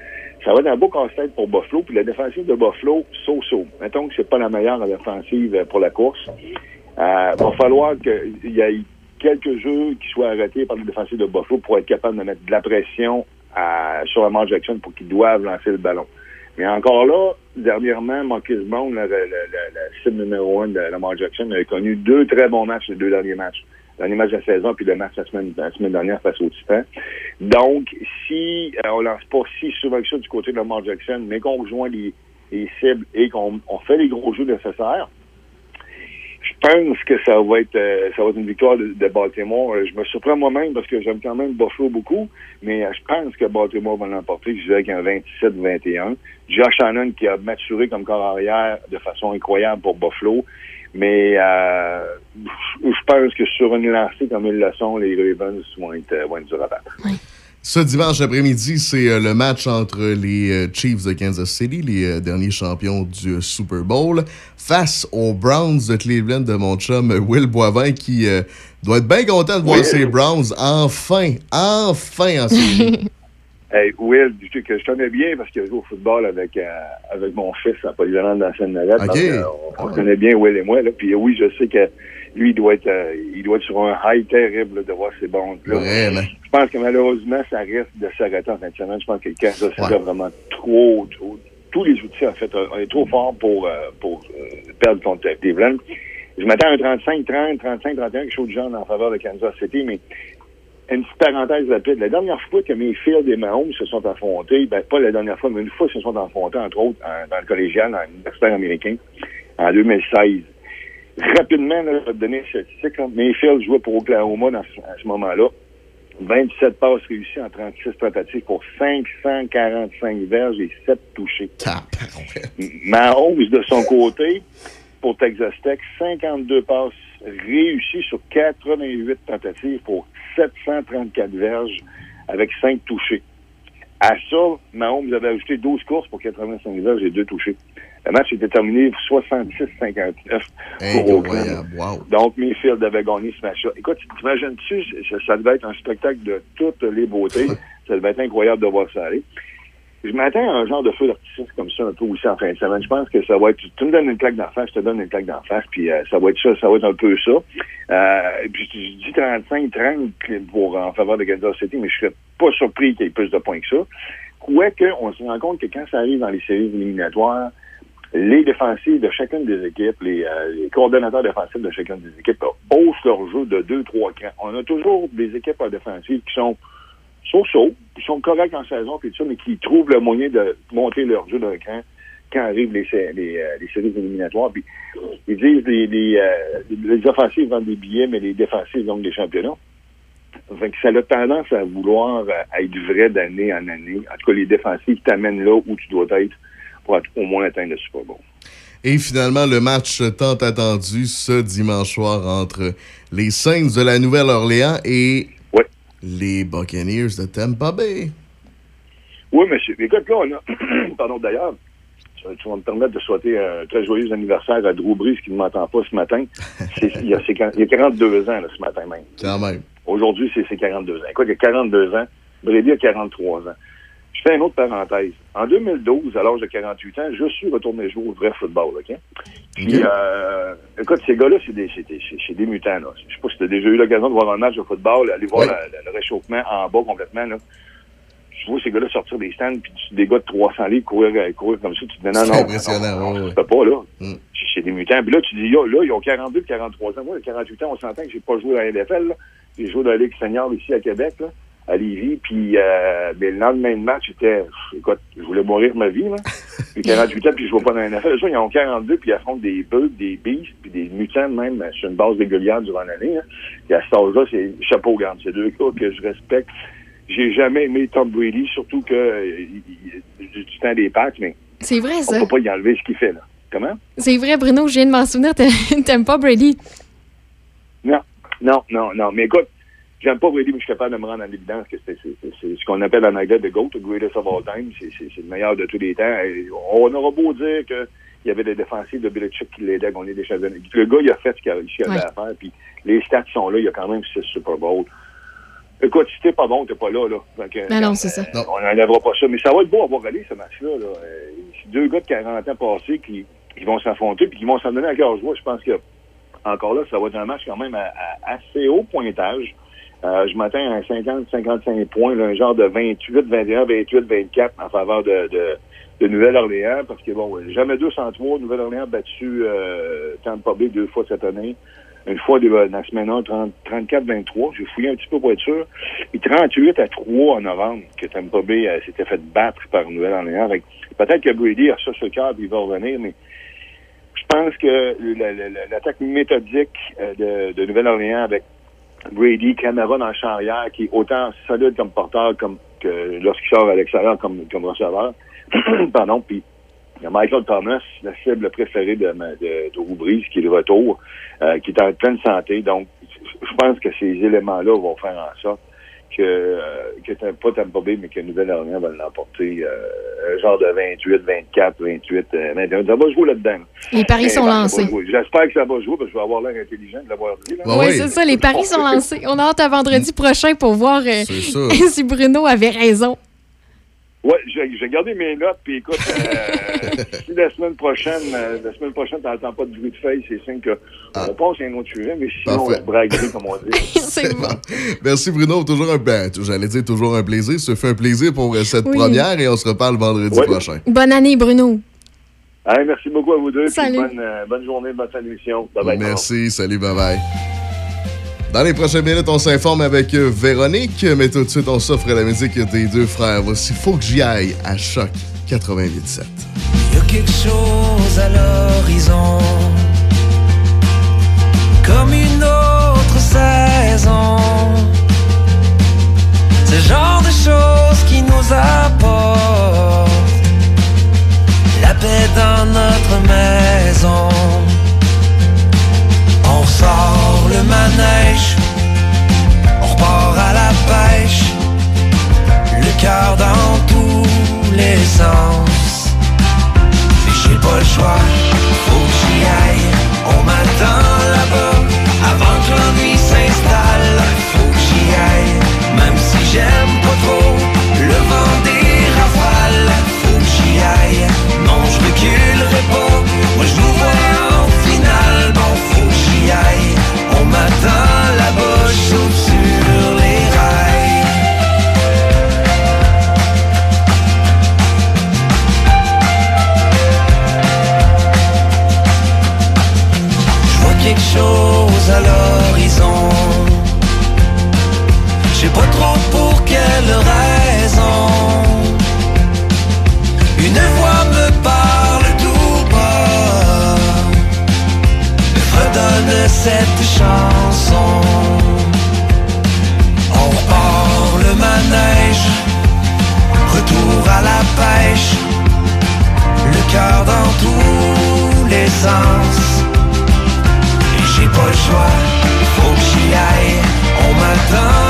Speaker 30: Ça va être un beau casse-tête pour Buffalo. Puis la défensive de Buffalo, so-so. Mettons que c'est pas la meilleure défensive euh, pour la course. Euh, va falloir qu'il y ait quelques jeux qui soient arrêtés par les défensifs de Buffalo pour être capable de mettre de la pression à, sur Lamar Jackson pour qu'ils doivent lancer le ballon. Mais encore là, dernièrement, Marcus Brown, le cible numéro un de Lamar Jackson, a connu deux très bons matchs, les deux derniers matchs. Le dernier match de la saison, puis le match la semaine, la semaine dernière face au Titan. Donc, si euh, on lance pas si souvent que ça du côté de Lamar Jackson, mais qu'on rejoint les, les cibles et qu'on on fait les gros jeux nécessaires, pense que ça va être euh, ça va être une victoire de, Baltimore. Euh, Je me surprends moi-même parce que j'aime quand même Buffalo beaucoup, mais euh, je pense que Baltimore va l'emporter. Je dirais qu'un 27-21. Josh Shannon qui a maturé comme corps arrière de façon incroyable pour Buffalo. Mais euh, je pense que sur une lancée comme ils le sont, les Ravens vont être, euh, vont être à battre.
Speaker 3: Ce dimanche après-midi, c'est euh, le match entre les euh, Chiefs de Kansas City, les euh, derniers champions du Super Bowl, face aux Browns de Cleveland de mon chum Will Boivin, qui euh, doit être bien content de voir ses Browns enfin, enfin en série.
Speaker 30: Hey, Will, que que je connais bien parce qu'il a joué au football avec, euh, avec mon fils à Polyvalent dans la scène navette.
Speaker 3: Ok.
Speaker 30: Donc, euh, on, on connaît bien Will et moi. Là. Puis oui, je sais que lui, il doit être, euh, il doit être sur un high terrible là, de voir ses bons. là.
Speaker 3: Vraiment.
Speaker 30: Je pense que malheureusement, ça risque de s'arrêter en fin de semaine. Je pense que le Kansas City a vraiment trop, trop- tous les outils, en fait, on est trop fort pour, euh, pour euh, perdre contre Cleveland. Je m'attends à un 35-30, 35-31, quelque chose de genre en faveur de Kansas City, mais une petite parenthèse rapide. La dernière fois que Mayfield et Mahomes se sont affrontés, ben pas la dernière fois, mais une fois ils se sont affrontés, entre autres, en- dans le collégial, dans l'universitaire américain, en 2016. Rapidement, là, je vais te donner une statistique. là. Mayfield jouait pour Oklahoma dans ce, à ce moment-là. 27 passes réussies en 36 tentatives pour 545 verges et 7 touchés. Mahomes, de son côté, pour Texas Tech, 52 passes réussies sur 88 tentatives pour 734 verges avec 5 touchés. À ça, Mahomes avait ajouté 12 courses pour 85 verges et 2 touchés. Le match était terminé 66-59 pour Oakland.
Speaker 3: Wow.
Speaker 30: Donc, Mayfield avait gagné ce match-là. Écoute, t'imagines-tu, ça, ça devait être un spectacle de toutes les beautés. ça devait être incroyable de voir ça aller. Je m'attends à un genre de feu d'artifice comme ça un peu aussi en fin de semaine. Je pense que ça va être, tu me donnes une claque d'en face, je te donne une claque d'en face, puis euh, ça va être ça, ça va être un peu ça. Euh, et puis je, je dis 35-30 pour en faveur de Kansas City, mais je serais pas surpris qu'il y ait plus de points que ça. Quoique, on se rend compte que quand ça arrive dans les séries éliminatoires, les défensifs de chacune des équipes, les, euh, coordonnateurs défensifs de chacune des équipes euh, haussent leur jeu de 2-3 crans. On a toujours des équipes en défensive qui sont so-so, qui sont corrects en saison, puis tout ça, mais qui trouvent le moyen de monter leur jeu d'un cran quand arrivent euh, les séries éliminatoires. Puis ils disent les, les, les offensives vendent des billets, mais les défensives donc des championnats. Ça a tendance à vouloir être vrai d'année en année. En tout cas, les défensives t'amènent là où tu dois être pour être- au moins atteindre le Super Bowl.
Speaker 3: Et finalement, le match tant attendu ce dimanche soir entre les Saints de la Nouvelle-Orléans et les Buccaneers de Tampa Bay.
Speaker 30: Oui, monsieur. Écoute, là, on a, pardon, d'ailleurs, tu vas- me permettre de souhaiter un très joyeux anniversaire à Drew Brees qui ne m'entend pas ce matin. Il, y a, il a 42 ans, là, ce matin même.
Speaker 3: Quand même.
Speaker 30: Aujourd'hui, c'est ses 42 ans. Écoute, il y a 42 ans. Brady a 43 ans. Je fais une autre parenthèse. En 2012, à l'âge de 48 ans, je suis retourné jouer au vrai football, OK? Puis, euh, écoute, ces gars-là, c'est des, c'est des, mutants, là. Je sais pas si tu as déjà eu l'occasion de voir un match de football, aller voir
Speaker 3: Ouais.
Speaker 30: la- la- le réchauffement en bas complètement, là. Tu vois ces gars-là sortir des stands, puis tu- des gars de 300 livres courir, euh, courir comme ça, tu te dis non,
Speaker 3: C'est
Speaker 30: non,
Speaker 3: impressionnant,
Speaker 30: non, non,
Speaker 3: ouais.
Speaker 30: fait pas, là.
Speaker 3: Mm.
Speaker 30: C'est- des mutants. Puis là, tu dis, là, ils ont 42 puis 43 ans. Moi, à 48 ans, on s'entend que j'ai pas joué dans la NFL. J'ai joué dans la Ligue senior ici à Québec, là, à Lévis. Puis, euh, le lendemain de match, j'étais, écoute, je voulais mourir ma vie, là. Puis 48 ans, puis je joue pas dans la NFL. Ils ont 42, puis ils affrontent des bœufs, des beasts, puis des mutants même sur une base régulière durant l'année. Hein. Puis à cet âge-là, c'est chapeau garde. C'est deux gars que je respecte. J'ai jamais aimé Tom Brady, surtout que euh, du temps des Pâques, mais
Speaker 4: C'est vrai,
Speaker 30: on
Speaker 4: ça.
Speaker 30: peut pas y enlever ce qu'il fait, là. Comment?
Speaker 4: C'est vrai, Bruno, je viens de m'en souvenir. t'a- T'aimes pas Brady?
Speaker 30: Non, non, non, non. Mais écoute, j'aime pas Brady, mais je suis capable de me rendre en évidence que c'est ce qu'on appelle en anglais the GOAT, the greatest of all time. C'est le meilleur de tous les temps. Et on aura beau dire que il y avait des défensifs de Belichick qui l'aidaient à gagner des championnats. Le gars, il a fait ce qu'il avait
Speaker 4: Ouais.
Speaker 30: à faire. Puis les stats sont là. Il y a quand même six Super Bowl. Écoute, si t'es pas bon, t'es pas là. là. Que,
Speaker 4: Non, non, c'est ça.
Speaker 30: euh, on n'enlèvera pas ça. Mais ça va être beau à voir aller, ce match-là. Là. Euh, c'est deux gars de 40 ans passés qui, qui vont s'affronter puis qui vont s'en donner à cœur joie. Je pense que encore là, ça va être un match quand même à, à assez haut pointage. Euh, je m'attends à un 50-55 points, là, un genre de 28, 21, 28, 24 en faveur de, de, de Nouvelle-Orléans, parce que bon, jamais 203, Nouvelle-Orléans a battu euh, Tampa Bay deux fois cette année. Une fois dans la semaine 1, 30 34-23. J'ai fouillé un petit peu pour être sûr. Et 38 à 3 en novembre, que Tampa Bay euh, s'était fait battre par Nouvelle-Orléans. Peut-être que Brady a ça sur le cœur il va revenir, mais je pense que la- la- la- l'attaque méthodique euh, de, de Nouvelle-Orléans avec Brady, dans le champ arrière, qui est autant solide comme porteur comme que lorsqu'il sort à l'extérieur comme, comme receveur. Pardon, puis il y a Michael Thomas, la cible préférée de, de, de qui est de retour, euh, qui est en pleine santé. Donc, je pense que ces éléments-là vont faire en sorte que, euh, que t'as- pas Tampa Bay, mais que Nouvelle-Orléans va l'emporter euh, un genre de 28, 24, 28, euh, 21. Ça va jouer là-dedans.
Speaker 4: Les paris
Speaker 30: Mais
Speaker 4: sont lancés.
Speaker 30: J'espère que ça va jouer, parce que je vais avoir l'air intelligent de l'avoir dit. là.
Speaker 4: oui, c'est ça, les paris sont lancés. On a hâte à vendredi prochain pour voir euh, si Bruno avait raison.
Speaker 30: Ouais, j'ai j'ai gardé mes notes, puis écoute, euh, si la semaine prochaine, euh, la semaine prochaine, t'entends pas de bruit de feuille, c'est signe que on passe à un autre sujet, mais sinon, on
Speaker 3: Parfait.
Speaker 30: se braguerait, comme on dit.
Speaker 4: c'est bon.
Speaker 3: Merci Bruno, toujours un ben, j'allais dire toujours un plaisir. Ça fait un plaisir pour euh, cette
Speaker 4: Oui.
Speaker 3: première et on se reparle vendredi
Speaker 30: Ouais.
Speaker 3: prochain.
Speaker 4: Bonne année, Bruno.
Speaker 30: Allez, merci beaucoup à vous deux,
Speaker 4: Salut.
Speaker 30: bonne, euh, bonne journée, bonne fin d'émission. Bye bye.
Speaker 3: Merci, salut, bye bye. Dans les prochaines minutes, on s'informe avec euh, Véronique, mais tout de suite, on s'offre la musique des deux frères. Voici Faut que j'y aille à Choc 88.7.
Speaker 28: Y a quelque chose à l'horizon, comme une autre saison. Ce genre de choses qui nous apporte la paix dans notre maison. On sort le manège, on repart à la pêche, le cœur dans tous les sens. Mais j'ai pas le choix, faut que j'y aille. On m'attend là-bas, avant que l'ennui s'installe. Faut que j'y aille, même si j'aime pas trop le vent des rafales. Faut que j'y aille, non je reculerai pas. Chose à l'horizon. Je sais pas trop pour quelle raison. Une voix me parle tout bas. Me redonne cette chanson. On repart le manège. Retour à la pêche. Le cœur dans tous les sens. Choix, faut que j'y aille. On m'attend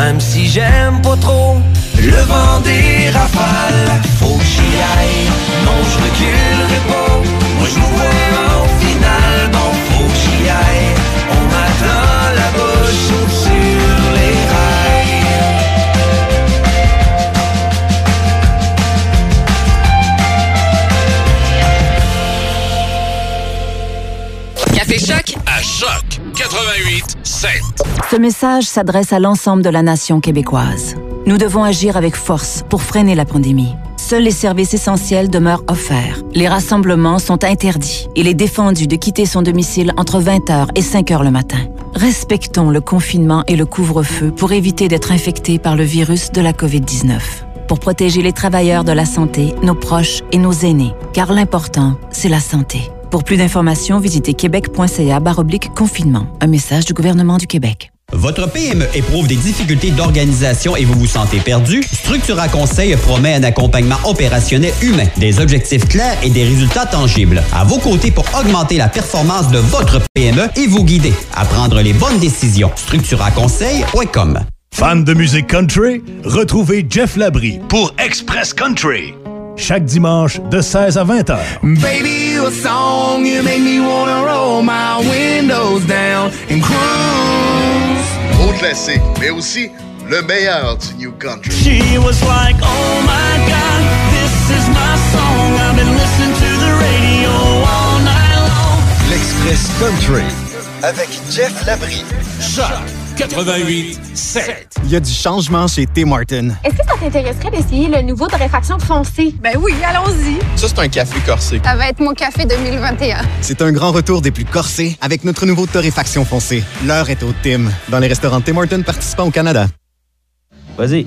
Speaker 28: même si j'aime pas trop
Speaker 9: Ce message s'adresse à l'ensemble de la nation québécoise. Nous devons agir avec force pour freiner la pandémie. Seuls les services essentiels demeurent offerts. Les rassemblements sont interdits. Il est défendu de quitter son domicile entre 20h et 5h le matin. Respectons le confinement et le couvre-feu pour éviter d'être infecté par le virus de la COVID-19. pour protéger les travailleurs de la santé, nos proches et nos aînés. Car l'important, c'est la santé. Pour plus d'informations, visitez québec.ca confinement. Un message du gouvernement du Québec.
Speaker 31: Votre PME éprouve des difficultés d'organisation et vous vous sentez perdu? Structura Conseil promet un accompagnement opérationnel humain, des objectifs clairs et des résultats tangibles. À vos côtés pour augmenter la performance de votre PME et vous guider à prendre les bonnes décisions. StructuraConseil.com
Speaker 12: Fan de musique country? Retrouvez Jeff Labrie pour Express Country. Chaque dimanche de 16 à 20 heures.
Speaker 10: Baby, you a song, you make me wanna roll my windows down and cruise.
Speaker 3: Au classique, mais aussi le meilleur du New Country.
Speaker 10: She was like, oh my god, this is my song. I've been listening to the radio all night long.
Speaker 25: L'Express Country avec Jeff Labrie.
Speaker 1: Choc 88 7.
Speaker 32: Il y a du changement chez Tim Hortons.
Speaker 33: Est-ce que ça t'intéresserait d'essayer le nouveau torréfaction foncé? Ben oui, allons-y.
Speaker 32: Ça, c'est un café corsé.
Speaker 33: Ça va être mon café 2021.
Speaker 32: C'est un grand retour des plus corsés avec notre nouveau torréfaction foncé. L'heure est au Tim, dans les restaurants Tim Hortons participants au Canada.
Speaker 13: Vas-y.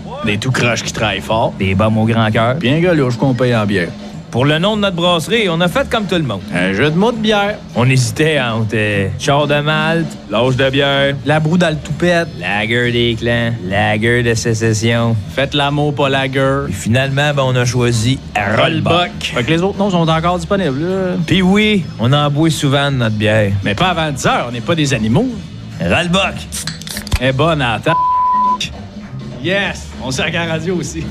Speaker 13: Des tout croches qui travaillent fort. Des bombes au grand cœur. Bien galouche qu'on paye en bière. Pour le nom de notre brasserie, on a fait comme tout le monde. Un jeu de mots de bière. On hésitait entre euh, char de malte, l'âge de bière, la broue dans le toupette, lager des clans, lager de sécession. Faites l'amour, pas lager. Puis finalement, ben, on a choisi Rollbuck. Fait que les autres noms sont encore disponibles. Puis oui, on en boit souvent de notre bière. Mais pas avant 10 heures, on n'est pas des animaux. Rollbuck. est bonne la table. Yes, on sert à la radio aussi.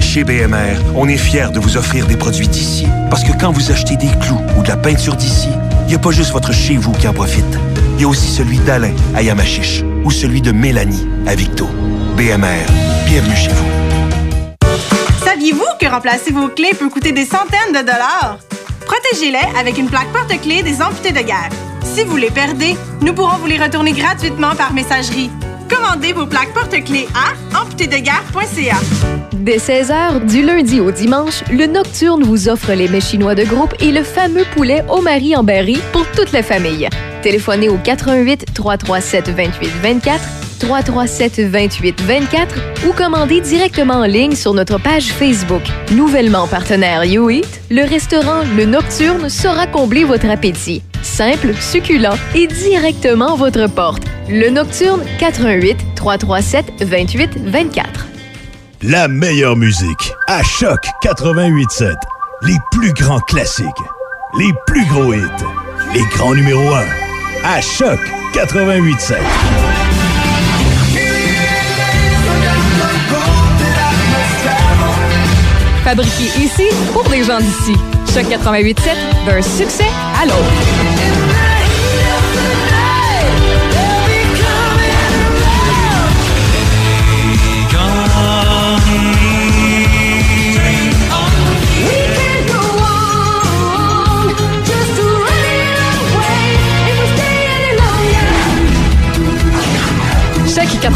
Speaker 6: Chez BMR, on est fiers de vous offrir des produits d'ici. Parce que quand vous achetez des clous ou de la peinture d'ici, il n'y a pas juste votre chez vous qui en profite. Il y a aussi celui d'Alain à Yamachiche ou celui de Mélanie à Victo. BMR, bienvenue chez vous.
Speaker 34: Saviez-vous que remplacer vos clés peut coûter des centaines de dollars? Protégez-les avec une plaque porte-clés des amputés de guerre. Si vous les perdez, nous pourrons vous les retourner gratuitement par messagerie. Commandez vos plaques porte-clés à amputédeguerre.ca.
Speaker 5: Dès 16h, du lundi au dimanche, le Nocturne vous offre les mets chinois de groupe et le fameux poulet au mari en berry pour toute la famille. Téléphonez au 88 337 28 24 337 28 24 ou commandez directement en ligne sur notre page Facebook. Nouvellement partenaire YouEat, le restaurant Le Nocturne saura combler votre appétit. Simple, succulent et directement à votre porte. Le Nocturne 88 337 28 24.
Speaker 12: La meilleure musique à Choc 88.7. Les plus grands classiques. Les plus gros hits. Les grands numéros 1. À Choc 88.7.
Speaker 2: Fabriqué ici pour les gens d'ici. Choc 88.7, d'un succès à l'autre.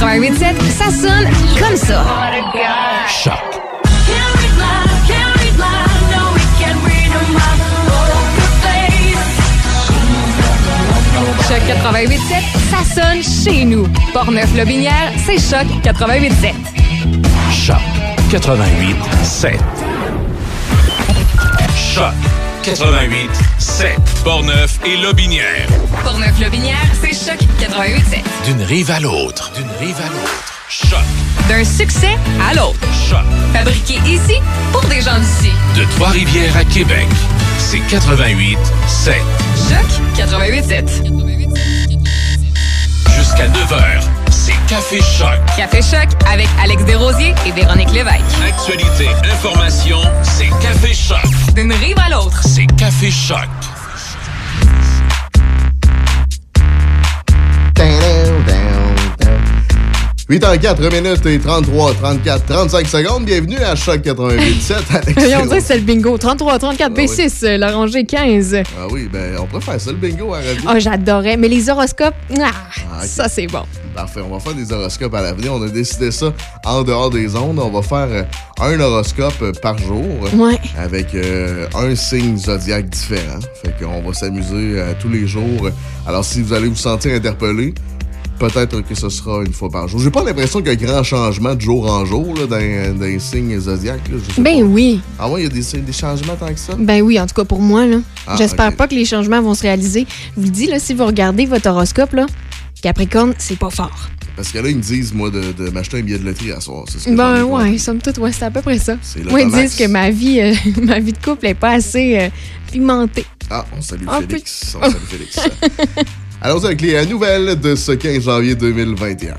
Speaker 2: Choc 88.7, ça sonne comme ça.
Speaker 1: Choc.
Speaker 2: Choc 88.7, ça sonne chez nous. Portneuf-Lobinière, c'est Choc 88.7.
Speaker 1: Choc 88 7. Choc 88 7. Portneuf et Lobinière.
Speaker 2: Portneuf-Lobinière, c'est Choc 88.7.
Speaker 1: D'une rive à l'autre. D'une rive à l'autre. Choc.
Speaker 2: D'un succès à l'autre.
Speaker 1: Choc.
Speaker 2: Fabriqué ici pour des gens d'ici.
Speaker 1: De Trois-Rivières à Québec, c'est 88 7.
Speaker 2: Choc 88.7.
Speaker 1: Jusqu'à 9h, c'est Café Choc.
Speaker 2: Café Choc avec Alex Desrosiers et Véronique Lévesque.
Speaker 1: Actualité, information, c'est Café Choc.
Speaker 2: D'une rive à l'autre.
Speaker 1: C'est Café Choc.
Speaker 3: 8 en 4 minutes et 33, 34, 35 secondes. Bienvenue à Choc 88.7. Alex
Speaker 4: on dirait que c'est le bingo. 33, 34,
Speaker 3: Ah oui.
Speaker 4: B6, euh, la rangée 15.
Speaker 3: Ah oui, ben on faire ça, le bingo à radio.
Speaker 4: Oh, j'adorais. Mais les horoscopes, ah,
Speaker 3: ok.
Speaker 4: ça, c'est bon.
Speaker 3: Parfait, on va faire des horoscopes à l'avenir. On a décidé ça en dehors des ondes. On va faire euh, un horoscope euh, par jour
Speaker 4: Ouais.
Speaker 3: avec euh, un signe zodiaque différent. Fait qu'on va s'amuser euh, tous les jours. Alors si vous allez vous sentir interpellé, peut-être que ce sera une fois par jour. J'ai pas l'impression qu'il y a grand changement de jour en jour là, dans, dans les signes zodiaques. là. Je sais
Speaker 4: Ben
Speaker 3: pas.
Speaker 4: oui.
Speaker 3: Ah ouais, il y a des, des changements tant que ça?
Speaker 4: Ben oui, en tout cas pour moi, là.
Speaker 3: Ah,
Speaker 4: J'espère pas que les changements vont se réaliser. Je vous le dis, là, si vous regardez votre horoscope, là, Capricorne, c'est pas fort.
Speaker 3: Parce que là, ils me disent, moi, de, de m'acheter un billet de loterie à soir. Ce que
Speaker 4: Ben ouais, somme toute, ouais, c'est à peu près ça. Moi, ils disent que ma vie, euh, ma vie de couple est pas assez euh, pimentée.
Speaker 3: Ah, on salue
Speaker 4: Un
Speaker 3: Félix. On salue Félix. Allons avec les euh, nouvelles de ce 15 janvier 2021.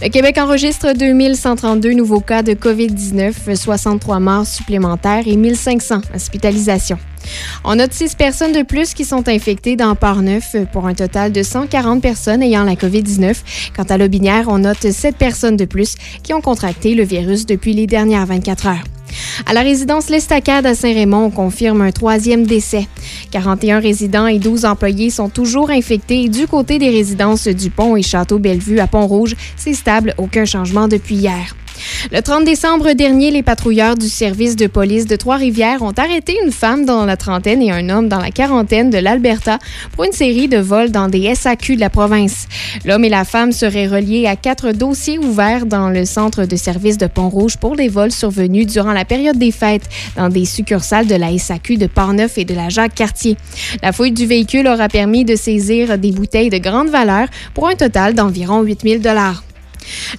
Speaker 4: Le Québec enregistre 2132 nouveaux cas de COVID-19, 63 morts supplémentaires et 1500 hospitalisations. On note 6 personnes de plus qui sont infectées dans Port-Neuf pour un total de 140 personnes ayant la COVID-19. Quant à l'Aubinière, on note 7 personnes de plus qui ont contracté le virus depuis les dernières 24 heures. À la résidence L'Estacade à Saint-Raymond, on confirme un troisième décès. 41 résidents et 12 employés sont toujours infectés. Du côté des résidences du Pont et Château-Bellevue à Pont-Rouge, c'est stable, aucun changement depuis hier. Le 30 décembre dernier, les patrouilleurs du service de police de Trois-Rivières ont arrêté une femme dans la trentaine et un homme dans la quarantaine de l'Alberta pour une série de vols dans des SAQ de la province. L'homme et la femme seraient reliés à quatre dossiers ouverts dans le centre de service de Pont-Rouge pour des vols survenus durant la période des fêtes dans des succursales de la SAQ de Portneuf et de la Jacques-Cartier. La fouille du véhicule aura permis de saisir des bouteilles de grande valeur pour un total d'environ 8 000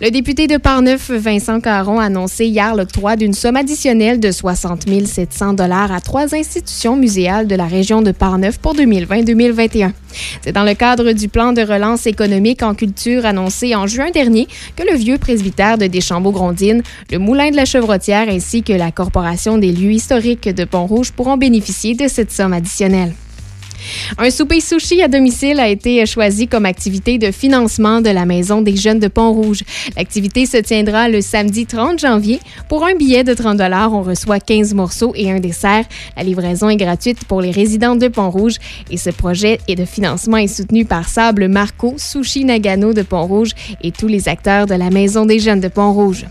Speaker 4: le député de Parneuf, Vincent Caron, a annoncé hier l'octroi d'une somme additionnelle de 60 700 dollars à trois institutions muséales de la région de Parneuf pour 2020-2021. C'est dans le cadre du plan de relance économique en culture annoncé en juin dernier que le vieux presbytère de Deschambault-Grondines, le Moulin de la Chevrotière ainsi que la Corporation des lieux historiques de Pont-Rouge pourront bénéficier de cette somme additionnelle. Un souper sushi à domicile a été choisi comme activité de financement de la Maison des jeunes de Pont-Rouge. L'activité se tiendra le samedi 30 janvier. Pour un billet de 30 on reçoit 15 morceaux et un dessert. La livraison est gratuite pour les résidents de Pont-Rouge et ce projet et de financement est soutenu par Sable Marco, Sushi Nagano de Pont-Rouge et tous les acteurs de la Maison des jeunes de Pont-Rouge.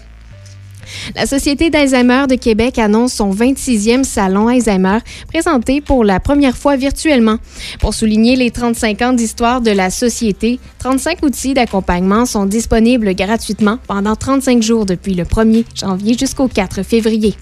Speaker 4: La Société d'Alzheimer de Québec annonce son 26e salon Alzheimer, présenté pour la première fois virtuellement. Pour souligner les 35 ans d'histoire de la société, 35 outils d'accompagnement sont disponibles gratuitement pendant 35 jours depuis le 1er janvier jusqu'au 4 février.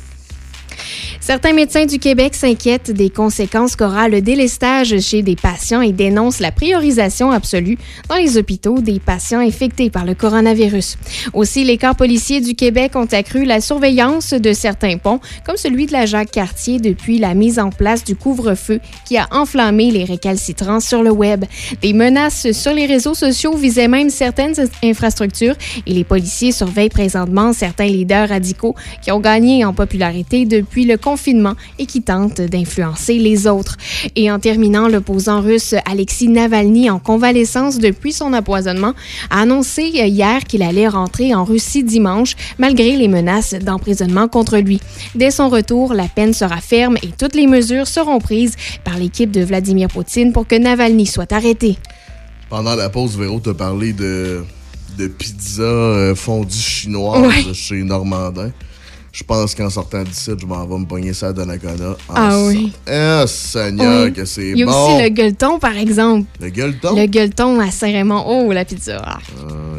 Speaker 4: Certains médecins du Québec s'inquiètent des conséquences qu'aura le délestage chez des patients et dénoncent la priorisation absolue dans les hôpitaux des patients infectés par le coronavirus. Aussi, les corps policiers du Québec ont accru la surveillance de certains ponts, comme celui de la Jacques-Cartier depuis la mise en place du couvre-feu qui a enflammé les récalcitrants sur le web. Des menaces sur les réseaux sociaux visaient même certaines infrastructures et les policiers surveillent présentement certains leaders radicaux qui ont gagné en popularité depuis le confinement et qui tentent d'influencer les autres. Et en terminant, l'opposant russe Alexis Navalny, en convalescence depuis son empoisonnement, a annoncé hier qu'il allait rentrer en Russie dimanche malgré les menaces d'emprisonnement contre lui. Dès son retour, la peine sera ferme et toutes les mesures seront prises par l'équipe de Vladimir Poutine pour que Navalny soit arrêté.
Speaker 3: Pendant la pause, Véro t'a parlé de, de pizza euh, fondue chinoise
Speaker 4: Ouais.
Speaker 3: chez Normandin. Je pense qu'en sortant d'ici, je m'en vais me pogner ça à Donnacona. en
Speaker 4: Ah
Speaker 3: sort-
Speaker 4: oui.
Speaker 3: Ah, Seigneur,
Speaker 4: Oui.
Speaker 3: que c'est
Speaker 4: Il y a
Speaker 3: bon.
Speaker 4: aussi le gueuleton, par exemple.
Speaker 3: Le gueuleton?
Speaker 4: Le gueuleton à Saint-Raymond. Oh, la pizza. Ah,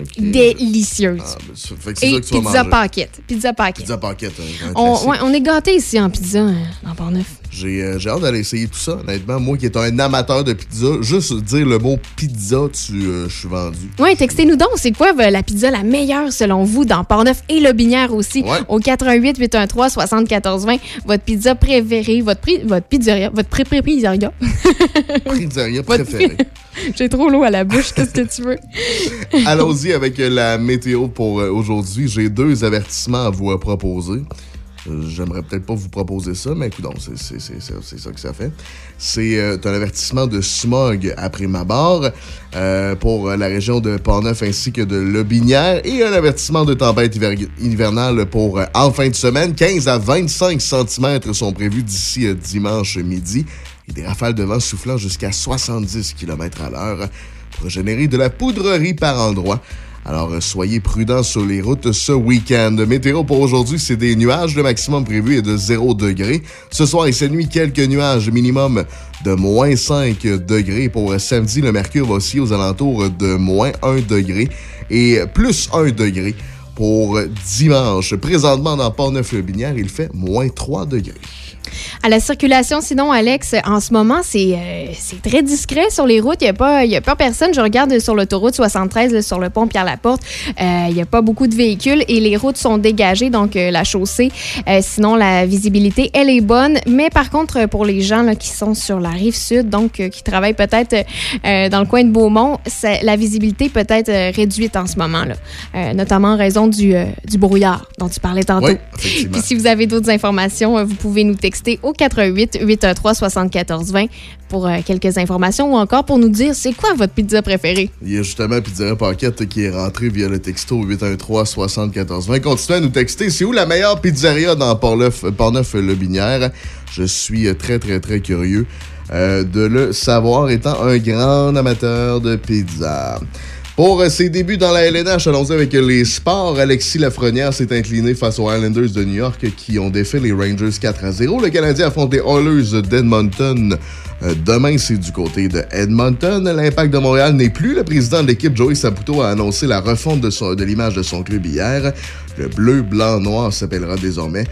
Speaker 3: Ok.
Speaker 4: Délicieuse.
Speaker 3: Ah, ben, ça fait que c'est
Speaker 4: Et
Speaker 3: ça que tu vas
Speaker 4: pizza paquette. Pizza paquette.
Speaker 3: Pizza paquette. un
Speaker 4: On,
Speaker 3: classique.
Speaker 4: ouais, on est gâtés ici en pizza, hein, dans Port-Neuf.
Speaker 3: J'ai euh, j'ai hâte d'aller essayer tout ça, honnêtement. Moi qui est un amateur de pizza, juste dire le mot pizza, tu, euh, je suis vendu.
Speaker 4: Oui, textez-nous donc, c'est quoi euh, la pizza la meilleure selon vous dans Port-Neuf et Le Binière aussi? Au 88 813 74 20 votre pizza préférée, votre, pri- votre pizzeria, votre pré pré pizzeria.
Speaker 3: Pizzeria préférée.
Speaker 4: J'ai trop l'eau à la bouche, qu'est-ce que tu veux?
Speaker 3: Allons-y avec la météo pour aujourd'hui. J'ai deux avertissements à vous proposer. Euh, J'aimerais peut-être pas vous proposer ça, mais écoute, c'est ça que ça fait. C'est euh, un avertissement de smog après ma barre euh, pour la région de Portneuf ainsi que de Lobinière et un avertissement de tempête hiver- hivernale pour euh, en fin de semaine. 15 à 25 cm sont prévus d'ici euh, dimanche midi et des rafales de vent soufflant jusqu'à 70 km à l'heure pour générer de la poudrerie par endroit. Alors, euh, soyez prudents sur les routes ce week-end. Météo pour aujourd'hui, c'est des nuages. Le maximum prévu est de 0 degré. Ce soir et cette nuit, quelques nuages minimum de moins 5 degrés. Pour samedi, le mercure va aussi aux alentours de moins 1 degré et plus 1 degré. Pour dimanche, présentement dans Port-Neuf-le-Binière, il fait moins 3 degrés.
Speaker 4: À la circulation, sinon, Alex, en ce moment, c'est euh, très discret sur les routes. Il n'y a, pas- y a pas personne. Je regarde sur l'autoroute 73, là, sur le pont Pierre-Laporte. euh, Il n'y a pas beaucoup de véhicules et les routes sont dégagées, donc euh, la chaussée. euh, sinon, la visibilité, elle est bonne. Mais par contre, pour les gens là, qui sont sur la rive sud, donc qui travaillent peut-être dans le coin de Beaumont, la visibilité peut être réduite en ce moment, là. Notamment en raison du, du brouillard dont tu parlais tantôt.
Speaker 3: Oui.
Speaker 4: Puis si vous avez d'autres informations, vous pouvez nous texter au 88 813 74 20 pour euh, quelques informations ou encore pour nous dire c'est quoi votre pizza préférée.
Speaker 3: Il y a justement Pizzeria Paquette qui est rentré via le texto 813 74 20. Continuez à nous texter. C'est où la meilleure pizzeria dans Port-Neuf- Port-Neuf-le-Binière? Je suis très, très, très curieux euh, de le savoir, étant un grand amateur de pizza. Pour euh, ses débuts dans la LNH, allons-y avec les sports. Alexis Lafrenière s'est incliné face aux Islanders de New York qui ont défait les Rangers 4 à 0. Le Canadien affronte les Oilers d'Edmonton. Euh, demain, c'est du côté de Edmonton. L'Impact de Montréal n'est plus. Le président de l'équipe, Joey Saputo, a annoncé la refonte de, de l'image de son club hier. Le bleu, blanc, noir s'appellera désormais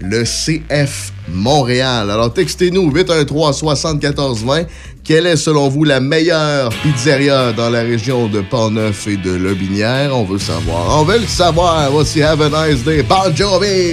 Speaker 3: le CF Montréal. Alors textez-nous 813-7420. Quelle est selon vous la meilleure pizzeria dans la région de Portneuf et de Lobinière? On veut savoir. On veut le savoir. Voici Have a Nice Day. Jovi!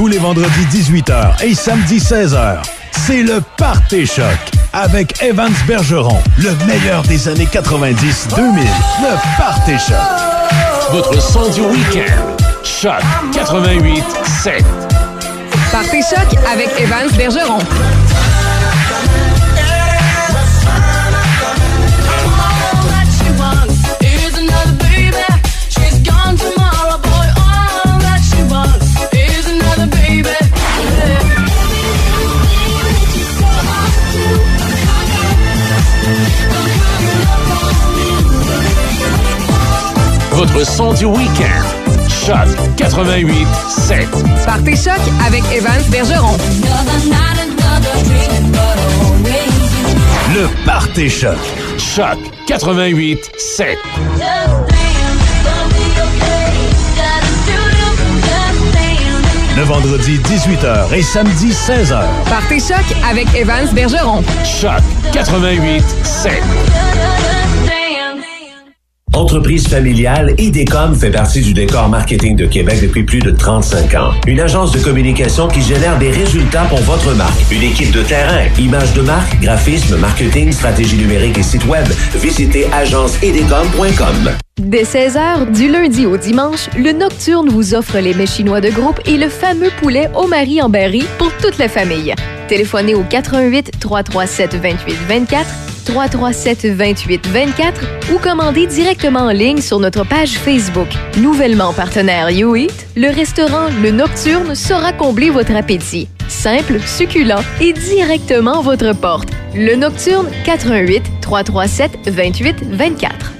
Speaker 12: Tous les vendredis 18h et samedi 16h, c'est le Party Choc avec Evans Bergeron, le meilleur des années 90-2000. Le Party Choc.
Speaker 1: Votre son du week-end. Choc 88 7.
Speaker 2: Partez choc avec Evans Bergeron.
Speaker 1: Votre son du week-end. Choc 88 7.
Speaker 2: Partez choc avec Evans Bergeron.
Speaker 12: Le Party Choc.
Speaker 1: Choc 88 7.
Speaker 12: Le vendredi 18h et samedi 16h.
Speaker 2: Partez choc avec Evans Bergeron.
Speaker 1: Choc 88 7.
Speaker 35: Entreprise familiale, IDECOM fait partie du décor marketing de Québec depuis plus de 35 ans. Une agence de communication qui génère des résultats pour votre marque. Une équipe de terrain, images de marque, graphisme, marketing, stratégie numérique et site web. Visitez agenceidecom.com.
Speaker 5: Dès 16h, du lundi au dimanche, le Nocturne vous offre les mets chinois de groupe et le fameux poulet au mari en berry pour toute la famille. Téléphonez au 88 337 28 24 337 28 24 ou commandez directement en ligne sur notre page Facebook. Nouvellement partenaire YouEat, le restaurant Le Nocturne saura combler votre appétit. Simple, succulent et directement à votre porte. Le Nocturne 88 337 28 24.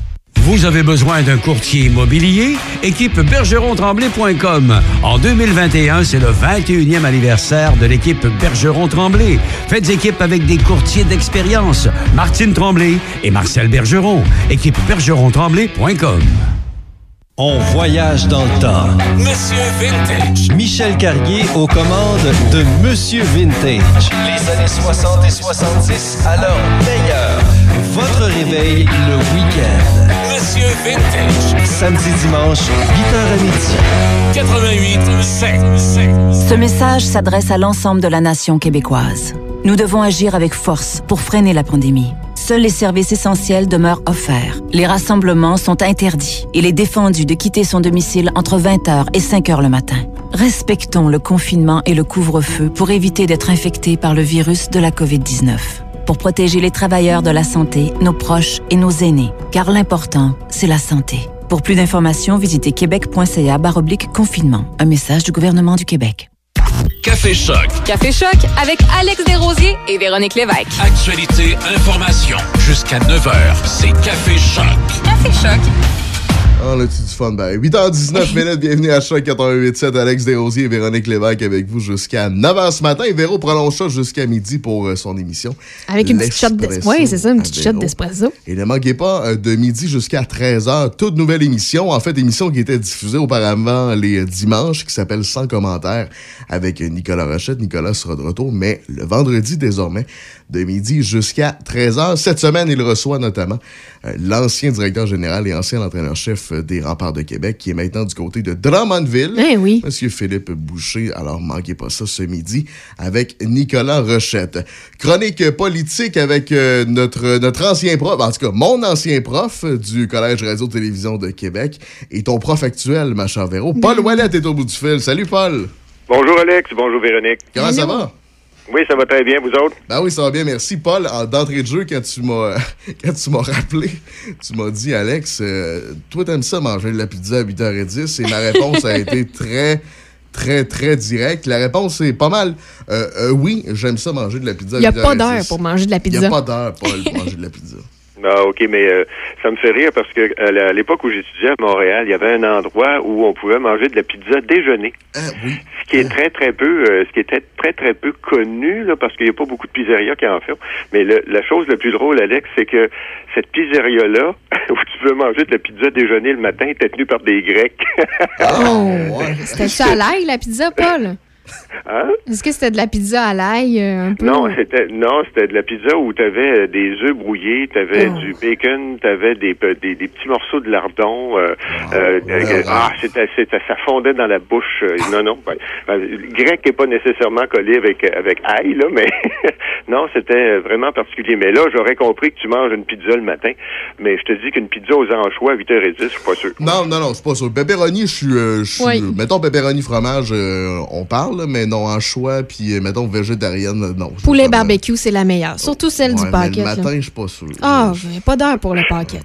Speaker 36: Vous avez besoin d'un courtier immobilier? Équipe bergeron-tremblay.com. En 2021, c'est le 21e anniversaire de l'équipe Bergeron-Tremblay. Faites équipe avec des courtiers d'expérience. Martine Tremblay et Marcel Bergeron. Équipe bergeron-tremblay.com.
Speaker 25: On voyage dans le temps.
Speaker 1: Monsieur Vintage.
Speaker 25: Michel Carrier aux commandes de Monsieur Vintage. Les années 60 et 70 à leur meilleur. Votre réveil le week-end.
Speaker 1: Vintage.
Speaker 25: Samedi, dimanche, 8h à midi.
Speaker 1: 88 7.
Speaker 9: Ce message s'adresse à l'ensemble de la nation québécoise. Nous devons agir avec force pour freiner la pandémie. Seuls les services essentiels demeurent offerts. Les rassemblements sont interdits. Il est défendu de quitter son domicile entre 20h et 5h le matin. Respectons le confinement et le couvre-feu pour éviter d'être infectés par le virus de la COVID-19. Pour protéger les travailleurs de la santé, nos proches et nos aînés. Car l'important, c'est la santé. Pour plus d'informations, visitez québec.ca baroblique confinement. Un message du gouvernement du Québec.
Speaker 1: Café Choc.
Speaker 2: Café choc avec Alex Desrosiers et Véronique Lévesque.
Speaker 1: Actualité, information. Jusqu'à 9h, c'est Café Choc.
Speaker 2: Café choc.
Speaker 3: On a-tu du fun? Ben, 8h19 minutes, bienvenue à Choc 88.7. Alex Desrosiers et Véronique Lévesque avec vous jusqu'à 9h ce matin. Et Véro prolonge ça jusqu'à midi pour euh, son émission.
Speaker 4: Avec une petite shot d'espresso. Oui, c'est ça, une petite shot d'espresso.
Speaker 3: Et ne manquez pas, euh, de midi jusqu'à 13h, toute nouvelle émission. En fait, émission qui était diffusée auparavant les euh, dimanches, qui s'appelle Sans commentaires avec Nicolas Rochette. Nicolas sera de retour, mais le vendredi désormais, de midi jusqu'à 13h. Cette semaine, il reçoit notamment euh, l'ancien directeur général et ancien entraîneur-chef des Remparts de Québec, qui est maintenant du côté de Drummondville.
Speaker 4: Eh oui.
Speaker 3: Monsieur Philippe Boucher. Alors, manquez pas ça ce midi avec Nicolas Rochette. Chronique politique avec euh, notre, notre ancien prof, en tout cas, mon ancien prof du Collège Radio-Télévision de Québec et ton prof actuel, ma chère Véro. Paul Ouellet est au bout du fil. Salut, Paul.
Speaker 37: Bonjour Alex, bonjour Véronique.
Speaker 3: Comment ça va?
Speaker 38: Oui, ça va très bien, vous autres?
Speaker 3: Ben oui, ça va bien, merci. Paul, en- d'entrée de jeu, quand tu m'as quand tu m'as rappelé, tu m'as dit, Alex, euh, toi, t'aimes ça manger de la pizza à 8h10? Et ma réponse a été très, très, très directe. La réponse est pas mal. Euh, euh, oui, j'aime ça manger de la pizza à
Speaker 4: Il n'y a
Speaker 3: 8h10.
Speaker 4: pas d'heure pour manger de la
Speaker 3: Il n'y
Speaker 4: pizza.
Speaker 3: a pas d'heure, Paul, pour manger de la pizza.
Speaker 38: Ah, OK, mais euh, ça me fait rire parce que euh, à l'époque où j'étudiais à Montréal, il y avait un endroit où on pouvait manger de la pizza déjeuner. Ce qui est très, très peu, euh, ce qui était très, très peu connu, là, parce qu'il n'y a pas beaucoup de pizzerias qui en font. Mais le- la chose la plus drôle, Alex, c'est que cette pizzeria-là, où tu peux manger de la pizza déjeuner le matin, était tenue par des Grecs.
Speaker 4: Oh, C'était ça à l'ail, la pizza, Paul?
Speaker 38: Hein?
Speaker 4: Est-ce que c'était de la pizza à l'ail euh?
Speaker 38: Non, c'était non, c'était de la pizza où tu avais des œufs brouillés, tu avais
Speaker 4: Oh.
Speaker 38: du bacon, tu avais des, des, des petits morceaux de lardon. euh, euh, euh, ah, c'était, c'était- ça fondait dans la bouche. euh, non, non. ben, ben, le grec n'est pas nécessairement collé avec avec ail, là, mais non, c'était vraiment particulier. Mais là, j'aurais compris que tu manges une pizza le matin, mais je te dis qu'une pizza aux anchois à 8h10, je suis pas sûr.
Speaker 3: Non, non, non, c'est pas ça. Pepperoni, je suis. euh, je suis-
Speaker 38: Oui.
Speaker 3: Mettons pepperoni fromage, euh, on parle, là, mais non, en choix, puis euh, mettons végétarienne, non.
Speaker 4: Poulet barbecue, c'est la meilleure. Surtout celle
Speaker 3: Ouais,
Speaker 4: du paquet.
Speaker 3: Le matin, je suis pas sûr.
Speaker 4: Ah, a pas d'heure pour le paquet.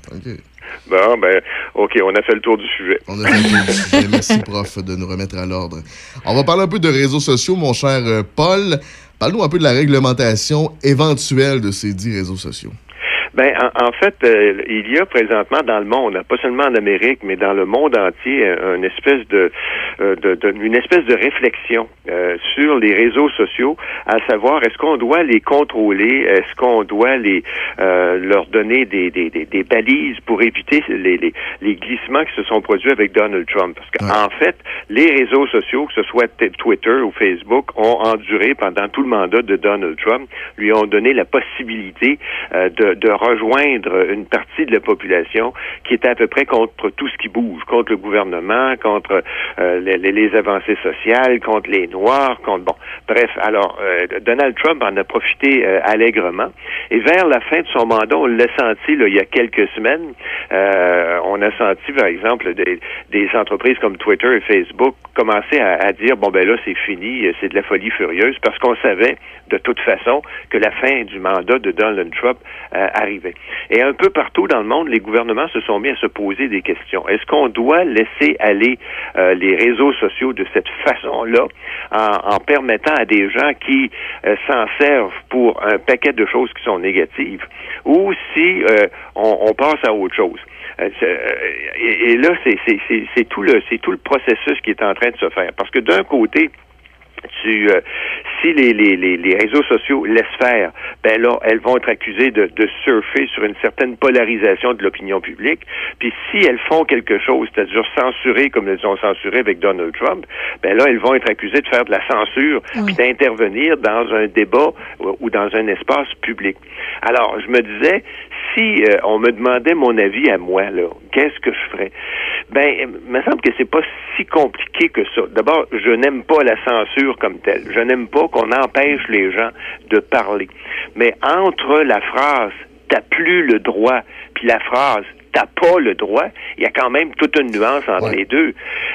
Speaker 38: Bon, ben, OK, on a fait le tour du sujet.
Speaker 3: On a fait le tour du sujet. Merci, prof, de nous remettre à l'ordre. On va parler un peu de réseaux sociaux, mon cher euh, Paul. Parle-nous un peu de la réglementation éventuelle de ces dix réseaux sociaux.
Speaker 38: Ben, en, en fait, euh, il y a présentement dans le monde, pas seulement en Amérique, mais dans le monde entier, euh, une espèce de, euh, de- de- une espèce de réflexion euh, sur les réseaux sociaux, à savoir est-ce qu'on doit les contrôler, est-ce qu'on doit les euh, leur donner des, des, des, des balises pour éviter les, les, les glissements qui se sont produits avec Donald Trump? Parce qu'en fait, les réseaux sociaux, que ce soit Twitter ou Facebook, ont enduré pendant tout le mandat de Donald Trump, lui ont donné la possibilité euh, de, de rejoindre une partie de la population qui était à peu près contre tout ce qui bouge, contre le gouvernement, contre euh, les, avancées sociales, contre les Noirs, contre bon, bref. Alors euh, Donald Trump en a profité euh, allègrement. Et vers la fin de son mandat, on l'a senti là, il y a quelques semaines. on a senti, par exemple, des, entreprises comme Twitter et Facebook commencer à, à dire bon ben là c'est fini, c'est de la folie furieuse, parce qu'on savait de toute façon que la fin du mandat de Donald Trump euh, Et un peu partout dans le monde, les gouvernements se sont mis à se poser des questions. Est-ce qu'on doit laisser aller euh, les réseaux sociaux de cette façon-là, en, permettant à des gens qui euh, s'en servent pour un paquet de choses qui sont négatives, ou si euh, on, passe à autre chose? Et, là, c'est tout le processus qui est en train de se faire. Parce que d'un côté, tu, euh, si les, les, les, les réseaux sociaux laissent faire, ben là, elles vont être accusées de, de surfer sur une certaine polarisation de l'opinion publique. Puis si elles font quelque chose, c'est-à-dire censurer comme elles ont censuré avec Donald Trump, ben là, elles vont être accusées de faire de la censure, puis d'intervenir dans un débat ou, ou dans un espace public. Alors, je me disais, si euh, on me demandait mon avis à moi, là, qu'est-ce que je ferais? Ben, il me semble que c'est pas si compliqué que ça. D'abord, je n'aime pas la censure comme telle. Je n'aime pas qu'on empêche les gens de parler. Mais entre la phrase t'as plus le droit, puis la phrase t'as pas le droit, il y a quand même toute une nuance entre les deux.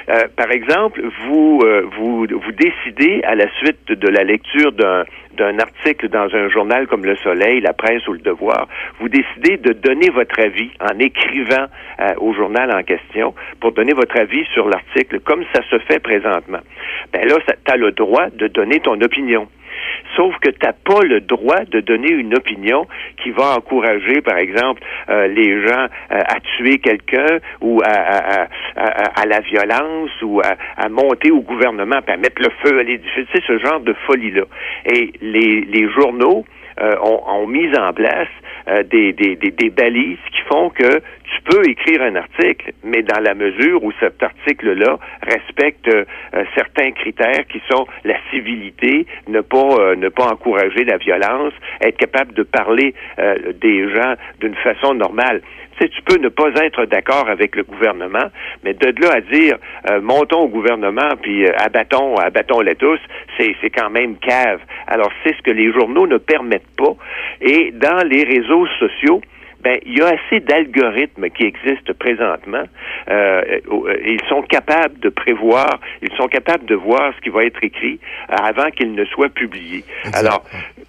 Speaker 38: Euh, par exemple, vous, euh, vous vous décidez à la suite de la lecture d'un d'un article dans un journal comme Le Soleil, La Presse ou Le Devoir, vous décidez de donner votre avis en écrivant euh, au journal en question pour donner votre avis sur l'article, comme ça se fait présentement. Ben là, tu as le droit de donner ton opinion. Sauf que tu pas le droit de donner une opinion qui va encourager, par exemple, euh, les gens euh, à tuer quelqu'un ou à, la violence ou à, monter au gouvernement, à mettre le feu à l'édifice, sais, ce genre de folie-là. Et les, journaux euh, ont mis en place euh, des, des, des, balises qui font que tu peux écrire un article, mais dans la mesure où cet article-là respecte euh, euh, certains critères qui sont la civilité, ne pas ne pas encourager la violence, être capable de parler des gens d'une façon normale. Tu sais, tu peux ne pas être d'accord avec le gouvernement, mais de là à dire euh, montons au gouvernement puis euh, abattons abattons-les tous, c'est c'est quand même cave. Alors c'est ce que les journaux ne permettent pas. Et dans les réseaux sociaux, ben il y a assez d'algorithmes qui existent présentement. Euh, euh, et ils sont capables de prévoir, ils sont capables de voir ce qui va être écrit avant qu'il ne soit publié. Alors,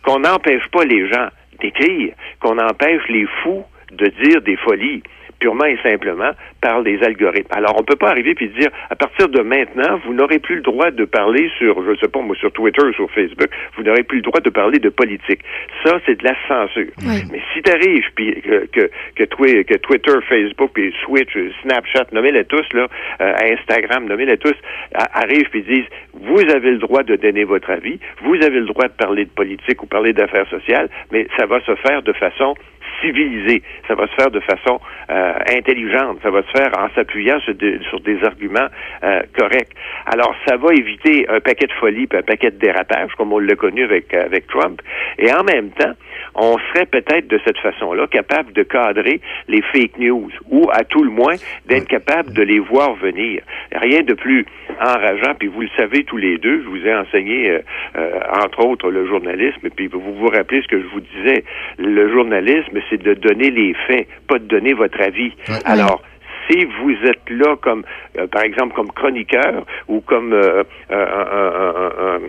Speaker 38: qu'on n'empêche pas les gens d'écrire, qu'on empêche les fous de dire des folies purement et simplement par les algorithmes. Alors, on peut pas arriver puis dire, à partir de maintenant, vous n'aurez plus le droit de parler sur, je sais pas, moi, sur Twitter, sur Facebook, vous n'aurez plus le droit de parler de politique. Ça, c'est de la censure. Mais si t'arrives puis que, que, que, Twi- que Twitter, Facebook, puis Switch, Snapchat, nommez-les tous, là, euh, Instagram, nommez-les tous, arrivent puis disent, vous avez le droit de donner votre avis, vous avez le droit de parler de politique ou parler d'affaires sociales, mais ça va se faire de façon civilisée. Ça va se faire de façon euh, intelligente. Ça va se faire en s'appuyant sur, des- sur des arguments euh, corrects. Alors, ça va éviter un paquet de folie puis un paquet de dérapage, comme on l'a connu avec, avec Trump. Et en même temps, on serait peut-être de cette façon-là capable de cadrer les fake news ou, à tout le moins, d'être capable de les voir venir. Rien de plus enrageant, puis vous le savez tous les deux, je vous ai enseigné, euh, euh, entre autres, le journalisme, puis vous vous rappelez ce que je vous disais, le journalisme, c'est de donner les faits, pas de donner votre avis. Alors, si vous êtes là comme, euh, par exemple, comme chroniqueur ou comme euh, euh, un- un- un-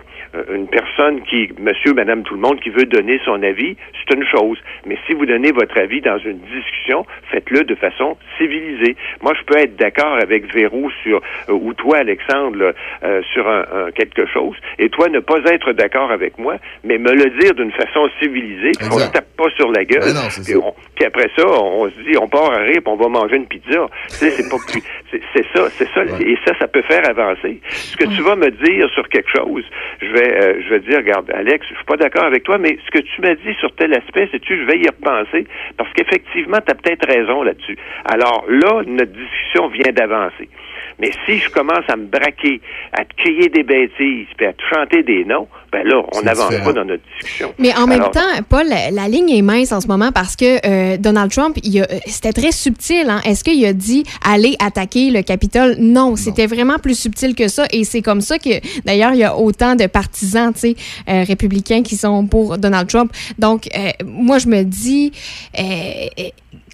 Speaker 38: un- une personne qui, monsieur, madame, tout le monde, qui veut donner son avis, c'est une chose. Mais si vous donnez votre avis dans une discussion, faites-le de façon civilisée. Moi, je peux être d'accord avec Véro sur, euh, ou toi, Alexandre, là, euh, sur un, un quelque chose, et toi ne pas être d'accord avec moi, mais me le dire d'une façon civilisée, qu'on ne tape pas sur la gueule.
Speaker 3: Ben non, c'est
Speaker 38: puis, on- puis après ça, on se dit, on part à rire, puis on va manger une pizza. Tu c'est pas plus, c'est c'est ça, c'est ça, et ça, ça peut faire avancer. Ce que tu vas me dire sur quelque chose, je vais, euh, je vais dire, regarde, Alex, je suis pas d'accord avec toi, mais ce que tu m'as dit sur tel aspect, sais-tu, je vais y repenser, parce qu'effectivement, tu as peut-être raison là-dessus. Alors là, notre discussion vient d'avancer. Mais si je commence à me braquer, à te crier des bêtises, puis à te chanter des noms, ben là, on n'avance pas dans notre discussion.
Speaker 4: Mais en même
Speaker 38: Alors,
Speaker 4: temps, Paul, la, la ligne est mince en ce moment parce que euh, Donald Trump, il a- euh, c'était très subtil. Hein? Est-ce qu'il a dit aller attaquer le Capitole? Non, c'était vraiment plus subtil que ça. Et c'est comme ça que, d'ailleurs, il y a autant de partisans tu sais, euh, républicains qui sont pour Donald Trump. Donc, euh, moi, je me dis,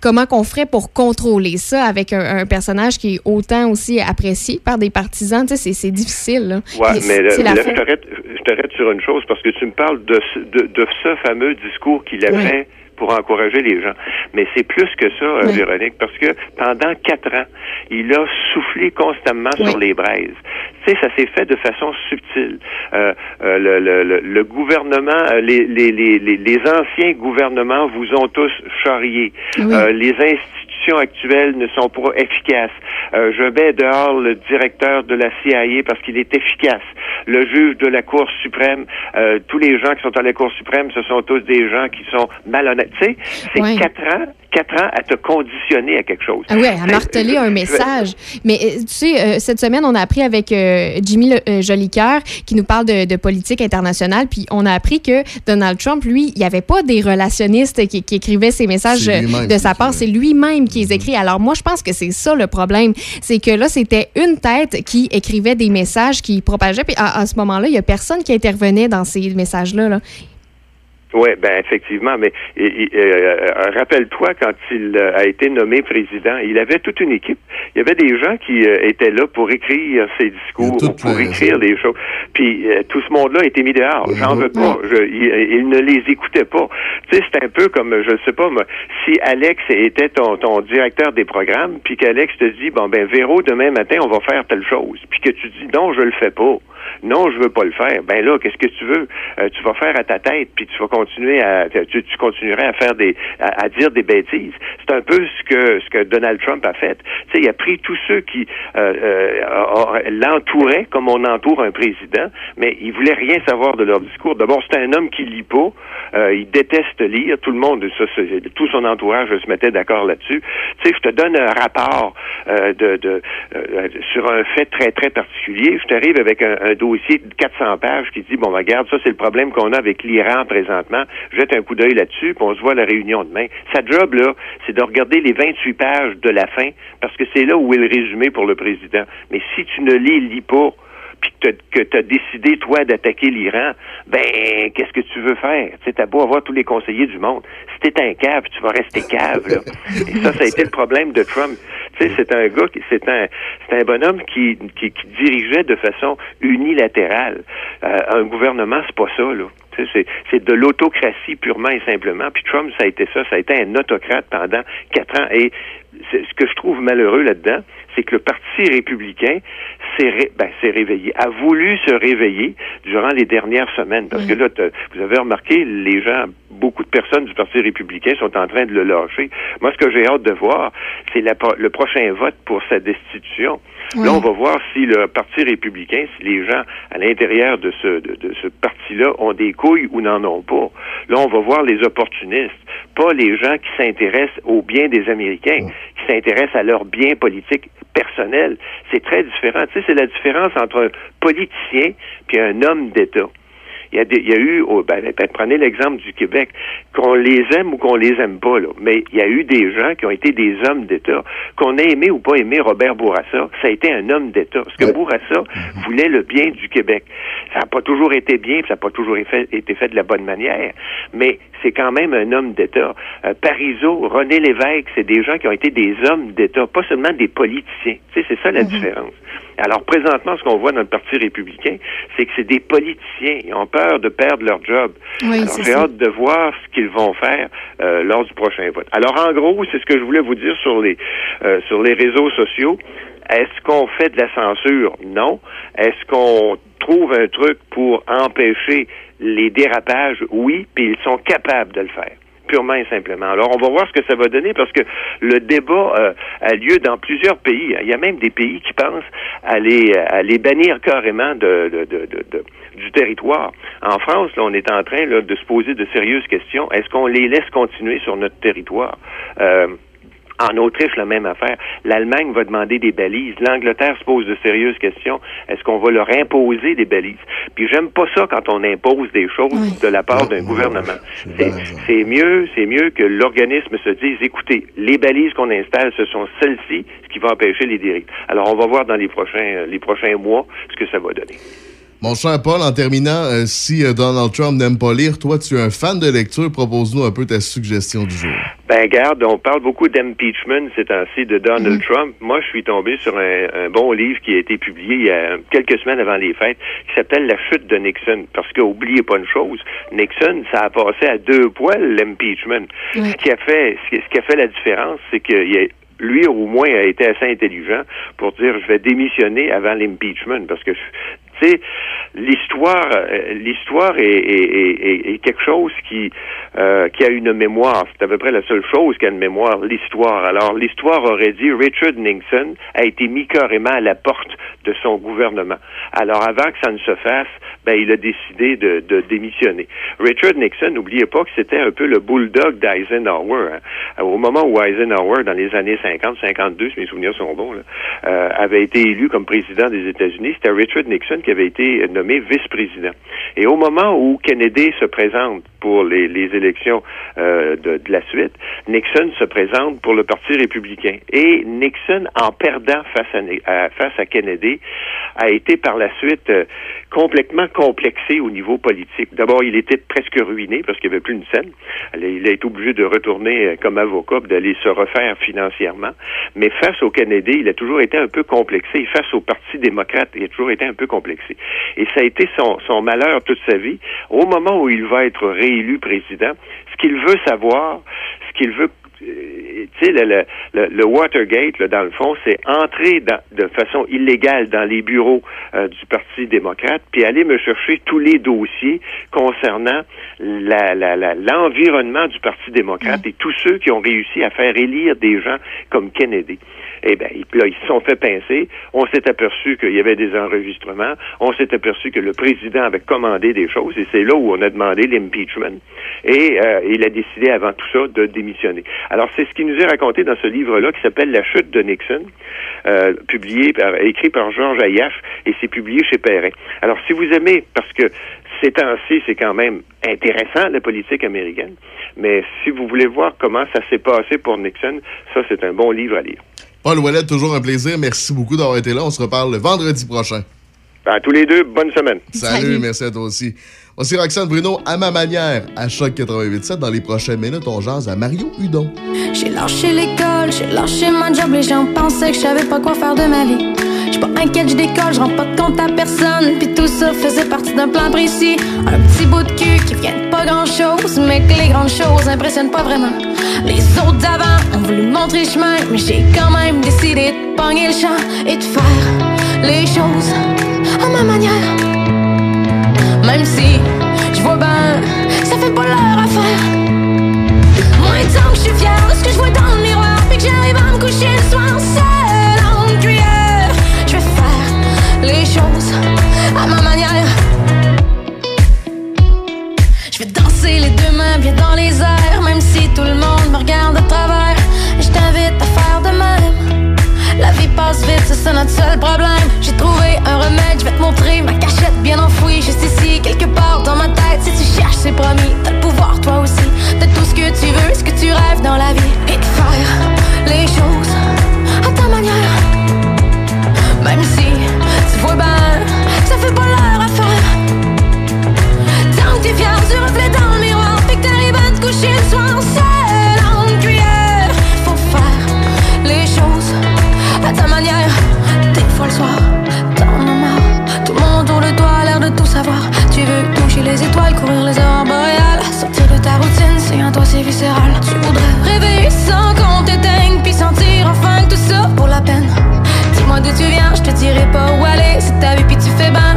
Speaker 4: comment qu'on ferait pour contrôler ça avec un, un personnage qui est autant aussi apprécié par des partisans? Tu sais, c'est- difficile. là.
Speaker 38: Ouais, mais
Speaker 4: la
Speaker 38: je t'arrête, sur une chose parce que tu me parles de, ce- de, de ce fameux discours qu'il a
Speaker 4: Oui.
Speaker 38: fait pour encourager les gens. Mais c'est plus que ça, euh,
Speaker 4: Oui.
Speaker 38: Véronique, parce que pendant quatre ans, il a soufflé constamment sur les braises. Tu sais, ça s'est fait de façon subtile. Euh, euh, le, le, le, le gouvernement, euh, les, les, les, les, les anciens gouvernements vous ont tous charriés.
Speaker 10: Oui.
Speaker 38: Euh, les institutions actuelles ne sont pas efficaces. Euh, je mets dehors le directeur de la CIA parce qu'il est efficace. Le juge de la Cour suprême, euh, tous les gens qui sont à la Cour suprême, ce sont tous des gens qui sont malhonnêtes. Tu sais, c'est
Speaker 4: Ouais.
Speaker 38: quatre ans, quatre ans à te conditionner à quelque chose.
Speaker 4: Ah oui, à marteler un message. Mais euh, tu sais, euh, cette semaine, on a appris avec euh, Jimmy euh, Jolicoeur qui nous parle de, de politique internationale, puis on a appris que Donald Trump, lui, il n'y avait pas des relationnistes qui, qui écrivaient ses messages de sa part, c'est lui-même qui écrit. Alors moi, je pense que c'est ça le problème. C'est que là, c'était une tête qui écrivait des messages, qui propageait, puis à, à ce moment-là, il n'y a personne qui intervenait dans ces messages-là. Là.
Speaker 38: Oui, ben effectivement, mais et, euh, rappelle-toi quand il euh, a été nommé président, il avait toute une équipe. Il y avait des gens qui euh, étaient là pour écrire ses discours, ou pour écrire des choses. Puis euh, tout ce monde-là a été mis dehors. J'en veux pas. Je, il, il ne les écoutait pas. Tu sais, c'est un peu comme, je sais pas, moi, si Alex était ton, ton directeur des programmes, puis qu'Alex te dit, bon ben Véro, demain matin, on va faire telle chose, puis que tu dis non, je le fais pas. Non, je veux pas le faire. Ben là, qu'est-ce que tu veux? Euh, Tu vas faire à ta tête, puis tu vas continuer à, tu, tu continuerais à faire des, à, à dire des bêtises. C'est un peu ce que ce que Donald Trump a fait. Tu sais, il a pris tous ceux qui euh, euh, l'entouraient comme on entoure un président, mais il voulait rien savoir de leur discours. D'abord, c'est un homme qui lit pas. Euh, il déteste lire. Tout le monde, ça, tout son entourage se mettait d'accord là-dessus. Tu sais, je te donne un rapport euh, de, de euh, sur un fait très très particulier. Je t'arrive avec un, un dossier de 400 pages qui dit bon, ben, regarde, ça c'est le problème qu'on a avec l'Iran présentement. Jette un coup d'œil là-dessus, puis on se voit à la réunion demain. Sa job là, c'est de regarder les 28 pages de la fin parce que c'est là où est le résumé pour le président. Mais si tu ne les lis pas puis que tu as décidé, toi, d'attaquer l'Iran, ben, qu'est-ce que tu veux faire? Tu sais, t'as beau avoir tous les conseillers du monde. Si t'es un cave, tu vas rester cave, là. Et ça, ça a été le problème de Trump. Tu sais, c'est un gars, qui- c'est un, c'est un bonhomme qui, qui, qui dirigeait de façon unilatérale. Euh, un gouvernement, c'est pas ça, là. Tu sais, C'est, c'est de l'autocratie purement et simplement. Puis Trump, ça a été ça. Ça a été un autocrate pendant quatre ans. Et ce que je trouve malheureux là-dedans, c'est que le Parti républicain s'est, ré- ben, s'est réveillé, a voulu se réveiller durant les dernières semaines. Parce que là, vous avez remarqué, les gens, beaucoup de personnes du Parti républicain sont en train de le lâcher. Moi, ce que j'ai hâte de voir, c'est le prochain vote pour sa destitution. Là, on va voir si le Parti républicain, si les gens à l'intérieur de ce, de, de ce parti-là ont des couilles ou n'en ont pas. Là, on va voir les opportunistes, pas les gens qui s'intéressent au bien des Américains, qui s'intéressent à leur bien politique personnel. C'est très différent. Tu sais, c'est la différence entre un politicien puis un homme d'État. Il y a, des- il y a eu, oh, ben, ben, prenez l'exemple du Québec, qu'on les aime ou qu'on les aime pas, là, mais il y a eu des gens qui ont été des hommes d'État, qu'on a aimé ou pas aimé Robert Bourassa, ça a été un homme d'État, parce que Bourassa voulait le bien du Québec. Ça n'a pas toujours été bien, ça n'a pas toujours été fait, été fait de la bonne manière, mais c'est quand même un homme d'État. Euh, Parizeau, René Lévesque, c'est des gens qui ont été des hommes d'État, pas seulement des politiciens. Tu sais, c'est ça la différence. Alors, présentement, ce qu'on voit dans le Parti républicain, c'est que c'est des politiciens. Ils ont peur de perdre leur job.
Speaker 4: Oui,
Speaker 38: Alors, j'ai hâte de voir ce qu'ils vont faire euh, lors du prochain vote. Alors, en gros, c'est ce que je voulais vous dire sur les, euh, sur les réseaux sociaux. Est-ce qu'on fait de la censure? Non. Est-ce qu'on trouve un truc pour empêcher les dérapages? Oui, puis ils sont capables de le faire purement et simplement. Alors, on va voir ce que ça va donner parce que le débat euh, a lieu dans plusieurs pays. Il y a même des pays qui pensent à les, à les bannir carrément de, de, de, de- du territoire. En France, là, on est en train là, de se poser de sérieuses questions. Est-ce qu'on les laisse continuer sur notre territoire? Euh, en Autriche, la même affaire. L'Allemagne va demander des balises. L'Angleterre se pose de sérieuses questions. Est-ce qu'on va leur imposer des balises? Puis j'aime pas ça quand on impose des choses de la part d'un gouvernement. C'est- C'est mieux, c'est mieux que l'organisme se dise, écoutez, les balises qu'on installe, ce sont celles-ci, ce qui va empêcher les dérives. Alors on va voir dans les prochains, euh, les prochains mois ce que ça va donner.
Speaker 3: Mon cher Paul, en terminant, euh, si euh, Donald Trump n'aime pas lire, toi, tu es un fan de lecture, propose-nous un peu ta suggestion du jour.
Speaker 38: Ben, garde, on parle beaucoup d'impeachment ces temps-ci de Donald Trump. Moi, je suis tombé sur un, un bon livre qui a été publié il y a quelques semaines avant les fêtes, qui s'appelle La chute de Nixon. Parce que, oubliez pas une chose, Nixon, ça a passé à deux poils l'impeachment. Ce qui a fait, ce qui- ce qui a fait la différence, c'est que il y a- lui, au moins, a été assez intelligent pour dire je vais démissionner avant l'impeachment parce que l'histoire euh, l'histoire est, quelque chose qui euh, qui a une mémoire. C'est à peu près la seule chose qui a une mémoire l'histoire. Alors l'histoire aurait dit Richard Nixon a été mis carrément à la porte de son gouvernement. Alors avant que ça ne se fasse ben il a décidé de, de démissionner. Richard Nixon n'oubliez pas que c'était un peu le bulldog d'Eisenhower hein. au moment où Eisenhower dans les années 50 52 si mes souvenirs sont bons là, euh, avait été élu comme président des États-Unis c'était Richard Nixon qui avait été nommé vice-président et au moment où Kennedy se présente pour les, élections euh, de, la suite, Nixon se présente pour le Parti républicain. Et Nixon, en perdant face à- face à Kennedy, a été par la suite euh, complètement complexé au niveau politique. D'abord, il était presque ruiné parce qu'il n'y avait plus une scène. Il a- été obligé de retourner euh, comme avocat, d'aller se refaire financièrement. Mais face au Kennedy, il a toujours été un peu complexé. Face au Parti démocrate, il a toujours été un peu complexé. Et ça a été son, son malheur toute sa vie. Au moment où il va être réélu président, ce qu'il veut savoir, ce qu'il veut tu sais, le, le, le- le Watergate, là, dans le fond, c'est entrer dans- de façon illégale dans les bureaux euh, du Parti démocrate, puis aller me chercher tous les dossiers concernant la- la- la- l'environnement du Parti démocrate et tous ceux qui ont réussi à faire élire des gens comme Kennedy. Eh bien, là, ils se sont fait pincer. On s'est aperçu qu'il y avait des enregistrements. On s'est aperçu que le président avait commandé des choses et c'est là où on a demandé l'impeachment. Et euh, il a décidé avant tout ça de démissionner. Alors, c'est ce qui nous est raconté dans ce livre-là qui s'appelle La chute de Nixon, euh, publié, par, écrit par Georges Ayache et c'est publié chez Perrin. Alors, si vous aimez, parce que ces temps-ci, c'est quand même intéressant, la politique américaine, mais si vous voulez voir comment ça s'est passé pour Nixon, ça, c'est un bon livre à lire.
Speaker 3: Paul Ouellet, toujours un plaisir. Merci beaucoup d'avoir été là. On se reparle le vendredi prochain.
Speaker 38: À tous les deux, bonne semaine.
Speaker 3: Salut, merci à toi aussi. Voici Roxane Bruno à ma manière à Choc 88.7. Dans les prochaines minutes, on jase à Mario Hudon.
Speaker 21: J'ai lâché l'école, j'ai lâché ma job, les gens pensaient que je savais pas quoi faire de ma vie. J'suis pas inquiète, je décolle, je rends pas de compte à personne. Puis tout ça faisait partie d'un plan précis. Un petit bout de cul qui vient de pas grand chose, mais que les grandes choses impressionnent pas vraiment. Les autres d'avant ont voulu montrer chemin, mais j'ai quand même décidé de pogner le champ et de faire les choses à ma manière. Même si je vois ben, ça fait pas leur affaire. Moi, tant que je suis fière de ce que je vois dans le miroir, puis que j'arrive à me coucher le soir à ma manière. Je vais danser les deux mains bien dans les airs, même si tout le monde me regarde à travers. Je t'invite à faire de même. La vie passe vite, c'est ça notre seul problème. J'ai trouvé un remède, je vais te montrer ma cachette bien enfouie. Juste ici, quelque part dans ma tête. Si tu cherches, c'est promis. T'as le pouvoir, toi aussi. De tout ce que tu veux, ce que tu rêves dans la vie. Et de faire les choses Le t'en as marre. Tout le monde de toi a l'air de tout savoir. Tu veux toucher les étoiles, courir les aurores boréales. Sortir de ta routine, c'est en toi, c'est viscéral. Tu voudrais rêver sans qu'on t'éteigne, puis sentir enfin que tout ça pour la peine. Dis-moi d'où tu viens, je te dirai pas où aller. C'est ta vie, puis tu fais ben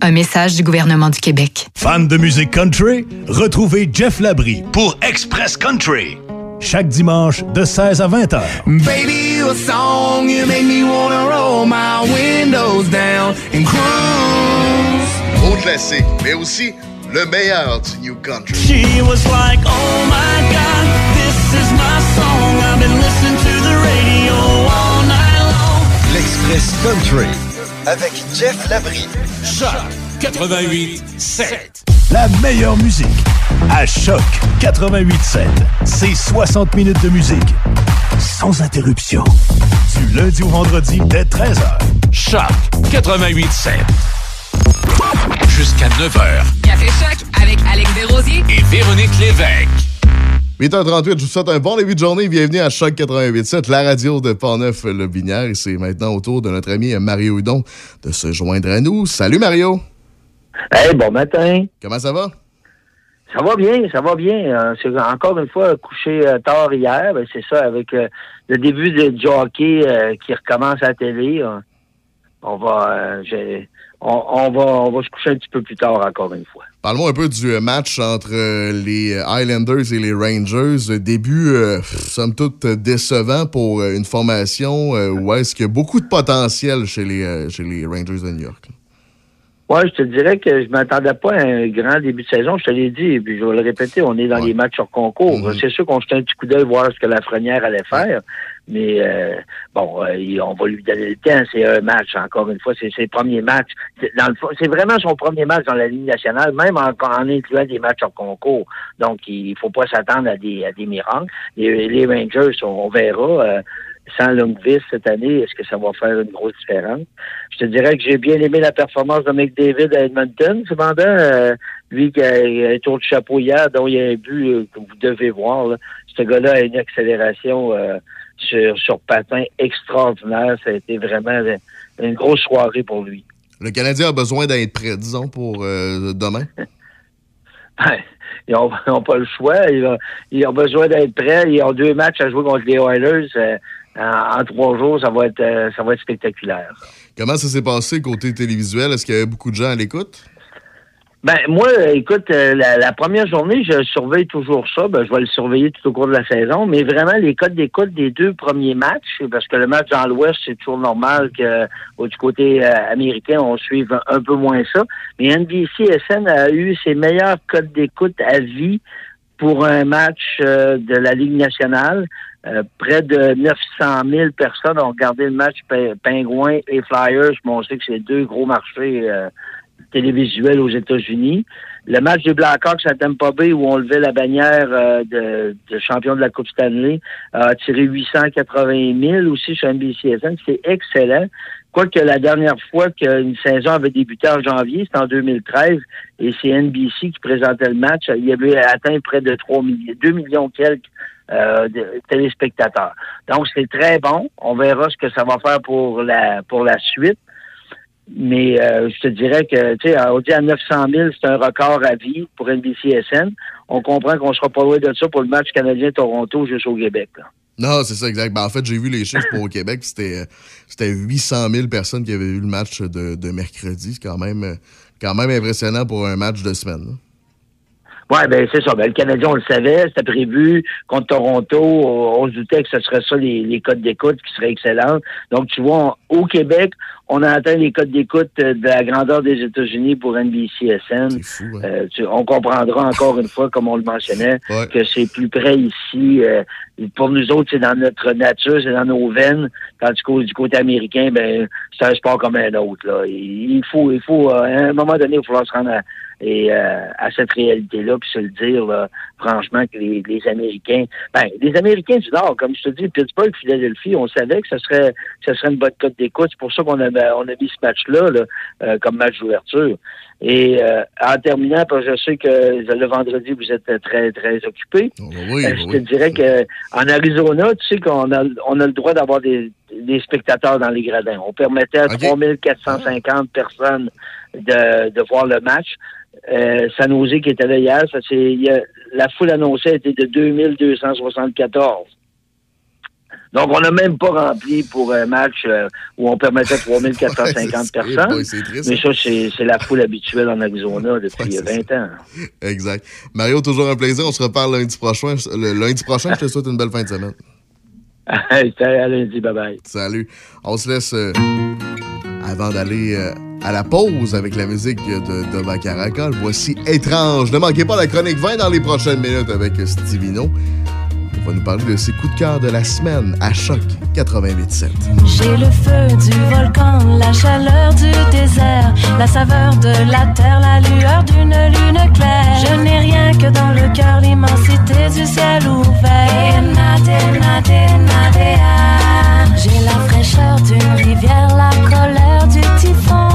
Speaker 18: Un message du gouvernement du Québec.
Speaker 12: Fan de musique country? Retrouvez Jeff Labrie pour Express Country. Chaque dimanche de 16 à 20 heures.
Speaker 10: Baby, a song, you make me wanna roll my windows down and cruise.
Speaker 3: Gros classique, mais aussi le meilleur du New Country.
Speaker 10: She was like, oh my god, this is my song. I've been listening to the radio all night long.
Speaker 25: L'Express Country avec Jeff Labrie.
Speaker 1: Choc 88 7.
Speaker 12: La meilleure musique à Choc 88.7. C'est 60 minutes de musique sans interruption. Du lundi au vendredi dès 13h.
Speaker 1: Choc 88 7. Jusqu'à 9h.
Speaker 2: Café Choc avec Alex Desrosiers
Speaker 1: Et Véronique Lévesque.
Speaker 3: 8h38, je vous souhaite un bon début de journée. Bienvenue à Choc 88.7, la radio de Portneuf-le-Binière. Et c'est maintenant au tour de notre ami Mario Hudon de se joindre à nous. Salut Mario!
Speaker 39: Hey, bon matin.
Speaker 3: Comment ça va?
Speaker 39: Ça va bien, ça va bien. Euh, c'est encore une fois couché euh, tard hier. Ben, c'est ça, avec euh, le début de du hockey qui recommence à la télé. euh, on va, on va, on va se coucher un petit peu plus tard encore une fois.
Speaker 3: Parle-moi un peu du euh, match entre euh, les Highlanders et les Rangers. Euh, Début, euh, somme toute, décevant pour une formation où est-ce qu'il y a beaucoup de potentiel chez les, chez les Rangers de New York?
Speaker 39: Ouais, je te dirais que je m'attendais pas à un grand début de saison. Je te l'ai dit, et puis je vais le répéter, on est dans les matchs sur concours. C'est sûr qu'on jetait un petit coup d'œil voir ce que la Frenière allait faire. Mais euh, bon, euh, on va lui donner le temps. C'est un match, encore une fois, c'est ses premiers matchs. Dans le c'est vraiment son premier match dans la Ligue nationale, même en, en incluant des matchs sur concours. Donc, il faut pas s'attendre à des, à des miracles. Les, Rangers, on, verra. euh, sans Lundqvist cette année, est-ce que ça va faire une grosse différence? Je te dirais que j'ai bien aimé la performance de McDavid à Edmonton. Cependant, euh, lui qui a un tour de chapeau hier, dont il y a un but euh, que vous devez voir. là. Ce gars-là a une accélération euh, sur, sur patin extraordinaire. Ça a été vraiment une grosse soirée pour lui.
Speaker 3: Le Canadien a besoin d'être prêt, disons, pour euh, demain.
Speaker 39: Ben, ils n'ont pas le choix. Ils ont, ils ont besoin d'être prêts. Ils ont deux matchs à jouer contre les Oilers. Euh, en, en trois jours, ça va être, euh, ça va être spectaculaire.
Speaker 3: Comment ça s'est passé côté télévisuel? Est-ce qu'il y avait beaucoup de gens à l'écoute?
Speaker 39: Ben moi, euh, écoute, euh, la, la première journée, je surveille toujours ça. Ben, je vais le surveiller tout au cours de la saison. Mais vraiment, les codes d'écoute des deux premiers matchs, parce que le match dans l'Ouest, c'est toujours normal que au- du côté euh, américain, on suive un, peu moins ça. Mais NBC SN a eu ses meilleurs codes d'écoute à vie pour un match euh, de la Ligue nationale. Euh, près de 900 000 personnes ont regardé le match Pingouins et Flyers. Bon, on sait que c'est deux gros marchés euh, télévisuels aux États-Unis. Le match des Blackhawks à Tampa Bay où on levait la bannière euh, de, de champion de la Coupe Stanley a attiré 880 000 aussi sur NBCSN. C'est excellent. Quoique la dernière fois qu'une saison avait débuté en janvier, c'était en 2013, et c'est NBC qui présentait le match. Il avait atteint près de 3 millions, 2 millions quelques euh, téléspectateurs. Donc c'est très bon. On verra ce que ça va faire pour la pour la suite. Mais euh, je te dirais que, tu sais, on à 900 000, c'est un record à vie pour NBCSN. On comprend qu'on sera pas loin de ça pour le match canadien-Toronto juste au Québec.
Speaker 3: Non, c'est ça, exact. Ben, en fait, j'ai vu les chiffres pour au Québec. C'était, c'était 800 000 personnes qui avaient vu le match de, de mercredi. C'est quand même, quand même impressionnant pour un match de semaine.
Speaker 39: Ouais, ben c'est ça. Ben, le Canadien, on le savait, c'était prévu. Contre Toronto, on, on se doutait que ce serait ça les, les codes d'écoute qui seraient excellents. Donc, tu vois, on- au Québec, on a atteint les codes d'écoute euh, de la grandeur des États-Unis pour NBCSN. Euh, tu- on comprendra encore une fois, comme on le mentionnait, que c'est plus près ici. euh, pour nous autres, c'est dans notre nature, c'est dans nos veines. Tandis qu'au du côté américain, ben, c'est un sport comme un autre. Là. Il faut, il faut, euh, à un moment donné, il va falloir se rendre à, et, euh, à cette réalité-là, puis se le dire, là, franchement, que les, les Américains, ben, les Américains du Nord, comme je te dis, Pittsburgh, Philadelphie, on savait que ce serait, ce serait une bonne cote d'écoute. C'est pour ça qu'on avait, on a mis ce match-là là, euh, comme match d'ouverture. Et euh, en terminant, parce que je sais que le vendredi, vous êtes très, très occupé.
Speaker 3: oui,
Speaker 39: Euh, je te dirais que en Arizona, tu sais qu'on a, on a le droit d'avoir des, des spectateurs dans les gradins. On permettait à 3450 personnes de, de voir le match. Euh, San Jose qui était là hier, ça, c'est, la foule annoncée était de 2274. Donc, on n'a même pas rempli pour un match euh, où on permettait 3450
Speaker 3: Ouais, c'est-
Speaker 39: personnes.
Speaker 3: ouais, c'est triste,
Speaker 39: Mais ça, c'est, c'est la foule habituelle en Arizona depuis 20 ans.
Speaker 3: Exact. Mario, toujours un plaisir. On se reparle lundi prochain. Le lundi prochain, je te souhaite une belle fin de semaine.
Speaker 39: Salut, à lundi, bye bye.
Speaker 3: Salut. On se laisse euh, avant d'aller euh, à la pause avec la musique de Dova Caracol. Voici Étrange. Ne manquez pas la chronique 20 dans les prochaines minutes avec Stivino. On va nous parler de ses coups de cœur de la semaine à Choc 88.7.
Speaker 21: J'ai le feu du volcan, la chaleur du désert, la saveur de la terre, la lueur d'une lune claire. Je n'ai rien que dans le cœur, l'immensité du ciel ouvert. J'ai la fraîcheur d'une rivière, la colère du typhon.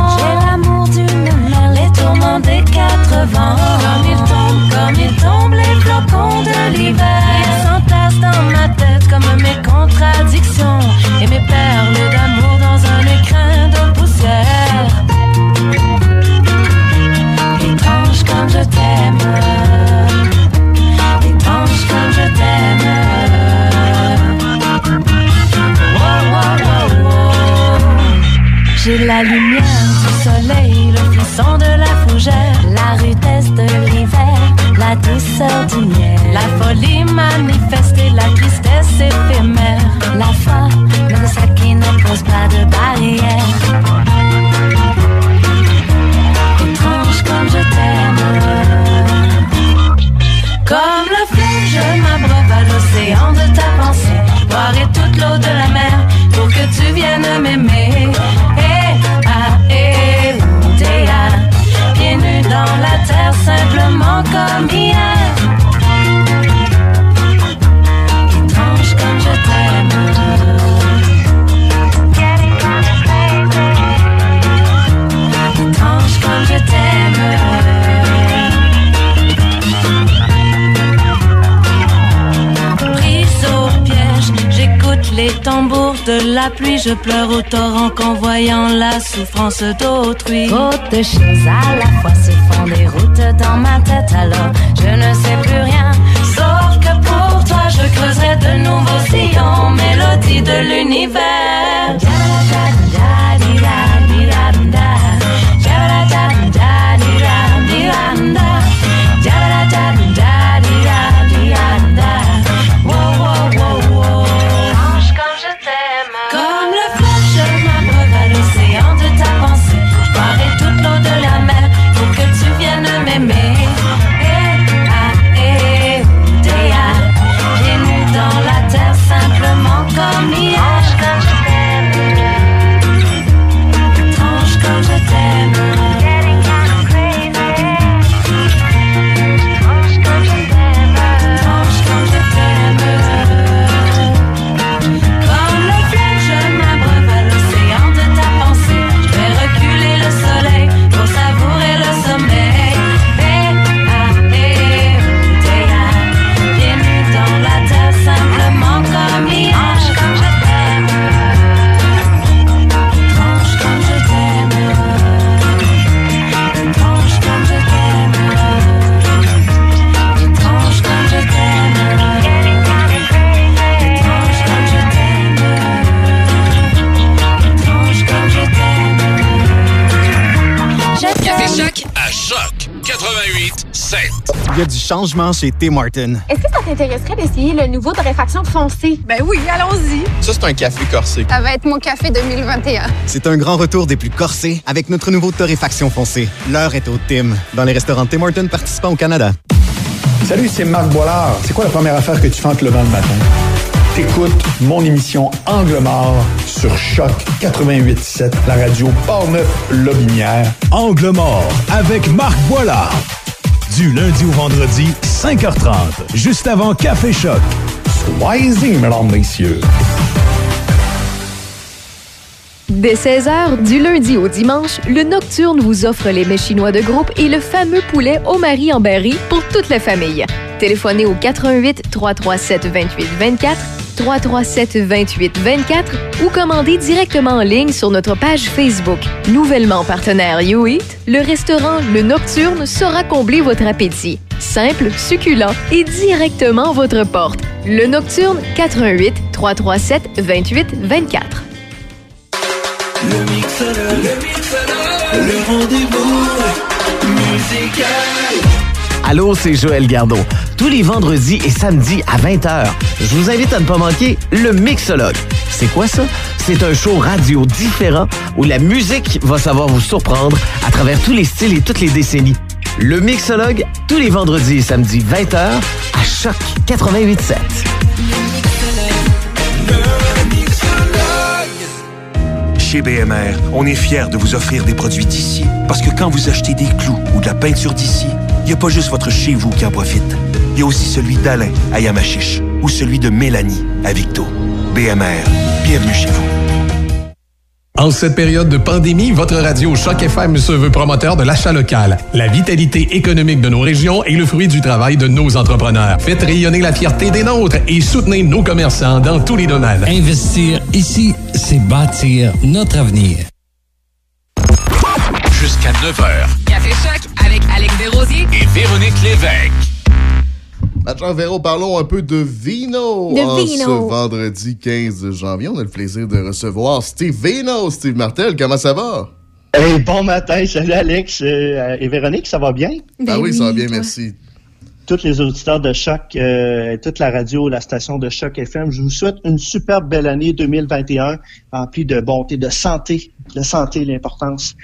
Speaker 21: Des quatre vents. Comme ils tombent, comme ils tombent, les flocons de l'hiver. Ils s'entassent dans ma tête comme mes contradictions et mes perles d'amour dans un écrin de poussière. Étrange comme je t'aime. Étrange comme je t'aime. J'ai la lumière du soleil, le frisson de la fougère, la rudesse de l'hiver, la douceur du miel, la folie manifestée, la tristesse éphémère, la foi, le sac qui ne pose pas de barrière. Étrange comme je t'aime. Comme le fleuve, je m'abreuve à l'océan de ta pensée. Boirai toute l'eau de la mer pour que tu viennes m'aimer. simplement comme hier. Étrange comme je t'aime. Étrange comme je t'aime. Pris au piège, j'écoute les tambours la pluie, je pleure au torrent qu'en voyant la souffrance d'autrui.
Speaker 40: Trop de choses à la fois se font des routes dans ma tête alors je ne sais plus rien.
Speaker 21: Sauf que pour toi, je creuserai de nouveaux sillons, mélodie de l'univers.
Speaker 15: Il y a du changement chez Tim Martin.
Speaker 16: Est-ce que ça t'intéresserait d'essayer le nouveau de réfaction foncé? Ben oui, allons-y.
Speaker 15: Ça, c'est un café corsé.
Speaker 16: Ça va être mon café 2021.
Speaker 15: C'est un grand retour des plus corsés avec notre nouveau torréfaction foncé. L'heure est au Tim, dans les restaurants Tim Hortons participants au Canada.
Speaker 41: Salut, c'est Marc Boilard. C'est quoi la première affaire que tu fais en te levant le matin? T'écoutes mon émission Angle mort sur Choc 88.7, la radio Portneuf-Lobinière.
Speaker 42: Angle mort avec Marc Boilard. Du lundi au vendredi, 5h30, juste avant Café Choc.
Speaker 41: Soyez-y, mesdames, messieurs.
Speaker 5: Dès 16h, du lundi au dimanche, le Nocturne vous offre les mets chinois de groupe et le fameux poulet au mari en berry pour toute la famille. Téléphonez au 88 337 28 24 337 28 24 ou commandez directement en ligne sur notre page Facebook. Nouvellement partenaire YouEat, le restaurant Le Nocturne saura combler votre appétit. Simple, succulent et directement votre porte. Le Nocturne 88 337 28 24.
Speaker 28: Le le le rendez-vous musical.
Speaker 12: Allô, c'est Joël Gardeau. Tous les vendredis et samedis à 20h, je vous invite à ne pas manquer le Mixologue. C'est quoi ça? C'est un show radio différent où la musique va savoir vous surprendre à travers tous les styles et toutes les décennies. Le Mixologue, tous les vendredis et samedis 20h à Choc 88.7.
Speaker 6: Chez BMR, on est fiers de vous offrir des produits d'ici. Parce que quand vous achetez des clous ou de la peinture d'ici, il n'y a pas juste votre chez vous qui en profite. Il y a aussi celui d'Alain à Yamachiche ou celui de Mélanie à Victo. BMR, bienvenue chez vous.
Speaker 43: En cette période de pandémie, votre radio Choc FM se veut promoteur de l'achat local. La vitalité économique de nos régions est le fruit du travail de nos entrepreneurs. Faites rayonner la fierté des nôtres et soutenez nos commerçants dans tous les domaines.
Speaker 44: Investir ici, c'est bâtir notre avenir.
Speaker 1: Jusqu'à 9h.
Speaker 2: Café Choc Alex Desrosiers
Speaker 1: Et Véronique Lévesque.
Speaker 3: Maintenant, Véro, parlons un peu de vino.
Speaker 4: De
Speaker 3: En
Speaker 4: vino.
Speaker 3: Ce vendredi 15 janvier, on a le plaisir de recevoir Steve Vino. Steve Martel, comment ça va?
Speaker 45: Hey, bon matin, salut Alex euh, et Véronique, ça va bien?
Speaker 3: ah oui, ça va bien, merci.
Speaker 45: Tous les auditeurs de Choc, euh, toute la radio, la station de Choc FM, je vous souhaite une superbe belle année 2021, remplie de bonté, de santé, de santé, l'importance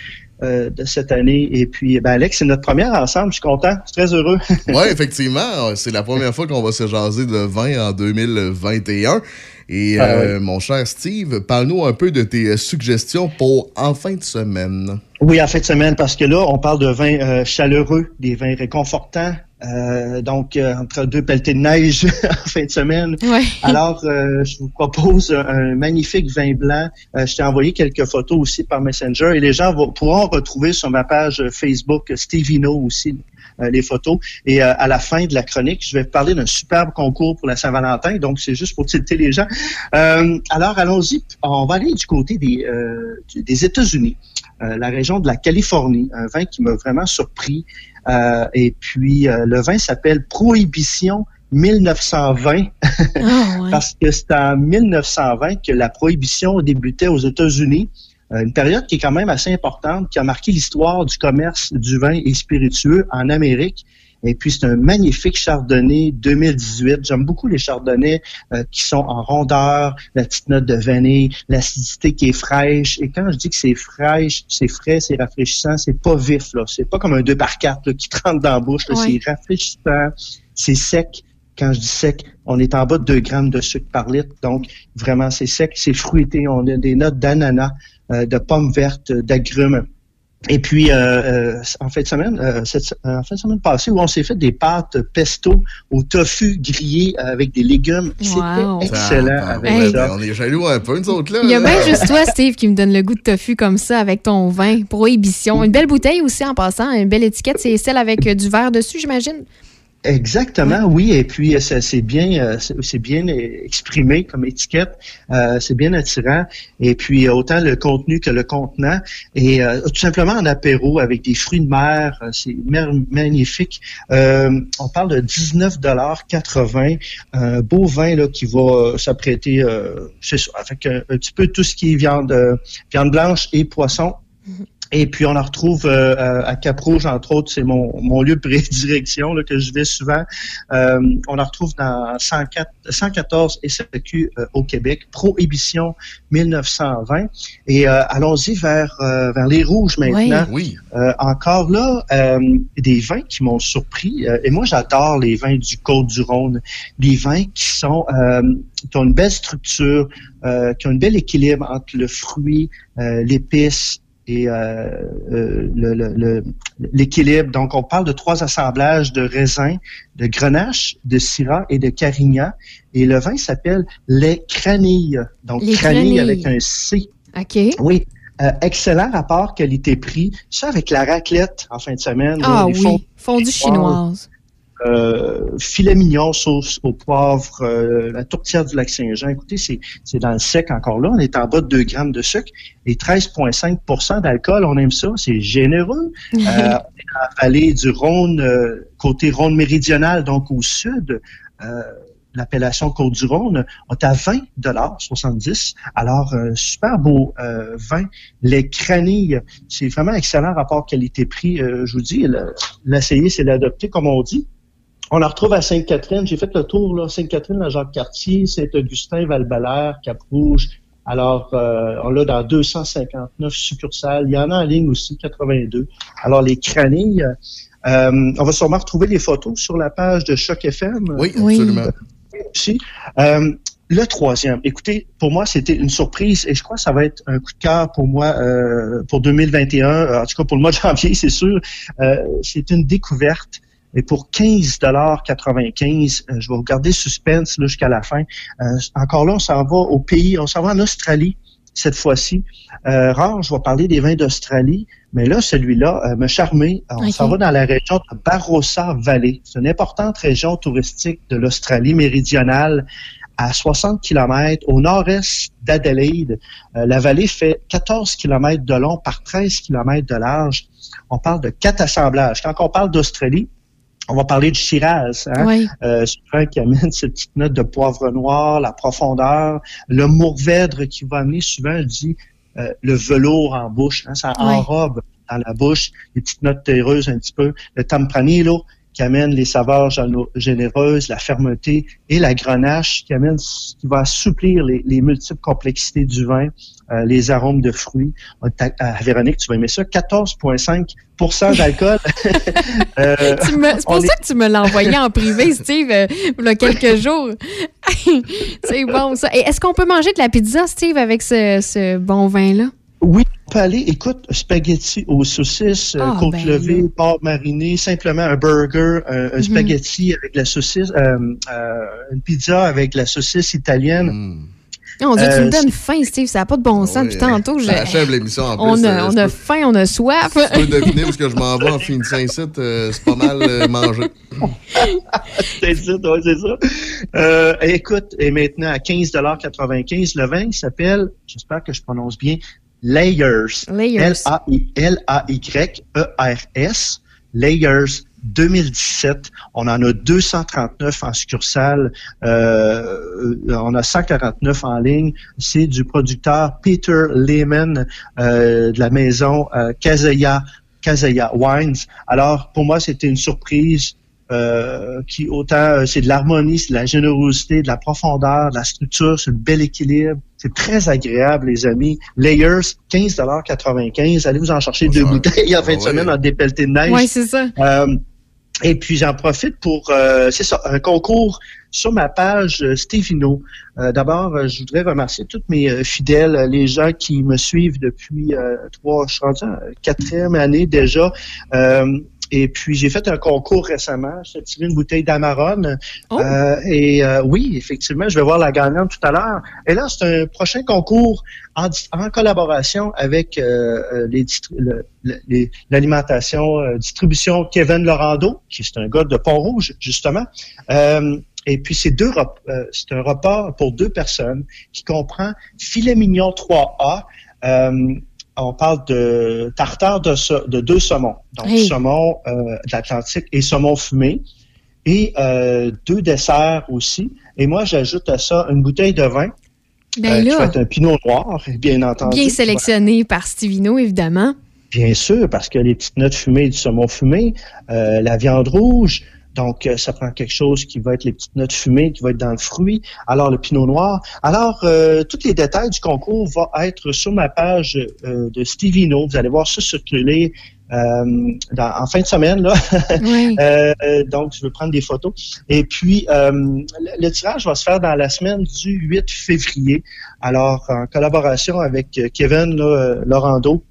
Speaker 45: euh, de cette année. Et puis, ben Alex, c'est notre première ensemble, je suis content, je suis très heureux.
Speaker 3: Oui, effectivement. C'est la première fois qu'on va se jaser de vin en 2021. Et
Speaker 45: Ah
Speaker 3: euh,
Speaker 45: oui.
Speaker 3: mon cher Steve, parle-nous un peu de tes euh, suggestions pour en fin de semaine.
Speaker 45: Oui, en fin de semaine, parce que là, on parle de vins euh, chaleureux, des vins réconfortants. Euh, donc, euh, entre deux pelletées de neige en fin de semaine. Alors, euh, je vous propose un, un magnifique vin blanc. Euh, je t'ai envoyé quelques photos aussi par Messenger et les gens vont- pourront retrouver sur ma page Facebook Stevino aussi euh, les photos. Et euh, à la fin de la chronique, je vais parler d'un superbe concours pour la Saint-Valentin. Donc, c'est juste pour tilter les gens. Euh, alors, allons-y. On va aller du côté des, euh, des États-Unis, euh, la région de la Californie. Un vin qui m'a vraiment surpris. Euh, et puis, euh, le vin s'appelle Prohibition 1920. Parce que c'est en 1920 que la prohibition débutait aux États-Unis. Euh, une période qui est quand même assez importante, qui a marqué l'histoire du commerce du vin et spiritueux en Amérique. Et puis, c'est un magnifique chardonnay 2018. J'aime beaucoup les chardonnays euh, qui sont en rondeur, la petite note de vanille, l'acidité qui est fraîche. Et quand je dis que c'est fraîche, c'est frais, c'est rafraîchissant, c'est pas vif. là. C'est pas comme un 2 par 4 là, qui te rentre dans la bouche. C'est rafraîchissant, c'est sec. Quand je dis sec, on est en bas de 2 grammes de sucre par litre. Donc, vraiment, c'est sec, c'est fruité. On a des notes d'ananas, euh, de pommes vertes, d'agrumes. Et puis, euh, euh, en fin de semaine, euh, cette, euh, en fin de semaine passée, où on s'est fait des pâtes pesto au tofu grillé avec des légumes. C'était
Speaker 4: Wow.
Speaker 45: excellent avec
Speaker 4: Hey.
Speaker 45: ça.
Speaker 3: On est jaloux un peu, nous autres, là.
Speaker 4: Il y a bien juste toi, Steve, qui me donne le goût de tofu comme ça avec ton vin. Prohibition. Une belle bouteille aussi en passant. Une belle étiquette. C'est celle avec euh, du verre dessus, j'imagine.
Speaker 45: Exactement, oui. Et puis euh, ça, c'est bien, euh, c'est bien exprimé comme étiquette. Euh, c'est bien attirant. Et puis autant le contenu que le contenant. Et euh, tout simplement en apéro avec des fruits de mer, c'est magnifique. Euh, on parle de 19,80 Un beau vin là qui va s'apprêter, c'est ça, avec un, un petit peu tout ce qui est viande, viande blanche et poisson. Et puis, on en retrouve euh, à à Cap-Rouge, entre autres, c'est mon, mon lieu de prédilection là, que je vais souvent. Euh, on en retrouve dans 104, 114 SAQ euh, au Québec, Prohibition 1920. Et euh, allons-y vers, euh, vers les rouges maintenant.
Speaker 3: Oui.
Speaker 45: Euh, encore là, euh, des vins qui m'ont surpris. euh, et moi, j'adore les vins du Côte-du-Rhône. Des vins qui sont euh, qui ont une belle structure, euh, qui ont un bel équilibre entre le fruit, euh, l'épice et euh, euh, l'équilibre. Donc, on parle de trois assemblages de raisins, de grenache, de syrah et de carignan. Et le vin s'appelle les cranilles. Donc,
Speaker 4: Les
Speaker 45: cranilles
Speaker 4: cranilles.
Speaker 45: avec un C.
Speaker 4: OK.
Speaker 45: Oui. Euh, excellent rapport qualité-prix. Ça avec la raclette en fin de semaine.
Speaker 4: Ah
Speaker 45: là, les
Speaker 4: oui. Fondue chinoise.
Speaker 45: Euh, filet mignon, sauce au poivre, euh, la tourtière du lac Saint-Jean. Écoutez, c'est, c'est dans le sec encore là. On est en bas de 2 grammes de sucre et 13,5% d'alcool. On aime ça. C'est généreux. Euh, on est dans la vallée du Rhône, euh, côté Rhône méridional, donc au sud. Euh, L'appellation Côte-du-Rhône, on est à 20 70. Alors, euh, super beau euh, vin. Les cranilles, c'est vraiment excellent rapport qualité-prix. Euh, je vous dis, le- l'essayer, c'est l'adopter, comme on dit. On la retrouve à Sainte-Catherine. J'ai fait le tour, là. Sainte-Catherine, la Jacques-Cartier, Saint-Augustin, Val-Belair, Cap-Rouge. Alors, euh, on l'a dans 259 succursales. Il y en a en ligne aussi, 82. Alors, les cranilles, euh, on va sûrement retrouver les photos sur la page de Choc FM.
Speaker 3: Oui, absolument.
Speaker 45: Aussi. Euh, le troisième, écoutez, pour moi, c'était une surprise et je crois que ça va être un coup de cœur pour moi euh, pour 2021. En tout cas, pour le mois de janvier, c'est sûr. Euh, c'est une découverte. Et pour 15,95 euh, je vais vous garder suspense là, jusqu'à la fin. Euh, encore là, on s'en va au pays, on s'en va en Australie cette fois-ci. Euh, rare, je vais parler des vins d'Australie, mais là, celui-là euh, me charmé. On s'en va dans la région de Barossa Valley. C'est une importante région touristique de l'Australie méridionale à 60 km au nord-est d'Adelaide. Euh, la vallée fait 14 km de long par 13 km de large. On parle de quatre assemblages. Quand on parle d'Australie, on va parler du Shiraz, hein?
Speaker 4: Oui.
Speaker 45: Euh, souvent qui amène cette petite note de poivre noir, la profondeur, le mourvèdre qui va amener souvent, je dis, euh, le velours en bouche, hein, ça enrobe dans la bouche, les petites notes terreuses un petit peu, le tempranillo qui amène les saveurs généreuses, la fermeté, et la grenache qui amène, qui va assouplir les, les multiples complexités du vin, euh, les arômes de fruits. À- à Véronique, tu vas aimer ça, 14,5% d'alcool. Euh,
Speaker 4: C'est pour ça que tu me l'as envoyé en privé, Steve, euh, il y a quelques jours. c'est bon, ça. Est-ce qu'on peut manger de la pizza, Steve, avec ce, ce bon vin-là?
Speaker 45: Oui, on peut aller, écoute, spaghetti aux saucisses, euh,
Speaker 4: Ah,
Speaker 45: côte
Speaker 4: ben
Speaker 45: levée, porc mariné, simplement un burger, un, un
Speaker 4: Mhm.
Speaker 45: spaghetti avec la saucisse, euh, euh, une pizza avec la saucisse italienne.
Speaker 4: Non, Dieu, tu
Speaker 45: Euh,
Speaker 4: me donnes faim, Steve. Ça n'a pas de bon sens. Depuis tantôt, j'ai-
Speaker 3: Ça achève l'émission en
Speaker 4: on
Speaker 3: plus.
Speaker 4: a, on
Speaker 3: je
Speaker 4: a
Speaker 3: peux-
Speaker 4: faim, on a soif.
Speaker 3: Tu peux deviner où est-ce que je m'en vais en finissant ici. euh, c'est pas mal euh, mangé.
Speaker 45: c'est ça, ouais, c'est ça. Euh, écoute, et maintenant à 15,95 le vin s'appelle, j'espère que je prononce bien, Layers.
Speaker 4: Layers.
Speaker 45: L-A-I-L-A-Y-E-R-S. Layers 2017. On en a 239 en succursale. Euh, on a 149 en ligne. C'est du producteur Peter Lehman euh, de la maison euh, Kazeya, Kazeya Wines. Alors, pour moi, c'était une surprise. Euh, qui autant euh, c'est de l'harmonie, c'est de la générosité, de la profondeur, de la structure, c'est un bel équilibre. C'est très agréable, les amis. Layers, 15,95 Allez vous en chercher deux bouteilles en fin de semaine en dépelleté de neige.
Speaker 4: Oui, c'est ça.
Speaker 45: Euh, et puis j'en profite pour, euh, c'est ça, un concours sur ma page euh, Stevino. Euh, D'abord, euh, je voudrais remercier tous mes euh, fidèles, les gens qui me suivent depuis euh, trois, je suis rendu en quatrième année déjà. Et puis j'ai fait un concours récemment. J'ai tiré une bouteille d'Amarone. Euh, et euh, oui, effectivement, je vais voir la gagnante tout à l'heure. Et là, c'est un prochain concours en, en collaboration avec euh, euh, le- l'alimentation, euh, distribution Kevin Lorando, qui est un gars de Pont-Rouge, justement. Euh, et puis, c'est deux euh, c'est un repas pour deux personnes qui comprend filet mignon 3A. Euh, on parle de tartare de, deux saumons. Donc,
Speaker 4: Hey.
Speaker 45: saumon euh, de l'Atlantique et saumon fumé. Et euh, deux desserts aussi. Et moi, j'ajoute à ça une bouteille de vin.
Speaker 4: Ben
Speaker 45: euh, qui va être un pinot noir, bien entendu.
Speaker 4: Bien sélectionné par Stevino, évidemment.
Speaker 45: Bien sûr, parce que les petites notes fumées du saumon fumé, la viande rouge, donc euh, ça prend quelque chose qui va être les petites notes fumées, qui va être dans le fruit. Alors le pinot noir. Alors euh, tous les détails du concours vont être sur ma page euh, de Stevino. Vous allez voir ça circuler. euh, dans- en fin de semaine, là. Euh, euh, donc, je veux prendre des photos. Et puis, euh, le, le tirage va se faire dans la semaine du 8 février. Alors, en collaboration avec euh, Kevin là, euh, Laurando,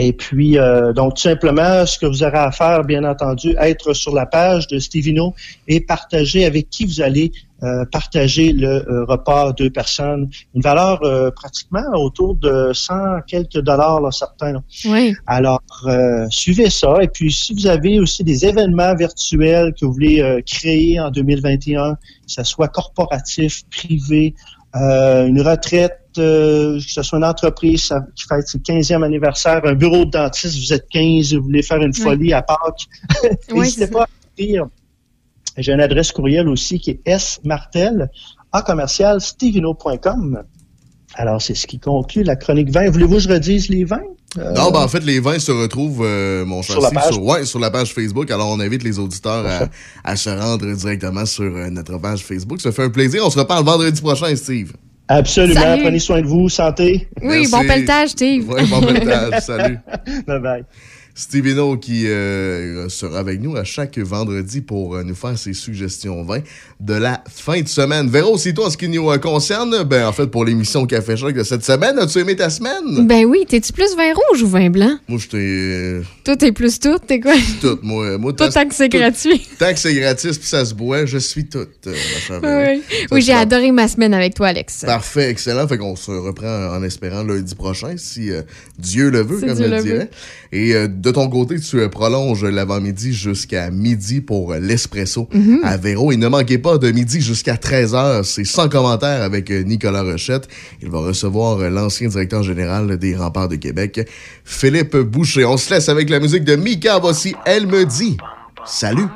Speaker 45: et puis, euh, donc, tout simplement, ce que vous aurez à faire, bien entendu, être sur la page de Stevino et partager avec qui vous allez euh, partager le euh, repas deux personnes. Une valeur euh, pratiquement autour de 100 quelques dollars, là, certains. là.
Speaker 4: Oui.
Speaker 45: Alors, euh, suivez ça. Et puis, si vous avez aussi des événements virtuels que vous voulez euh, créer en 2021, que ce soit corporatif, privé, euh, une retraite, euh, que ce soit une entreprise qui fête ses 15e anniversaire, un bureau de dentiste, vous êtes 15, vous voulez faire une
Speaker 4: Oui.
Speaker 45: folie à Pâques,
Speaker 4: Oui,
Speaker 45: n'hésitez pas à écrire. J'ai une adresse courriel aussi qui est smartel à commercial. Alors, c'est ce qui conclut la chronique 20. Voulez-vous que je redise les 20? Euh,
Speaker 3: Non, ben en fait, les vins se retrouvent, euh, mon cher
Speaker 45: Sur la
Speaker 3: Steve,
Speaker 45: page.
Speaker 3: sur, ouais, sur la page Facebook. Alors, on invite les auditeurs à, à se rendre directement sur euh, notre page Facebook. Ça fait un plaisir. On se reparle vendredi prochain, Steve.
Speaker 45: Absolument.
Speaker 4: Salut.
Speaker 45: Prenez soin de vous. Santé.
Speaker 4: Oui, bon pelletage, Steve.
Speaker 3: Oui, bon pelletage. Salut.
Speaker 45: Bye bye.
Speaker 3: Steve Hino qui euh, sera avec nous à chaque vendredi pour euh, nous faire ses suggestions vins de la fin de semaine. Véro, c'est toi en ce qui nous euh, concerne, ben en fait pour l'émission Café Choc de cette semaine, as-tu aimé ta semaine?
Speaker 4: Ben oui, t'es-tu plus vin rouge ou vin blanc?
Speaker 3: Moi, j'étais
Speaker 4: Toi, t'es plus tout, t'es quoi?
Speaker 3: tout. Moi, moi
Speaker 4: Tout tant que c'est gratuit.
Speaker 3: Tant que c'est gratis puis ça se boit, je suis tout. ma chère Véro.
Speaker 4: Oui, oui j'ai adoré ma semaine avec toi, Alex.
Speaker 3: Parfait, excellent. Fait qu'on se reprend en espérant lundi prochain, si Dieu le veut, comme je
Speaker 4: le
Speaker 3: dirais. Et de ton côté, tu prolonges l'avant-midi jusqu'à midi pour l'espresso
Speaker 4: Mhm.
Speaker 3: à Véro. Et ne manquez pas de midi jusqu'à 13h, c'est sans commentaire avec Nicolas Rochette. Il va recevoir l'ancien directeur général des Remparts de Québec, Philippe Boucher. On se laisse avec la musique de Mika Voici Elle me dit. Salut!